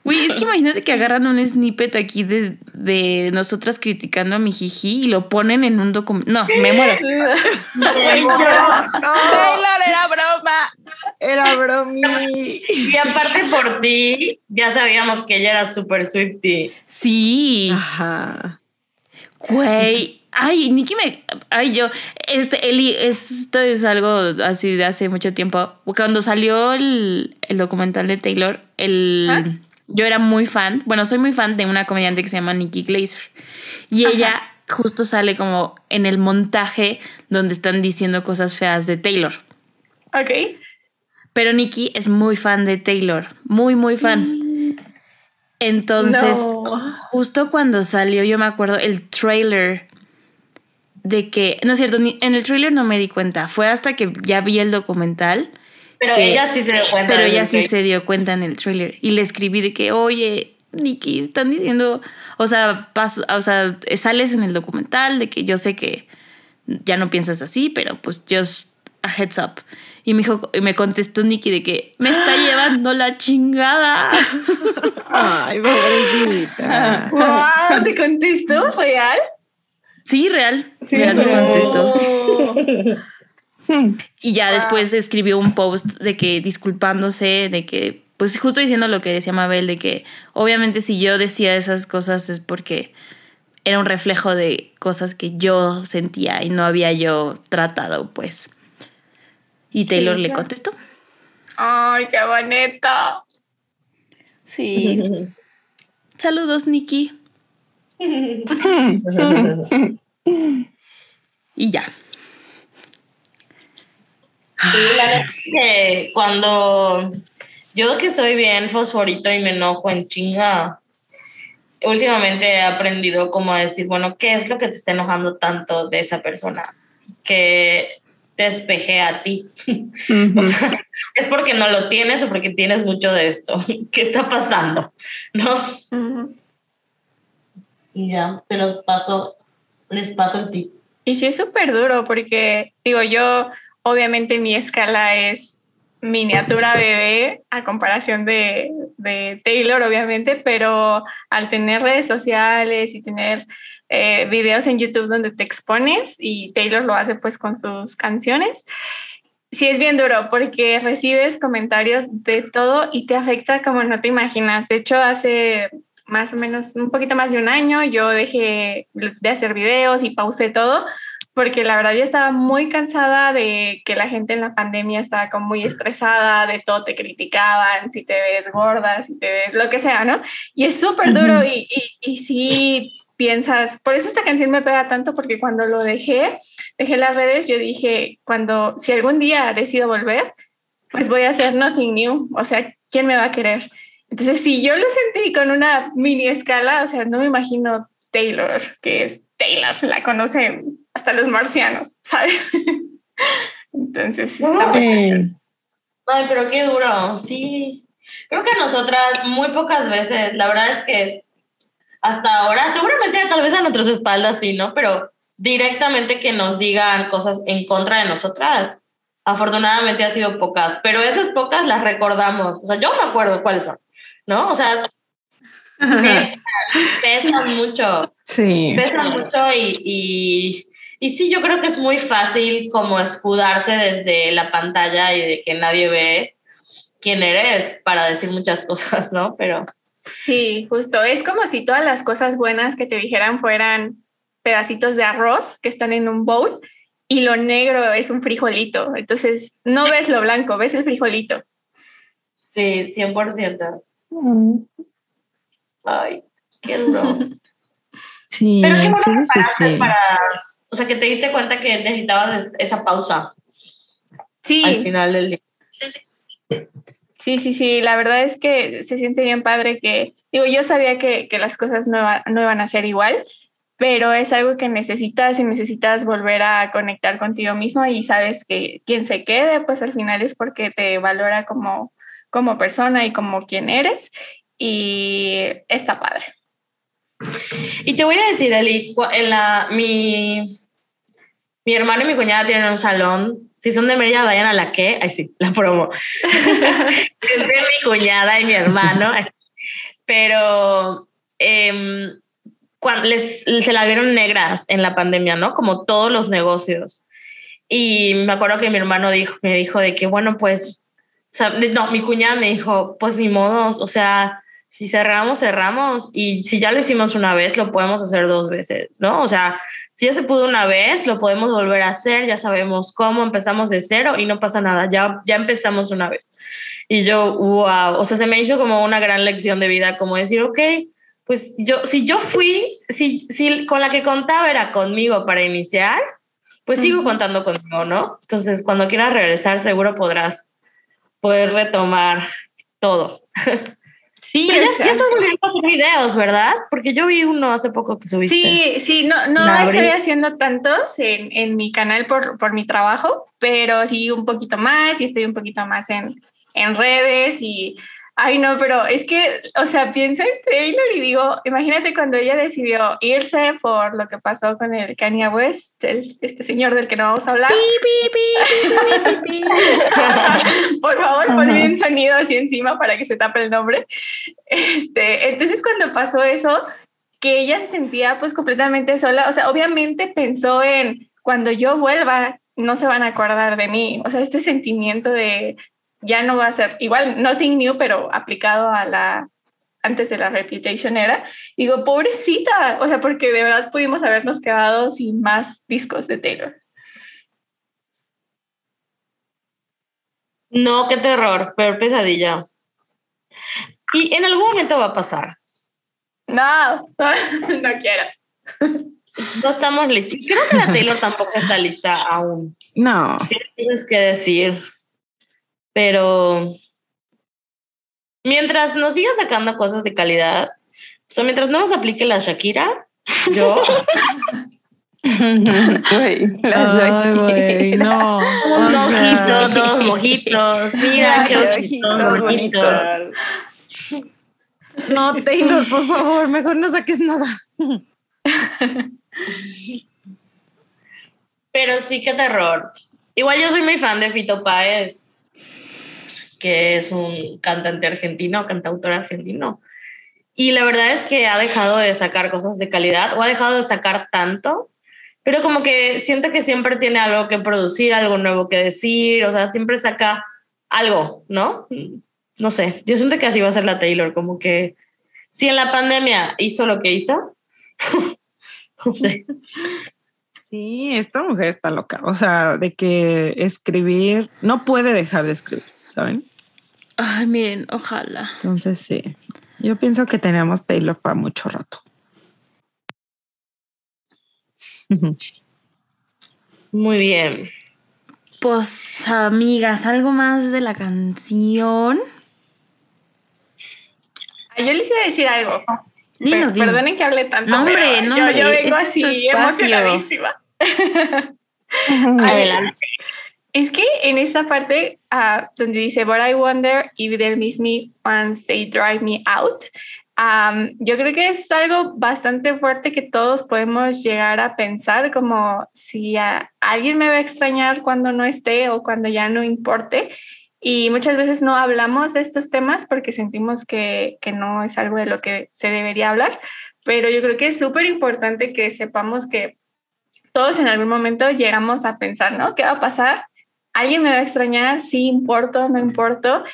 B: Güey, es que imagínate que agarran un snippet aquí de, de nosotras criticando a mi jiji y lo ponen en un documento. No, me muero.
F: Taylor era broma.
E: Era bromi.
C: Y aparte por ti, ya sabíamos que ella era súper Swifty.
B: Sí.
E: Ajá.
B: Güey. Ay, Nikki me. Ay, yo. Este, Eli, esto es algo así de hace mucho tiempo. Cuando salió el, el documental de Taylor, el.
D: ¿Ah?
B: Yo era muy fan. Bueno, soy muy fan de una comediante que se llama Nikki Glaser. Y
D: Ajá.
B: ella justo sale como en el montaje donde están diciendo cosas feas de Taylor.
D: Ok.
B: Pero Nikki es muy fan de Taylor. Muy, muy fan. Entonces,
D: No.
B: justo cuando salió, yo me acuerdo el trailer de que, no es cierto, ni- en el trailer no me di cuenta, fue hasta que ya vi el documental,
C: Pero
B: Que-
C: ella sí se dio cuenta.
B: pero ella sí se dio cuenta en el trailer y le escribí de que, oye, Nikki, están diciendo, o sea, paso, o sea, sales en el documental de que yo sé que ya no piensas así, pero pues just a heads up. Y me dijo, y me contestó Nikki de que me está llevando la chingada.
E: Ay, pobrecita.
D: Wow, ¿te contestó? ¿Real?
B: Sí, real.
E: Sí,
B: real me
E: real.
B: contestó.
D: Oh.
B: Y ya después escribió un post de que disculpándose, de que, pues justo diciendo lo que decía Mabel, de que obviamente si yo decía esas cosas es porque era un reflejo de cosas que yo sentía y no había yo tratado, pues. Y Taylor le contestó.
D: Ay, qué bonito.
B: Sí. Saludos, Nikki. Y ya.
C: Y la neta es que cuando yo que soy bien fosforito y me enojo en chinga, últimamente he aprendido como a decir, bueno, ¿qué es lo que te está enojando tanto de esa persona? Que te despeje a ti. O sea, es porque no lo tienes o porque tienes mucho de esto. ¿Qué está pasando? ¿No? Ya, te los paso, les paso el tip.
D: Y sí es súper duro porque, digo, yo, obviamente mi escala es miniatura bebé a comparación de, de, Taylor, obviamente, pero al tener redes sociales y tener eh, videos en YouTube donde te expones y Taylor lo hace pues con sus canciones, sí es bien duro porque recibes comentarios de todo y te afecta como no te imaginas. De hecho, hace más o menos un poquito más de un año yo dejé de hacer videos y pausé todo porque la verdad ya estaba muy cansada de que la gente en la pandemia estaba como muy estresada, de todo te criticaban, si te ves gorda, si te ves lo que sea, ¿no? Y es súper duro y, y, y sí piensas, por eso esta canción me pega tanto, porque cuando lo dejé, dejé las redes, yo dije, cuando, si algún día decido volver, pues voy a hacer nothing new, o sea, ¿quién me va a querer? Entonces, si yo lo sentí con una mini escala, o sea, no me imagino Taylor, que es Taylor, la conocen hasta los marcianos, ¿sabes? Entonces,
C: Ay, pero qué duro, sí. Creo que nosotras muy pocas veces, la verdad es que es hasta ahora, seguramente tal vez a nuestras espaldas sí, ¿no? Pero directamente que nos digan cosas en contra de nosotras, afortunadamente ha sido pocas, pero esas pocas las recordamos. O sea, yo me acuerdo cuáles son, ¿no? O sea, pesan, mucho.
E: Sí.
C: Pesan mucho y, y, y, sí, yo creo que es muy fácil como escudarse desde la pantalla y de que nadie ve quién eres para decir muchas cosas, ¿no? Pero...
D: Sí, justo. Es como si todas las cosas buenas que te dijeran fueran pedacitos de arroz que están en un bowl y lo negro es un frijolito. Entonces, no ves lo blanco, ves el frijolito.
C: Sí, 100%. Mm. Ay, qué duro.
E: Sí,
C: Pero qué bueno para, para, o sea, que te diste cuenta que necesitabas esa pausa.
D: Sí.
C: Al final del día.
D: Sí, sí, sí, la verdad es que se siente bien padre que, digo, yo sabía que, que las cosas no, no iban a ser igual, pero es algo que necesitas y necesitas volver a conectar contigo mismo y sabes que quien se quede, pues al final es porque te valora como, como persona y como quien eres y está padre.
C: Y te voy a decir, Eli, en la, mi, mi hermano y mi cuñada tienen un salón. Si son de Mérida, vayan a la que. Ay, sí, la promo. es de mi cuñada y mi hermano. Pero eh, cuando les, se la vieron negras en la pandemia, ¿no? Como todos los negocios. Y me acuerdo que mi hermano dijo, me dijo de que, bueno, pues, o sea, no, mi cuñada me dijo, pues ni modo, o sea, si cerramos, cerramos. Y si ya lo hicimos una vez, lo podemos hacer dos veces, ¿no? O sea, si ya se pudo una vez, lo podemos volver a hacer, ya sabemos cómo, empezamos de cero y no pasa nada, ya, ya empezamos una vez. Y yo, wow, o sea, se me hizo como una gran lección de vida, como decir, ok, pues yo, si yo fui, si, si con la que contaba era conmigo para iniciar, pues sigo contando conmigo, ¿no? Entonces, cuando quieras regresar, seguro podrás poder retomar todo.
D: Sí,
C: ya, estás volviendo a hacer videos, ¿verdad? Porque yo vi uno hace poco que subiste.
D: Sí, sí, no, no estoy haciendo tantos en, en mi canal por, por, mi trabajo, pero sí un poquito más y estoy un poquito más en, en redes y Ay, no, pero es que, o sea, pienso en Taylor y digo, imagínate cuando ella decidió irse por lo que pasó con el Kanye West, este señor del que no vamos a hablar. por favor, ponle un sonido así encima para que se tape el nombre. Este, entonces, cuando pasó eso, que ella se sentía pues completamente sola, o sea, obviamente pensó en cuando yo vuelva, no se van a acordar de mí, o sea, este sentimiento de ya no va a ser igual, nothing new, pero aplicado a la antes de la Reputation era. Digo, pobrecita, o sea, porque de verdad pudimos habernos quedado sin más discos de Taylor.
C: No, qué terror, pero pesadilla. Y en algún momento va a pasar.
D: No, no quiero.
C: No estamos listos. Creo que la Taylor tampoco está lista aún.
E: No.
C: ¿Qué tienes que decir? Pero mientras nos siga sacando cosas de calidad, o sea, mientras no nos aplique la Shakira, yo.
E: Güey, Ay, güey, no.
C: mojitos, dos mojitos. Mira, qué mojitos, mojitos.
E: No, Taylor, por favor, mejor no saques nada.
C: Pero sí, qué terror. Igual yo soy muy fan de Fito Páez. Que es un cantante argentino, cantautor argentino. Y la verdad es que ha dejado de sacar cosas de calidad o ha dejado de sacar tanto, pero como que siento que siempre tiene algo que producir, algo nuevo que decir, o sea, siempre saca algo, ¿no? No sé, yo siento que así va a ser la Taylor, como que si en la pandemia hizo lo que hizo, no sé.
E: Sí, esta mujer está loca, o sea, de que escribir, no puede dejar de escribir, ¿saben?
B: Ay, miren, ojalá.
E: Entonces sí, yo pienso que tenemos Taylor para mucho rato.
C: Muy bien.
B: Pues, amigas, algo más de la canción.
D: Yo les iba a decir algo.
B: Dinos, dinos.
D: Perdonen que hable tanto.
B: No, hombre, no,
D: yo,
B: hombre,
D: yo vengo
B: este
D: así emocionadísima.
C: Adelante.
D: Es que en esa parte ah, donde dice, but I wonder if they'll miss me once they drive me out, am, yo creo que es algo bastante fuerte que todos podemos llegar a pensar, como si a- alguien me va a extrañar cuando no esté o cuando ya no importe. Y muchas veces no hablamos de estos temas porque sentimos que, que no es algo de lo que se debería hablar, pero yo creo que es súper importante que sepamos que todos en algún momento llegamos a pensar, ¿no? ¿Qué va a pasar? ¿Alguien me va a extrañar? Sí, importo, no importo.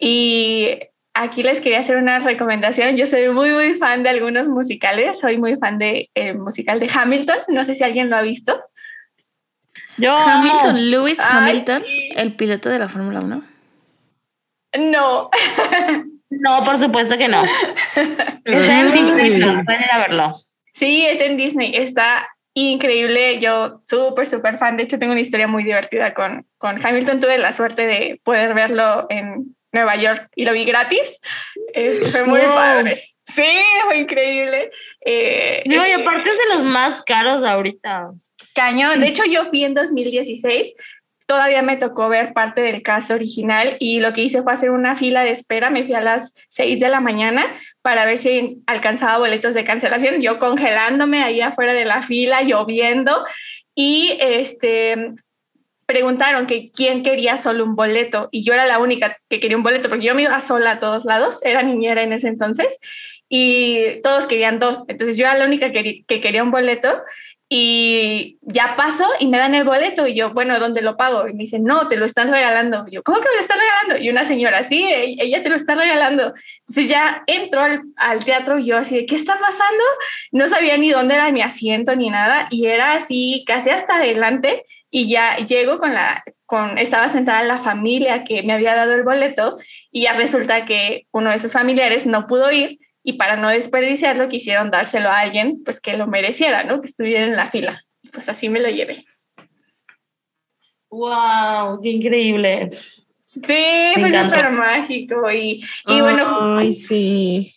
D: Y aquí les quería hacer una recomendación. Yo soy muy, muy fan de algunos musicales. Soy muy fan del musical de Hamilton. No sé si alguien lo ha visto.
C: Yo
B: Hamilton, Lewis
D: Ay,
B: Hamilton,
D: sí.
B: el piloto de la Fórmula 1.
D: No.
C: No, por supuesto que no. Está en Disney, pueden ir a verlo.
D: Sí, es en Disney. Está increíble. Yo súper, súper fan. De hecho, tengo una historia muy divertida con, con Hamilton. Tuve la suerte de poder verlo en Nueva York y lo vi gratis. Este, fue muy
C: Wow.
D: padre. Sí, fue increíble. Eh,
C: No, y
D: este,
C: aparte es de los más caros ahorita.
D: Cañón. De hecho, yo fui en 2016. Todavía me tocó ver parte del caso original y lo que hice fue hacer una fila de espera. Me fui a las 6 de la mañana para ver si alcanzaba boletos de cancelación. Yo congelándome ahí afuera de la fila, lloviendo. Y este preguntaron que quién quería solo un boleto y yo era la única que quería un boleto porque yo me iba sola a todos lados, era niñera en ese entonces y todos querían dos, entonces yo era la única que, que quería un boleto y ya paso y me dan el boleto y yo, bueno, ¿dónde lo pago? Y me dicen, no, te lo están regalando. Yo, ¿cómo que me lo están regalando? Y una señora, sí, e- ella te lo está regalando. Entonces ya entro al, al teatro y yo así de, ¿qué está pasando? No sabía ni dónde era mi asiento ni nada y era así casi hasta adelante y ya llego con la, con, estaba sentada la familia que me había dado el boleto y ya resulta que uno de sus familiares no pudo ir y para no desperdiciarlo quisieron dárselo a alguien pues que lo mereciera, ¿no? Que estuviera en la fila. Pues así me lo llevé.
C: ¡Wow! ¡Qué increíble!
D: Sí, fue
C: encantó.
D: súper mágico y, y bueno,
E: Ay, sí.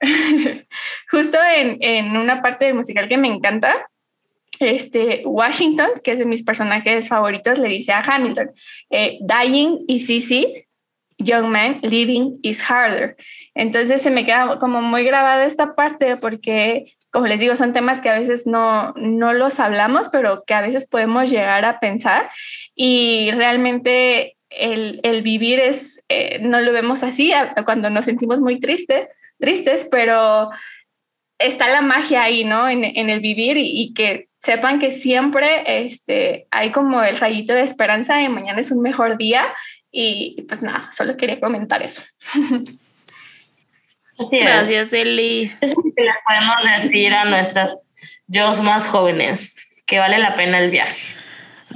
D: justo en, en una parte del musical que me encanta, este, Washington, que es de mis personajes favoritos, le dice a Hamilton, eh, dying is easy, young man, living is harder. Entonces se me queda como muy grabada esta parte porque, como les digo, son temas que a veces no, no los hablamos, pero que a veces podemos llegar a pensar y realmente el, el vivir es, eh, no lo vemos así cuando nos sentimos muy tristes, tristes, pero está la magia ahí, ¿no? En, en el vivir y, y que sepan que siempre este, hay como el rayito de esperanza de mañana es un mejor día y pues nada, solo quería comentar eso.
C: Así es.
B: Gracias, Eli.
C: Eso es lo que les podemos decir a nuestras yo más jóvenes, que vale la pena el viaje.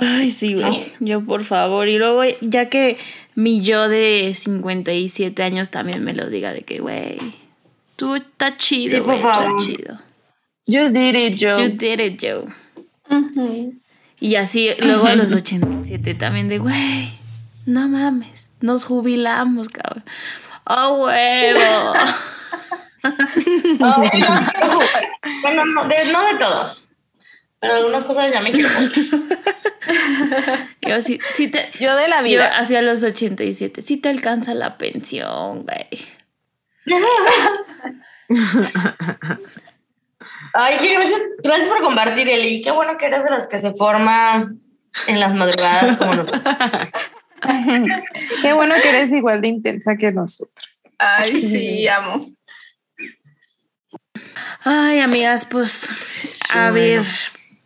B: Ay, sí, güey. Yo, por favor. Y luego, ya que mi yo de 57 años también me lo diga de que, güey, tú está
C: Sí,
B: chido,
C: por
B: güey, está
C: favor.
B: chido.
F: You did it, Joe.
B: You did it, Joe. Y así, luego a los 87 también de, güey, no mames, nos jubilamos, cabrón. ¡Oh, huevo!
C: bueno, no de, no de todo, pero algunas cosas ya me quiero.
B: Yo sí, sí te...
F: Yo de la
B: Yo
F: vida.
B: hacia los 87, sí te alcanza la pensión, güey.
C: Ay, qué gracias, gracias por compartir, Eli. Qué bueno que eres de las que se forma en las madrugadas como nosotros.
F: Qué bueno que eres igual de intensa que nosotros.
D: Ay, sí, amo.
B: Ay, amigas, pues a ver,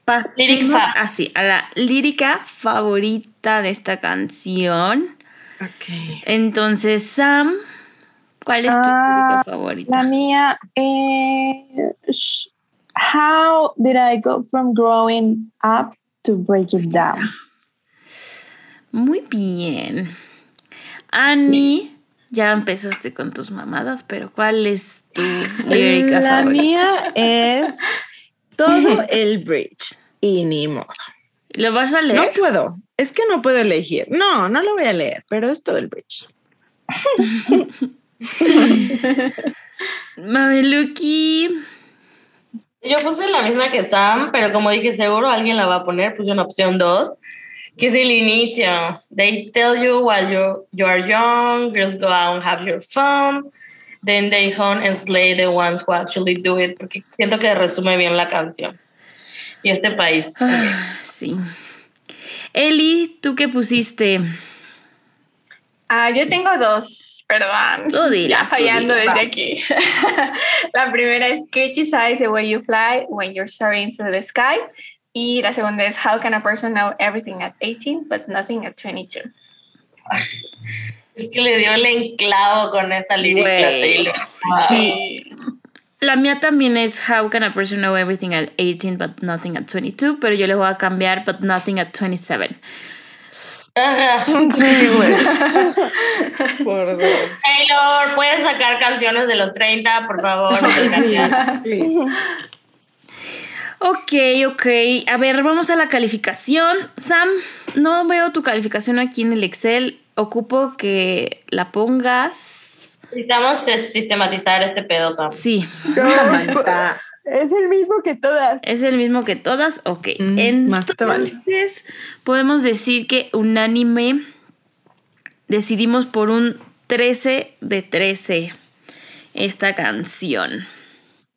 B: pasemos así a la lírica favorita de esta canción.
E: Ok.
B: Entonces, Sam, ¿cuál es tu
F: Ah,
B: lírica favorita?
F: La mía es How did I go from growing up to break it down?
B: Muy bien. Annie, ya empezaste con tus mamadas, pero ¿cuál es tu lírica
E: La
B: favorita?
E: mía es todo el bridge y ni modo.
B: ¿Lo vas a
E: No
B: leer?
E: puedo, es que no puedo elegir. No, no lo voy a leer, pero es todo el bridge.
B: Mameluki.
C: Yo puse la misma que Sam, pero como dije, seguro alguien la va a poner, puse una opción 2, que es el inicio. They tell you while you, you are young, girls go out and have your fun, then they hunt and slay the ones who actually do it, porque siento que resume bien la canción. Y este país.
B: Ah, sí. Eli, ¿tú qué pusiste?
D: Ah, yo tengo dos, perdón.
B: Tú dilas,
D: Ya fallando
B: tú dilas.
D: desde aquí. la primera es Catchy Eyes the way you fly when you're soaring through the sky. Y la segunda es How can a person know everything at 18 but nothing at 22?
C: Es que le dio el enclavo con esa lírica. Taylor.
B: Sí. La mía también es How can a person know everything at 18 but nothing at 22, pero yo le voy a cambiar but nothing at 27.
C: Ajá.
E: Sí, güey. Por dos.
C: Taylor, ¿puedes sacar canciones de los 30, por favor?
E: Sí.
B: Ok, ok. A ver, vamos a la calificación. Sam, no veo tu calificación aquí en el Excel. Ocupo que la pongas.
C: Necesitamos sistematizar este pedo, Sam.
B: Sí,
E: Samantha.
F: Es el mismo que todas.
B: es el mismo que todas. Ok.
E: Mm, más te vale.
B: Entonces, podemos decir que unánime decidimos por un 13 de 13 esta canción.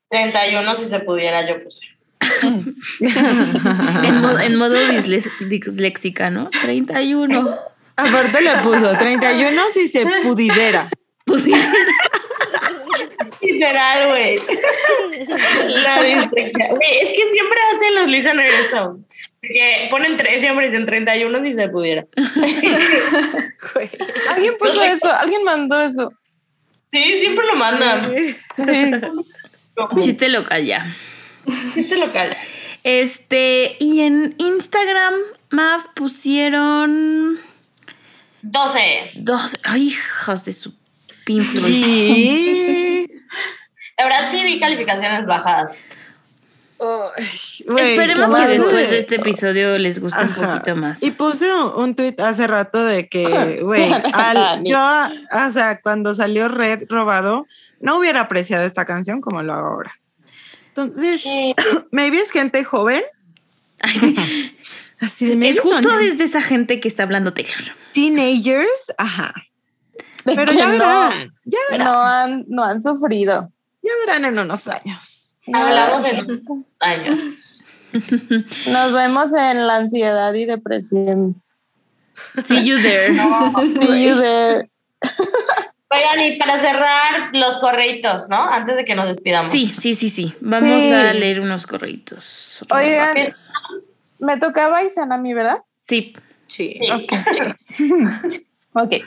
C: 31 si se pudiera, yo puse.
B: En, mo- en modo disléxica, ¿no? 31.
E: Aparte le puso 31 si se pudiera.
B: Sí.
C: Literal, güey. La dislexia. Es que siempre hacen los listeners eso. Que ponen tres, siempre dicen 31 si se pudiera.
F: Alguien puso eso, alguien mandó eso.
C: Sí, siempre lo mandan.
B: Chiste local ya.
C: Este local.
B: Este, y en Instagram, Mav, pusieron
C: 12.
B: dos. Ay, hijas de su pinflu.
E: Y...
C: La verdad sí vi calificaciones bajas.
B: Esperemos que después de este episodio les guste un poquito más.
E: Y puse un, un tweet hace rato de que, güey, yo, o sea, cuando salió Red robado, no hubiera apreciado esta canción como lo hago ahora. Entonces,
C: Sí.
E: maybe es gente joven.
B: Ay, sí.
E: Así de
B: Es justo desde esa gente que está hablando Taylor.
E: teenagers, ajá.
F: De
E: Pero ya
F: no,
E: verán, ya verán,
F: no han, no han sufrido.
E: ya verán en unos años.
C: Hablamos en unos años.
F: Nos vemos en la ansiedad y depresión.
B: See you there.
F: See you there.
C: Oigan, y para cerrar los correitos, ¿no? Antes de que nos despidamos.
B: Sí, sí, sí, sí. Vamos
F: Sí.
B: a leer unos correitos.
F: Oigan. Me tocaba Isanami, ¿verdad?
B: Sí.
E: Sí.
F: Ok.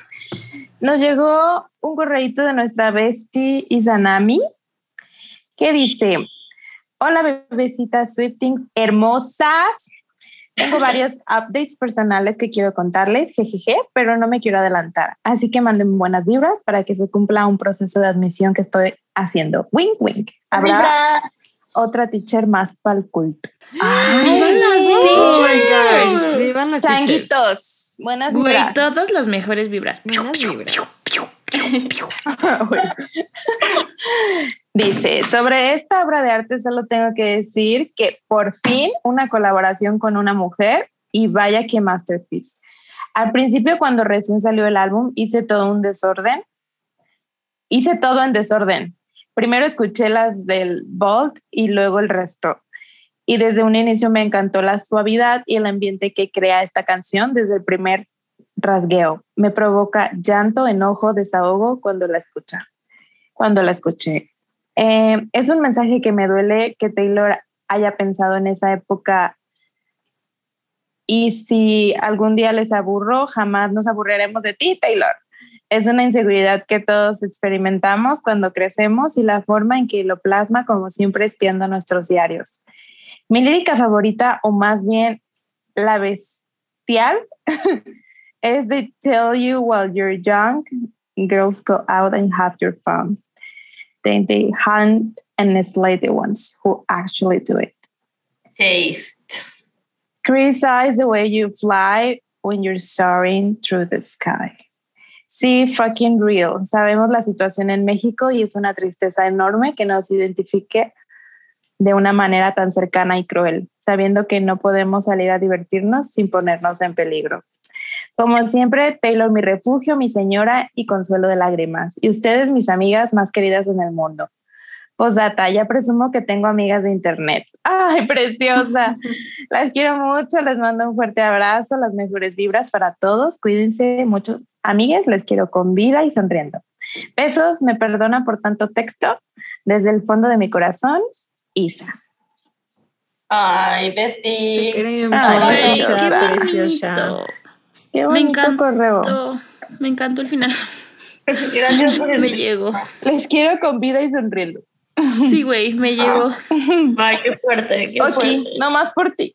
F: Nos llegó un correíto de nuestra bestie Izanami que dice: Hola, bebecitas Swiftings hermosas. Tengo varios updates personales que quiero contarles, jejeje, pero no me quiero adelantar. Así que manden buenas vibras para que se cumpla un proceso de admisión que estoy haciendo. Wink, wink. Habrá
C: Vibra.
F: otra teacher más para el culto.
B: ¡Vivan las
E: Oh my
B: teachers!
E: gosh, vivan las teachers.
F: Changuitos, buenas
B: Güey,
F: vibras.
B: todas las mejores vibras.
E: Buenas vibras.
F: Dice, sobre esta obra de arte solo tengo que decir que por fin una colaboración con una mujer y vaya que masterpiece. Al principio cuando recién salió el álbum hice todo un desorden. Hice todo en desorden. Primero escuché las del Bolt y luego el resto. Y desde un inicio me encantó la suavidad y el ambiente que crea esta canción desde el primer rasgueo. Me provoca llanto, enojo, desahogo cuando la escucha. Cuando la escuché. Eh, es un mensaje que me duele que Taylor haya pensado en esa época. Y si algún día les aburro, jamás nos aburriremos de ti, Taylor. Es una inseguridad que todos experimentamos cuando crecemos y la forma en que lo plasma, como siempre, espiando nuestros diarios. Mi lírica favorita, o más bien la bestial, es They Tell You While You're Young, Girls Go Out and Have Your Fun. Then they hunt and slay the ones who actually do it.
C: Taste.
F: Criticize the way you fly when you're soaring through the sky. Sí, fucking real. Sabemos la situación en México y es una tristeza enorme que nos identifique de una manera tan cercana y cruel, sabiendo que no podemos salir a divertirnos sin ponernos en peligro. Como siempre, Taylor, mi refugio, mi señora y consuelo de lágrimas. Y ustedes, mis amigas más queridas en el mundo. Posdata, ya presumo que tengo amigas de internet. ¡Ay, preciosa! las quiero mucho, les mando un fuerte abrazo, las mejores vibras para todos. Cuídense mucho. Amigas, les quiero con vida y sonriendo. Besos, me perdona por tanto texto. Desde el fondo de mi corazón, Isa.
C: Ay, bestie.
B: Ay,
E: Preciosa,
B: qué bonito. Me encantó.
F: correo.
B: Me encantó el final.
C: Gracias por
B: Me
C: escribir.
B: llegó.
F: Les quiero con vida y sonriendo.
B: Sí, güey, me llegó.
C: Ay, qué fuerte, qué
F: Ok,
C: fuerte.
F: nomás por ti.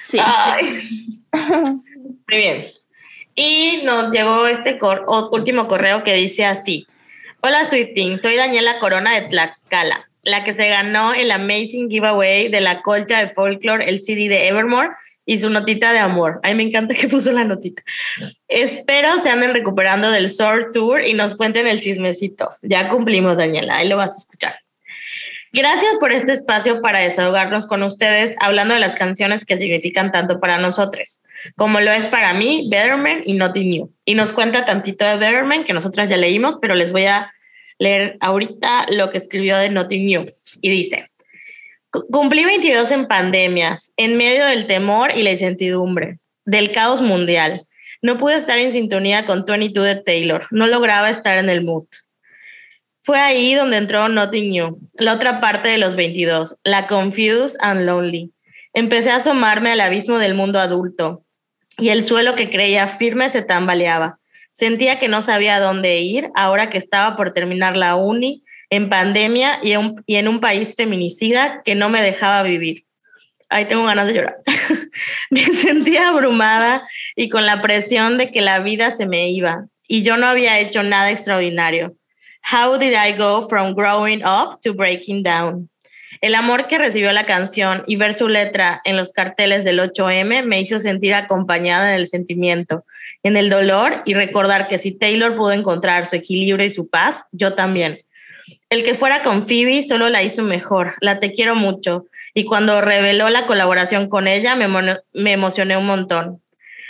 B: Sí.
C: Ay. Muy bien. Y nos llegó este cor- último correo que dice así. Hola Sweeting, soy Daniela Corona de Tlaxcala, la que se ganó el Amazing Giveaway de la colcha de folklore, el CD de Evermore y su notita de amor. Ay, me encanta que puso la notita. Espero se anden recuperando del Sword Tour y nos cuenten el chismecito. Ya cumplimos, Daniela, ahí lo vas a escuchar. Gracias por este espacio para desahogarnos con ustedes hablando de las canciones que significan tanto para nosotros, como lo es para mí, Betterman y Nothing New. Y nos cuenta tantito de Betterman, que nosotras ya leímos, pero les voy a leer ahorita lo que escribió de Nothing New. Y dice, "Cu- cumplí 22 en pandemia, en medio del temor y la incertidumbre, del caos mundial. No pude estar en sintonía con 22 de Taylor, no lograba estar en el mood. Fue ahí donde entró Nothing New, la otra parte de los 22, la Confused and Lonely. Empecé a asomarme al abismo del mundo adulto y el suelo que creía firme se tambaleaba. Sentía que no sabía dónde ir ahora que estaba por terminar la uni, en pandemia y en, un, país feminicida que no me dejaba vivir. Ahí tengo ganas de llorar. me sentía abrumada y con la presión de que la vida se me iba y yo no había hecho nada extraordinario. How did I go from growing up to breaking down? El amor que recibió la canción y ver su letra en los carteles del 8M me hizo sentir acompañada en el sentimiento, en el dolor y recordar que si Taylor pudo encontrar su equilibrio y su paz, yo también. El que fuera con Phoebe solo la hizo mejor, la te quiero mucho y cuando reveló la colaboración con ella me, me emocioné un montón.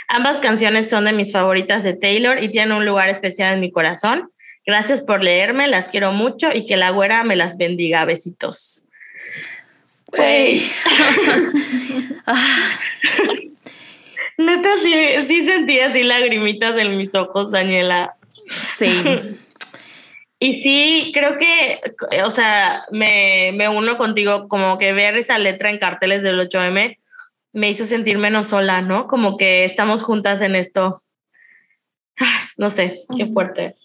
C: Ambas canciones son de mis favoritas de Taylor y tienen un lugar especial en mi corazón. Gracias por leerme, las quiero mucho y que la güera me las bendiga. Besitos.
B: Güey.
C: Neta, sí, sí sentí así lagrimitas en mis ojos, Daniela.
B: sí.
C: Y sí, creo que, o sea, me, me uno contigo, como que ver esa letra en carteles del 8M me hizo sentir menos sola, ¿no? Como que estamos juntas en esto. Ah, No sé, qué fuerte.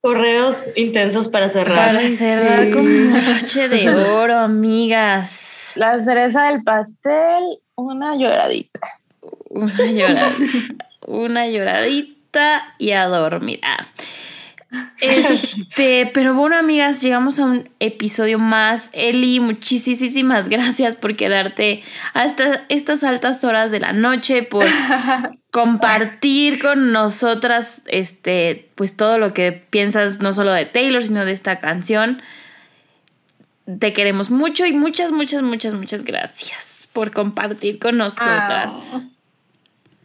C: Correos intensos para cerrar.
B: Para cerrar
E: Sí.
B: como broche de oro, amigas.
F: La cereza del pastel, una lloradita.
B: Una lloradita. Una lloradita y a dormir. Ah. Este, pero bueno, amigas, llegamos a un episodio más. Eli, muchísimas gracias por quedarte hasta estas altas horas de la noche, por compartir con nosotras este, pues todo lo que piensas, no solo de Taylor, sino de esta canción. Te queremos mucho y muchas, muchas, muchas, muchas gracias por compartir con nosotras.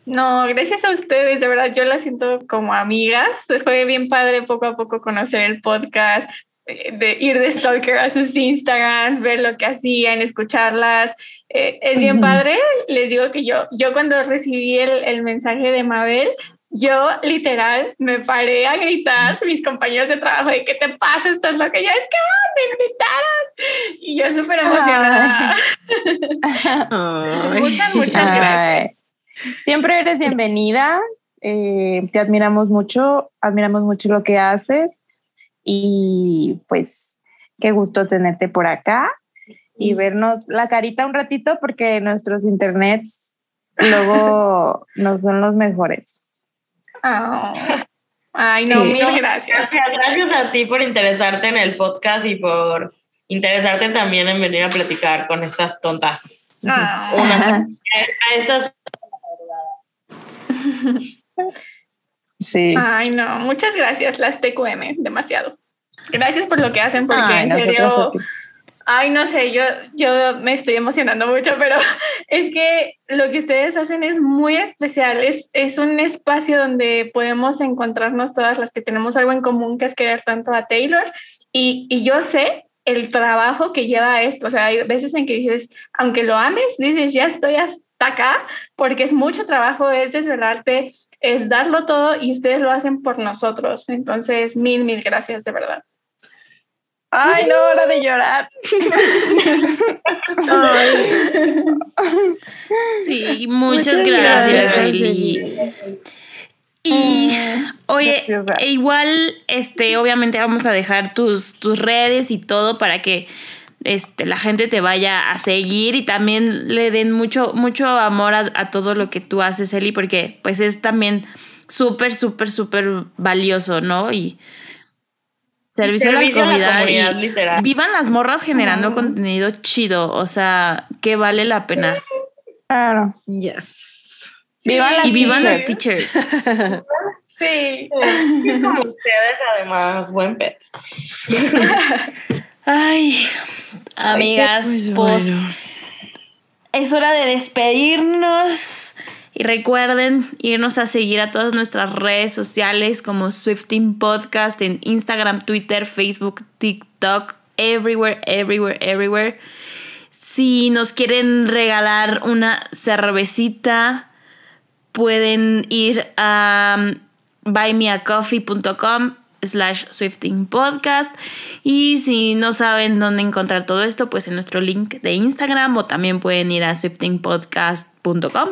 D: No, gracias a ustedes, de verdad, yo las siento como amigas. Fue bien padre poco a poco conocer el podcast, eh, de ir de stalker a sus Instagrams, ver lo que hacían, escucharlas. eh, es bien padre. Les digo que yo, yo cuando recibí el, el mensaje de Mabel, yo literal me paré a gritar mis compañeros de trabajo de ¿qué te pasa? Esto es lo que yo es que me invitaron y yo súper emocionada. Muchas, muchas gracias.
F: Siempre eres bienvenida. Eh, te admiramos mucho, admiramos mucho lo que haces y pues qué gusto tenerte por acá y vernos la carita un ratito porque nuestros internets luego no son los mejores.
D: Oh. Ay, no, mil gracias.
C: gracias. Gracias a ti por interesarte en el podcast y por interesarte también en venir a platicar con estas tontas.
D: Ah.
C: Una- a estas
F: Sí.
D: Ay, no, muchas gracias, las TQM, demasiado. Gracias por lo que hacen, porque
F: Ay,
D: en serio, ay, no sé, yo, yo me estoy emocionando mucho, pero es que lo que ustedes hacen es muy especial, es, es un espacio donde podemos encontrarnos todas las que tenemos algo en común, que es querer tanto a Taylor, y, y yo sé el trabajo que lleva esto, o sea, hay veces en que dices, aunque lo ames, dices, ya estoy hasta acá, porque es mucho trabajo, es desvelarte, es darlo todo y ustedes lo hacen por nosotros. Entonces, mil, mil gracias, de verdad.
F: Ay, no, hora de llorar.
B: Sí, muchas,
E: Muchas
B: gracias,
E: gracias,
B: Eli. Y oye,
F: Preciosa.
B: e igual, este, obviamente vamos a dejar tus, tus redes y todo para que este, la gente te vaya a seguir y también le den mucho, mucho amor a, a todo lo que tú haces, Eli, porque pues es también súper, súper, súper valioso, ¿no? Y servicio,
C: Servicio
B: a la comunidad,
C: comunidad,
B: y
C: literal.
B: vivan las morras generando contenido chido, o sea, que vale la pena.
F: Claro.
E: Yes.
F: Vivan las
B: y vivan las
F: teachers.
B: teachers.
D: Sí.
C: como ustedes, además, buen pet.
B: Ay, amigas,
E: Pues
B: pues
E: bueno.
B: es hora de despedirnos. Y recuerden irnos a seguir a todas nuestras redes sociales como Swifting Podcast en Instagram, Twitter, Facebook, TikTok, everywhere, everywhere, everywhere. Si nos quieren regalar una cervecita, pueden ir a buymeacoffee.com slash swifting podcast. Y si no saben dónde encontrar todo esto pues en nuestro link de Instagram o también pueden ir a swiftingpodcast.com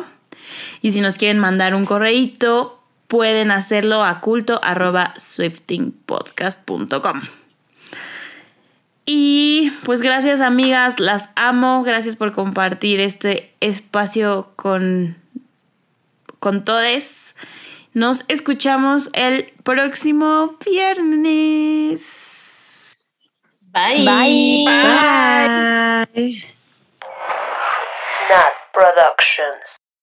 B: y si nos quieren mandar un correíto pueden hacerlo a culto swiftingpodcast.com y pues gracias amigas, las amo, gracias por compartir este espacio con con todos. Nos escuchamos el próximo viernes.
C: Bye.
F: Bye.
E: Bye.
A: Nat Productions.